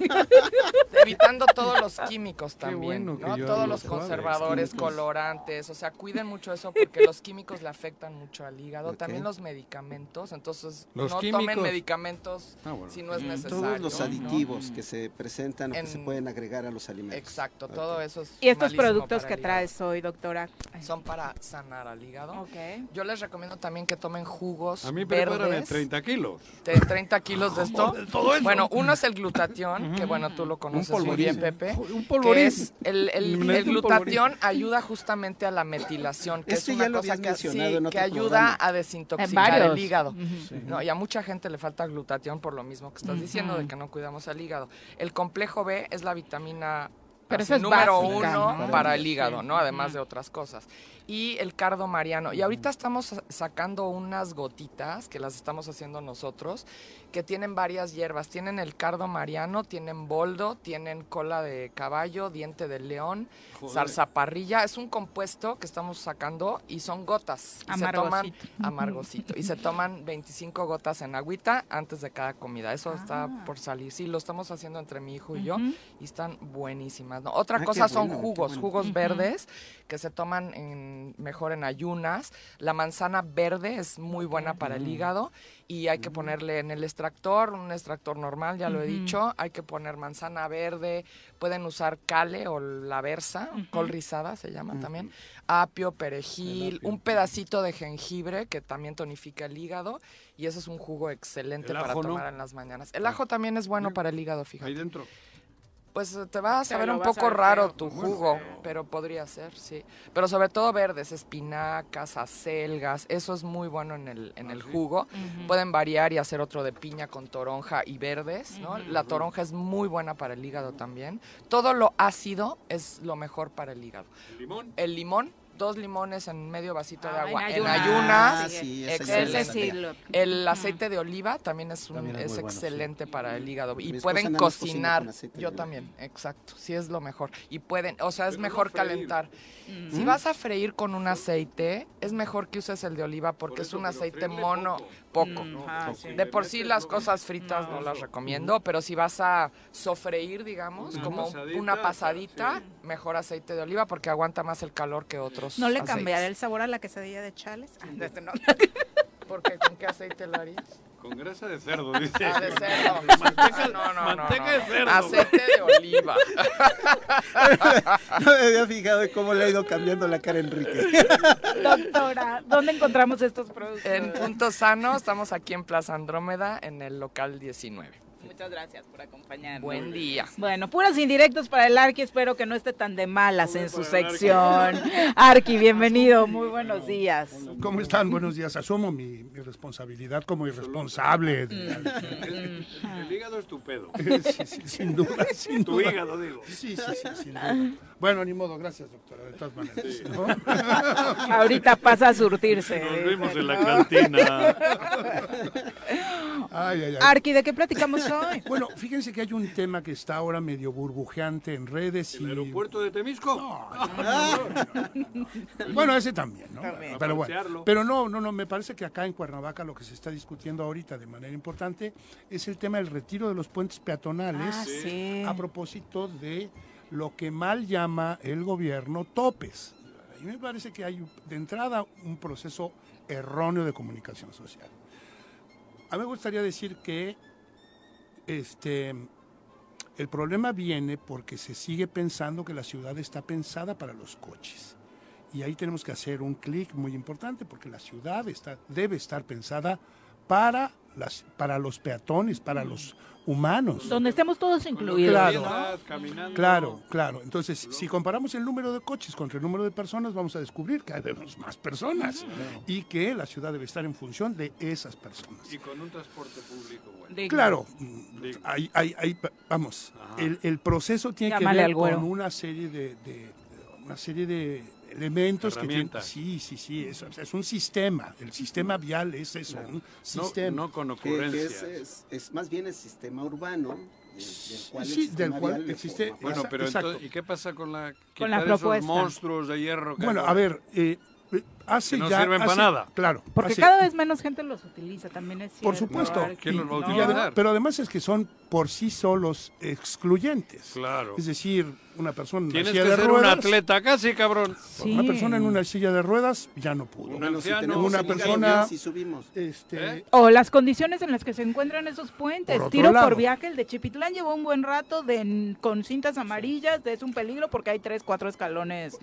evitando todos los químicos también, bueno que ¿no? Todos los conservadores, Químicos. colorantes, o sea, cuiden mucho eso porque los químicos le afectan mucho al hígado, también los medicamentos, entonces Los no tomen medicamentos Ah, bueno. si no es Mm. necesario. Todos los ¿no? aditivos que se presentan o que se En- pueden agregar a los alimentos. Exacto, Ok. todo eso es ¿Y estos productos que traes hoy, doctora? son para sanar al hígado. Ok. Yo les recomiendo también que tomen jugos A mí verdes. 30 kilos. de 30 kilos de esto. todo eso. Bueno, uno es el glutatión, que bueno, tú lo conoces muy bien, Pepe. Un Que polvorín. es el, el- el glutatión ayuda justamente a la metilación, que Este es una cosa que, sí, que ayuda programa. a desintoxicar el hígado. ¿no? Y a mucha gente le falta glutatión por lo mismo que estás diciendo, de que no cuidamos al hígado. El complejo B es la vitamina Pero así, es número básica, uno ¿no? para el hígado, ¿no? Además de otras cosas. Y el cardo mariano. Y ahorita estamos sa- sacando unas gotitas que las estamos haciendo nosotros, que tienen varias hierbas. Tienen el cardo mariano, tienen boldo, tienen cola de caballo, diente de león, Joder. zarzaparrilla. Es un compuesto que estamos sacando y son gotas. Y se toman Amargosito. <laughs> amargosito. Y se toman 25 gotas en agüita antes de cada comida. Eso está Ah. por salir. Sí, lo estamos haciendo entre mi hijo y yo y están buenísimas. ¿no? Otra Ah, cosa son bueno, jugos, bueno. jugos verdes que se toman en- mejor en ayunas. La manzana verde es muy buena para el hígado y hay que ponerle en el extractor, un extractor normal, ya lo he dicho, hay que poner manzana verde, pueden usar cale o la versa, col rizada se llama también, apio, perejil, un pedacito de jengibre que también tonifica el hígado y eso es un jugo excelente El para ajo, ¿no? tomar en las mañanas. El ajo también es bueno para el hígado, Ahí fíjate. dentro. Pues te va a saber un poco raro feo. tu jugo, pero podría ser, sí. Pero sobre todo verdes, espinacas, acelgas, eso es muy bueno en el, en el jugo. Pueden variar y hacer otro de piña con toronja y verdes, ¿no? La toronja es muy buena para el hígado también. Todo lo ácido es lo mejor para el hígado. ¿El limón? El limón, dos limones en medio vasito de Ah, agua. en En ayunas. Ah, sí, esa excelente. El aceite de oliva también es, un, También es es muy bueno, sí. excelente para el hígado. Y pueden cocinar. Yo también, exacto. Sí es lo mejor. Y pueden, o sea, es Pero mejor calentar. Mm. Si vas a freír con un aceite, es mejor que uses el de oliva porque Por es un aceite mono. poco. Poco. Mm, ah, sí. De por sí las cosas fritas no, No. las recomiendo, pero si vas a sofreír, digamos, Una como pasadita, una pasadita, sí. mejor aceite de oliva porque aguanta más el calor que otros. ¿No le aceites. cambiará el sabor a la quesadilla de chales? Ah, de este no. <laughs> ¿Por qué? ¿Con qué aceite lo harías? Con grasa de cerdo, dice. Ah, de cerdo. Manteca, Ah, no, no, no, manteca no. de cerdo. Aceite de oliva. <laughs> No me había fijado en cómo le ha ido cambiando la cara a Enrique. <laughs> Doctora, ¿dónde encontramos estos productos? En Punto Sano, estamos aquí en Plaza Andrómeda, en el local 19. Muchas gracias por acompañarnos. Buen día. Bueno, puros indirectos para el Arqui, espero que no esté tan de malas en su sección. <laughs> Arqui, bienvenido, muy buenos días. ¿Cómo están? Buenos días. Asumo mi, mi responsabilidad como irresponsable. El, el hígado es tu pedo. <laughs> Sí, sí, sin duda, <laughs> sin Tu duda. hígado, digo. Sí, sí, sí, sin duda. Bueno, ni modo, gracias, doctora, de todas maneras. ¿no? Ahorita pasa a surtirse. Nos dice, vemos en la cantina. Ay, ay, ay. Arqui, ¿de qué platicamos <laughs> Bueno, fíjense que hay un tema que está ahora medio burbujeante en redes y... ¿El aeropuerto de Temisco? Bueno, ese también, ¿no? También. Pero bueno, pero no, no, no, me parece que acá en Cuernavaca lo que se está discutiendo ahorita de manera importante es el tema del retiro de los puentes peatonales Ah, sí. a propósito de lo que mal llama el gobierno topes. Y me parece que hay de entrada un proceso erróneo de comunicación social. A mí me gustaría decir que este el problema viene porque se sigue pensando que la ciudad está pensada para los coches. Y ahí tenemos que hacer un clic muy importante porque la ciudad está, debe estar pensada para, las, para los peatones, para los humanos. Donde estemos todos incluidos. Claro. ¿no? Caminando. Claro, claro. Entonces, si comparamos el número de coches contra el número de personas, vamos a descubrir que hay más personas y que la ciudad debe estar en función de esas personas. Y con un transporte público, bueno. Claro, Digno. hay, hay, hay- vamos, el, el proceso tiene Llámale que ver con una serie de, de- una serie de elementos que tienen, sí, sí, sí, es, es un sistema, el sistema vial es eso, un No, sistema. no con Que- que ocurrencias. es, es- es más bien el sistema urbano, del, del cual Sí, el del cual existe- forma Bueno, pero entonces, ¿y qué pasa con la Con la quitar esos propuesta. monstruos de hierro que Bueno, hay? a ver, eh, hace Que no ya... sirven para nada. Claro. Porque hace- cada vez menos gente los utiliza, también es cierto. Por supuesto. Arqui. ¿Quién los va a utilizar? además- pero además es que son por sí solos excluyentes. Claro. Es decir, una persona en una Tienes silla que de ser ruedas... un atleta casi, cabrón. Sí. Una persona en una silla de ruedas ya no pudo. Un Bueno, si anciano. tenemos Una persona- bien, si subimos. Este, ¿Eh? O las condiciones en las que se encuentran esos puentes. Por Tiro lado. por viaje, el de Chipitlán llevó un buen rato de, con cintas amarillas, de es un peligro porque hay tres, cuatro escalones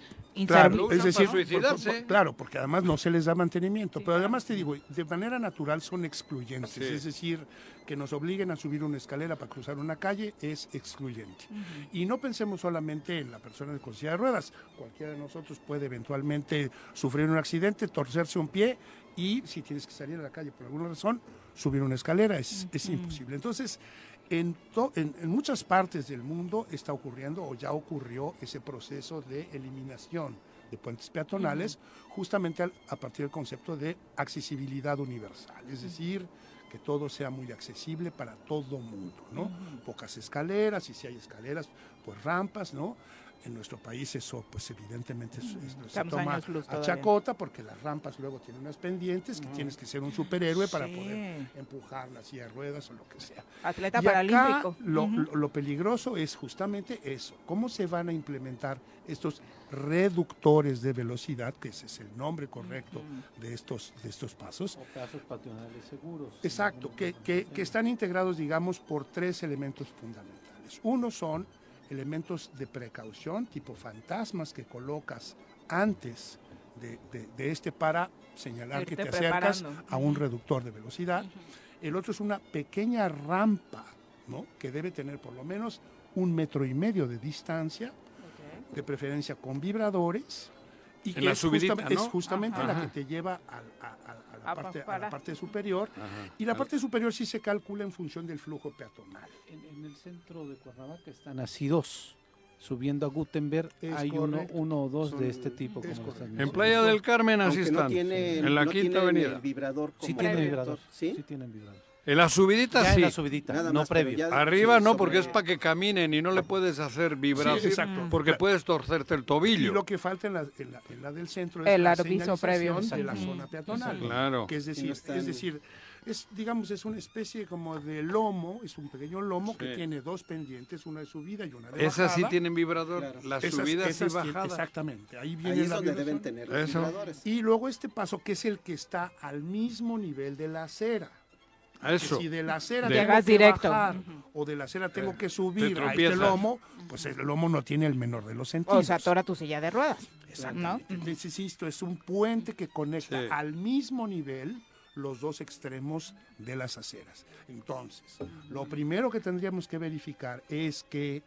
Claro, es decir, por- por- claro, porque además no se les da mantenimiento, pero además te digo, de manera natural son excluyentes, Sí. es decir, que nos obliguen a subir una escalera para cruzar una calle es excluyente. Y no pensemos solamente en la persona con silla de ruedas, cualquiera de nosotros puede eventualmente sufrir un accidente, torcerse un pie y si tienes que salir a la calle por alguna razón, subir una escalera. Es, es imposible. Entonces, en, to- en- en muchas partes del mundo está ocurriendo o ya ocurrió ese proceso de eliminación de puentes peatonales, justamente al- a partir del concepto de accesibilidad universal, es decir, que todo sea muy accesible para todo mundo, ¿no? Pocas escaleras, y si hay escaleras, pues rampas, ¿no? En nuestro país eso, pues evidentemente es- es- se toma a todavía. chacota porque las rampas luego tienen unas pendientes que tienes que ser un superhéroe para poder empujar la silla de ruedas o lo que sea. Atleta Y acá paralímpico. lo, Ujú. lo- lo peligroso es justamente eso. ¿Cómo se van a implementar estos reductores de velocidad, que ese es el nombre correcto de, estos, de estos pasos? O pasos patronales seguros. Exacto, que, que- que están integrados, digamos, por tres elementos fundamentales. Uno son elementos de precaución, tipo fantasmas que colocas antes de, de- de este para señalar que te acercas preparando. a un reductor de velocidad. El otro es una pequeña rampa, ¿no? Que debe tener por lo menos un metro y medio de distancia, de preferencia con vibradores. Y que la es, subidita, justamente- ¿no? es justamente la que te lleva a, a- a la parte, a para. la parte superior. Ajá. Y la parte superior sí se calcula en función del flujo peatonal. En, en el centro de Cuernavaca están así dos. Subiendo a Gutenberg Es hay uno, uno o dos Son- de este tipo. es como están En. Playa del Carmen así Aunque no están. tiene- en la no Quinta Avenida. el vibrador Sí como tiene previo, vibrador. ¿sí? Sí tienen vibrador. En la subidita Ya en sí. la subidita, Nada no más, previo. ya- Arriba sí, no, sobre- porque es para que caminen y no le puedes hacer vibrar. Sí, exacto. Porque puedes torcerte el Y tobillo. lo que falta en la, en la- en la del centro es El la aviso previo. de la zona peatonal. Claro. Que es Y no decir, es decir, es digamos es una especie como de lomo, es un pequeño lomo que Sí. tiene dos pendientes, una de subida y una de Esas sí bajada. tienen vibrador. Claro. Las Esas- subidas esas y tienen- bajadas. Exactamente, ahí viene Ahí es la donde vibración. deben tener los Eso. vibradores. Y luego este paso que es el que está al mismo nivel de la acera. Que. Si de la acera De- tengo que directo. bajar o de la acera tengo que subir a este lomo, pues el lomo no tiene el menor de los sentidos. O sea, atora tu silla de ruedas. ¿no? Exactamente. Entonces, insisto, es un puente que conecta Sí. al mismo nivel los dos extremos de las aceras. Entonces, lo primero que tendríamos que verificar es que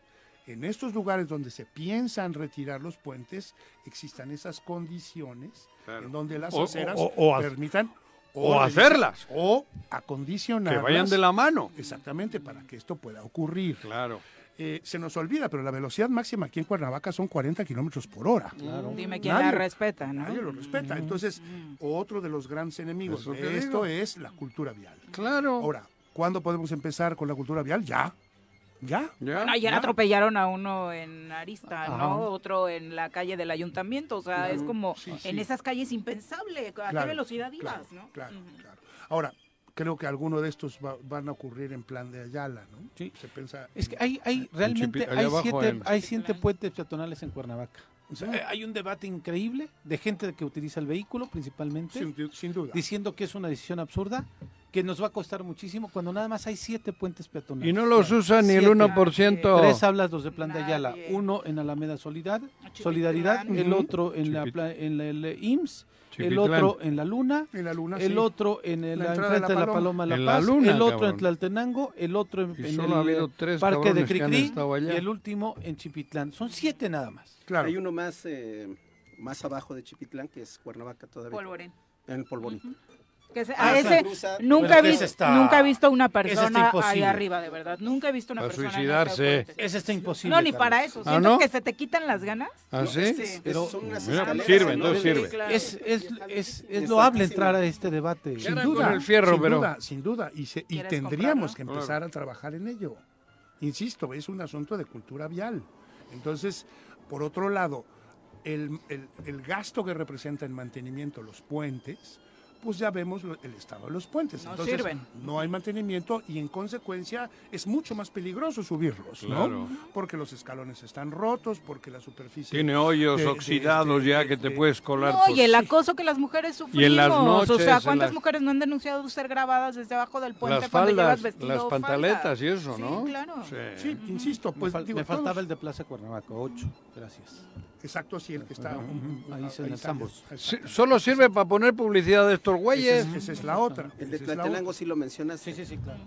en estos lugares donde se piensan retirar los puentes, existan esas condiciones Claro. en donde las O- aceras o- o ha- permitan o hacerlas. o acondicionar Que vayan de la mano. exactamente para que esto pueda ocurrir. Claro. Eh, se nos olvida, pero la velocidad máxima aquí en Cuernavaca son 40 kilómetros por hora. Dime quién Nadie- la respeta, ¿no? Nadie lo respeta. Entonces, otro de los grandes enemigos de esto digo. es la cultura vial. Claro. Ahora, ¿cuándo podemos empezar con la cultura vial? Ya. Ya. Ya. Ayer ya. atropellaron a uno en Arista, Ajá. ¿no? Otro en la calle del ayuntamiento. O sea, es como Sí, en sí. esas calles impensable. ¿A qué velocidad ibas, claro, no? Claro, claro. Ahora, creo que algunos de estos va- van a ocurrir en plan de Ayala, ¿no? Sí. Se piensa... Es que hay, hay realmente hay siete, en- hay siete puentes peatonales en Cuernavaca. O sea, eh, hay un debate increíble de gente que utiliza el vehículo principalmente, Sin, du- sin duda. diciendo que es una decisión absurda, que nos va a costar muchísimo cuando nada más hay siete puentes peatonales. Y no los usa ni el Siete. 1%. Tres hablas los de Plan de Ayala, Nadie. uno en Alameda Solidad. Solidaridad, el otro en la, en la- el IMSS, el otro en la Luna, En la luna, el sí. otro en el, La de enfrente La de la Paloma. Paloma La En Paz, la Luna, el otro cabrón. en Tlaltenango, el otro en, ha el Parque de Cricri y el último en Chipitlán. Son siete nada más. Claro. Hay uno más, eh, más abajo de Chipitlán, que es Cuernavaca todavía. Polvorín. En Polvorín. Que se- Ah, a ese nunca, he ese visto, está- nunca he visto una persona ahí arriba, de verdad. Nunca he visto una Para persona suicidarse. ese está imposible. No, ni Carlos. para eso. ¿Ah, Siento no? que se te quitan las ganas. ¿Ah, No, sí? este Pero- son unas Mira, escaleras sirve, enormes. entonces sirve. claro. Es, es, es, loable entrar a este debate. ¿Qué Sin duda, con el fierro, sin pero- duda, sin duda. Y, se- y ¿Quieres tendríamos que empezar a trabajar en ello. Insisto, es un asunto de cultura vial. Entonces, por otro lado, el, el- el gasto que representa el mantenimiento los puentes, pues ya vemos lo- el estado de los puentes. No Entonces, sirven. no hay mantenimiento y en consecuencia es mucho más peligroso subirlos, ¿no? Claro. Porque los escalones están rotos, porque la superficie... Tiene hoyos de- de- oxidados de- ya de- que te de- puedes colar. No, por- y el acoso que las mujeres sufrimos. Y en las o noches, sea, en ¿cuántas las- mujeres no han denunciado ser grabadas desde abajo del puente las cuando llevas vestido las o pantaletas falda? y eso, Sí, ¿no? claro. Sí, insisto, Me, pues fal- digo, me faltaba todos- el de Plaza Cuernavaca, ocho. Gracias. Exacto, sí, el que está... Ujú, um, ahí se- en el está- Sambors. Sí, solo sirve para poner publicidad de estos Esa güeyes. es, esa es la otra. El de otra. sí lo mencionas. Sí, sí, sí, claro.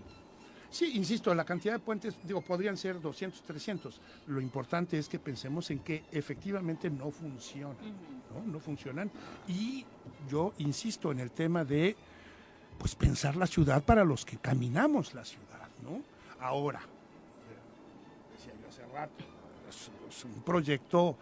Sí, insisto, la cantidad de puentes, digo, podrían ser 200, 300. Lo importante es que pensemos en que efectivamente no funcionan, ¿no? No funcionan. Y yo insisto en el tema de, pues, pensar la ciudad para los que caminamos la ciudad, ¿no? Ahora, decía yo hace rato, es, es un proyecto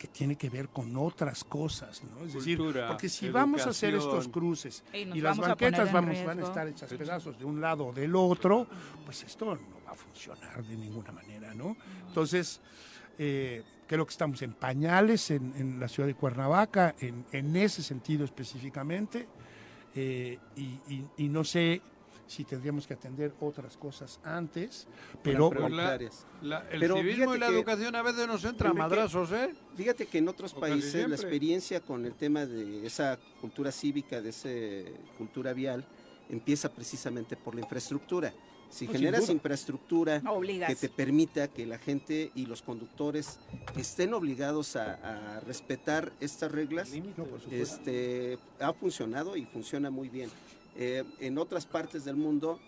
que tiene que ver con otras cosas, ¿no? Es decir, porque si vamos a hacer estos cruces Y las banquetas vamos, van a estar hechas pedazos de un lado o del otro, pues esto no va a funcionar de ninguna manera, ¿no? Entonces, eh, creo que estamos en pañales en, en la ciudad de Cuernavaca, en, en ese sentido específicamente, eh, y, y- y no sé si tendríamos que atender otras cosas antes, pero... Pero- La- Áreas. la- el Pero civismo y la que- educación a veces nos entra a Enrique, madrazos, ¿eh? Fíjate que en otros O países la experiencia con el tema de esa cultura cívica, de esa cultura vial, empieza precisamente por la infraestructura. Si No, generas infraestructura Obligas. que te permita que la gente y los conductores estén obligados a, a respetar estas reglas, No, este, ha funcionado y funciona muy bien. Eh, en otras partes del mundo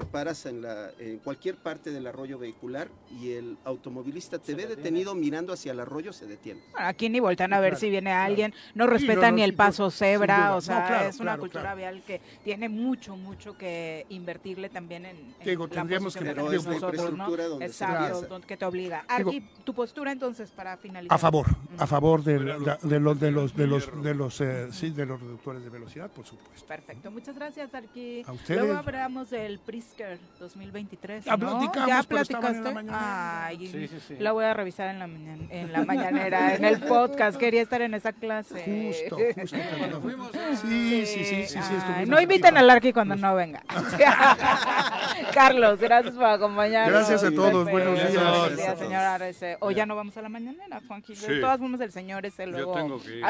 te paras en, la, en cualquier parte del arroyo vehicular y el automovilista te ve detenido mirando hacia el arroyo, se detiene. Aquí ni voltean a ver Claro. si viene alguien, no Sí, respetan no, ni el paso cebra, o sea, No, claro, es una claro, cultura claro. vial que tiene mucho, mucho que invertirle también en, en Digo, la tendríamos que- Pero es nosotros, ¿no? infraestructura donde se Exacto, donde- que te obliga. Digo- Aquí, tu postura entonces para finalizar. A favor, a favor de, la- de los de los de los de los eh, sí, de los reductores de velocidad, por supuesto. Perfecto, muchas gracias, Arqui. A ustedes. Luego hablamos del Prisker 2023. Ya ¿no? platicamos, ¿Ya pero estaban en la platicaste? Ay, Sí, sí, sí. la voy a revisar en la, mañana, en la mañanera, en el podcast. Quería estar en esa clase. Justo, justo. cuando fuimos Sí, sí, sí, sí, sí, Ay, estuvimos no inviten al Arqui cuando no venga. <laughs> Carlos, gracias por acompañarnos. Gracias a todos, Pepe, buenos días. Buenos días, señor Arce. O ya no vamos a la mañanera, Juanji. Sí. De todas formas, el señor ese Yo luego... tengo que ir.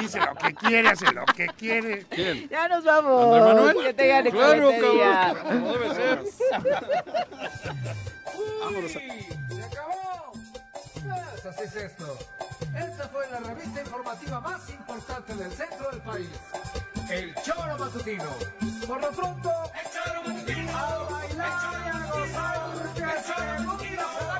Dice lo que quiere, hace lo que quiere. ¿Quién? Ya nos vamos. ¿Andrés Manuel? Que tengan Claro, excelente cabrón día. Debe ser. ¡Se acabó! Pues así es esto. Esta fue la revista informativa más importante del centro del país. El Choro Matutino. Por lo pronto, el Choro Matutino. A Matutino.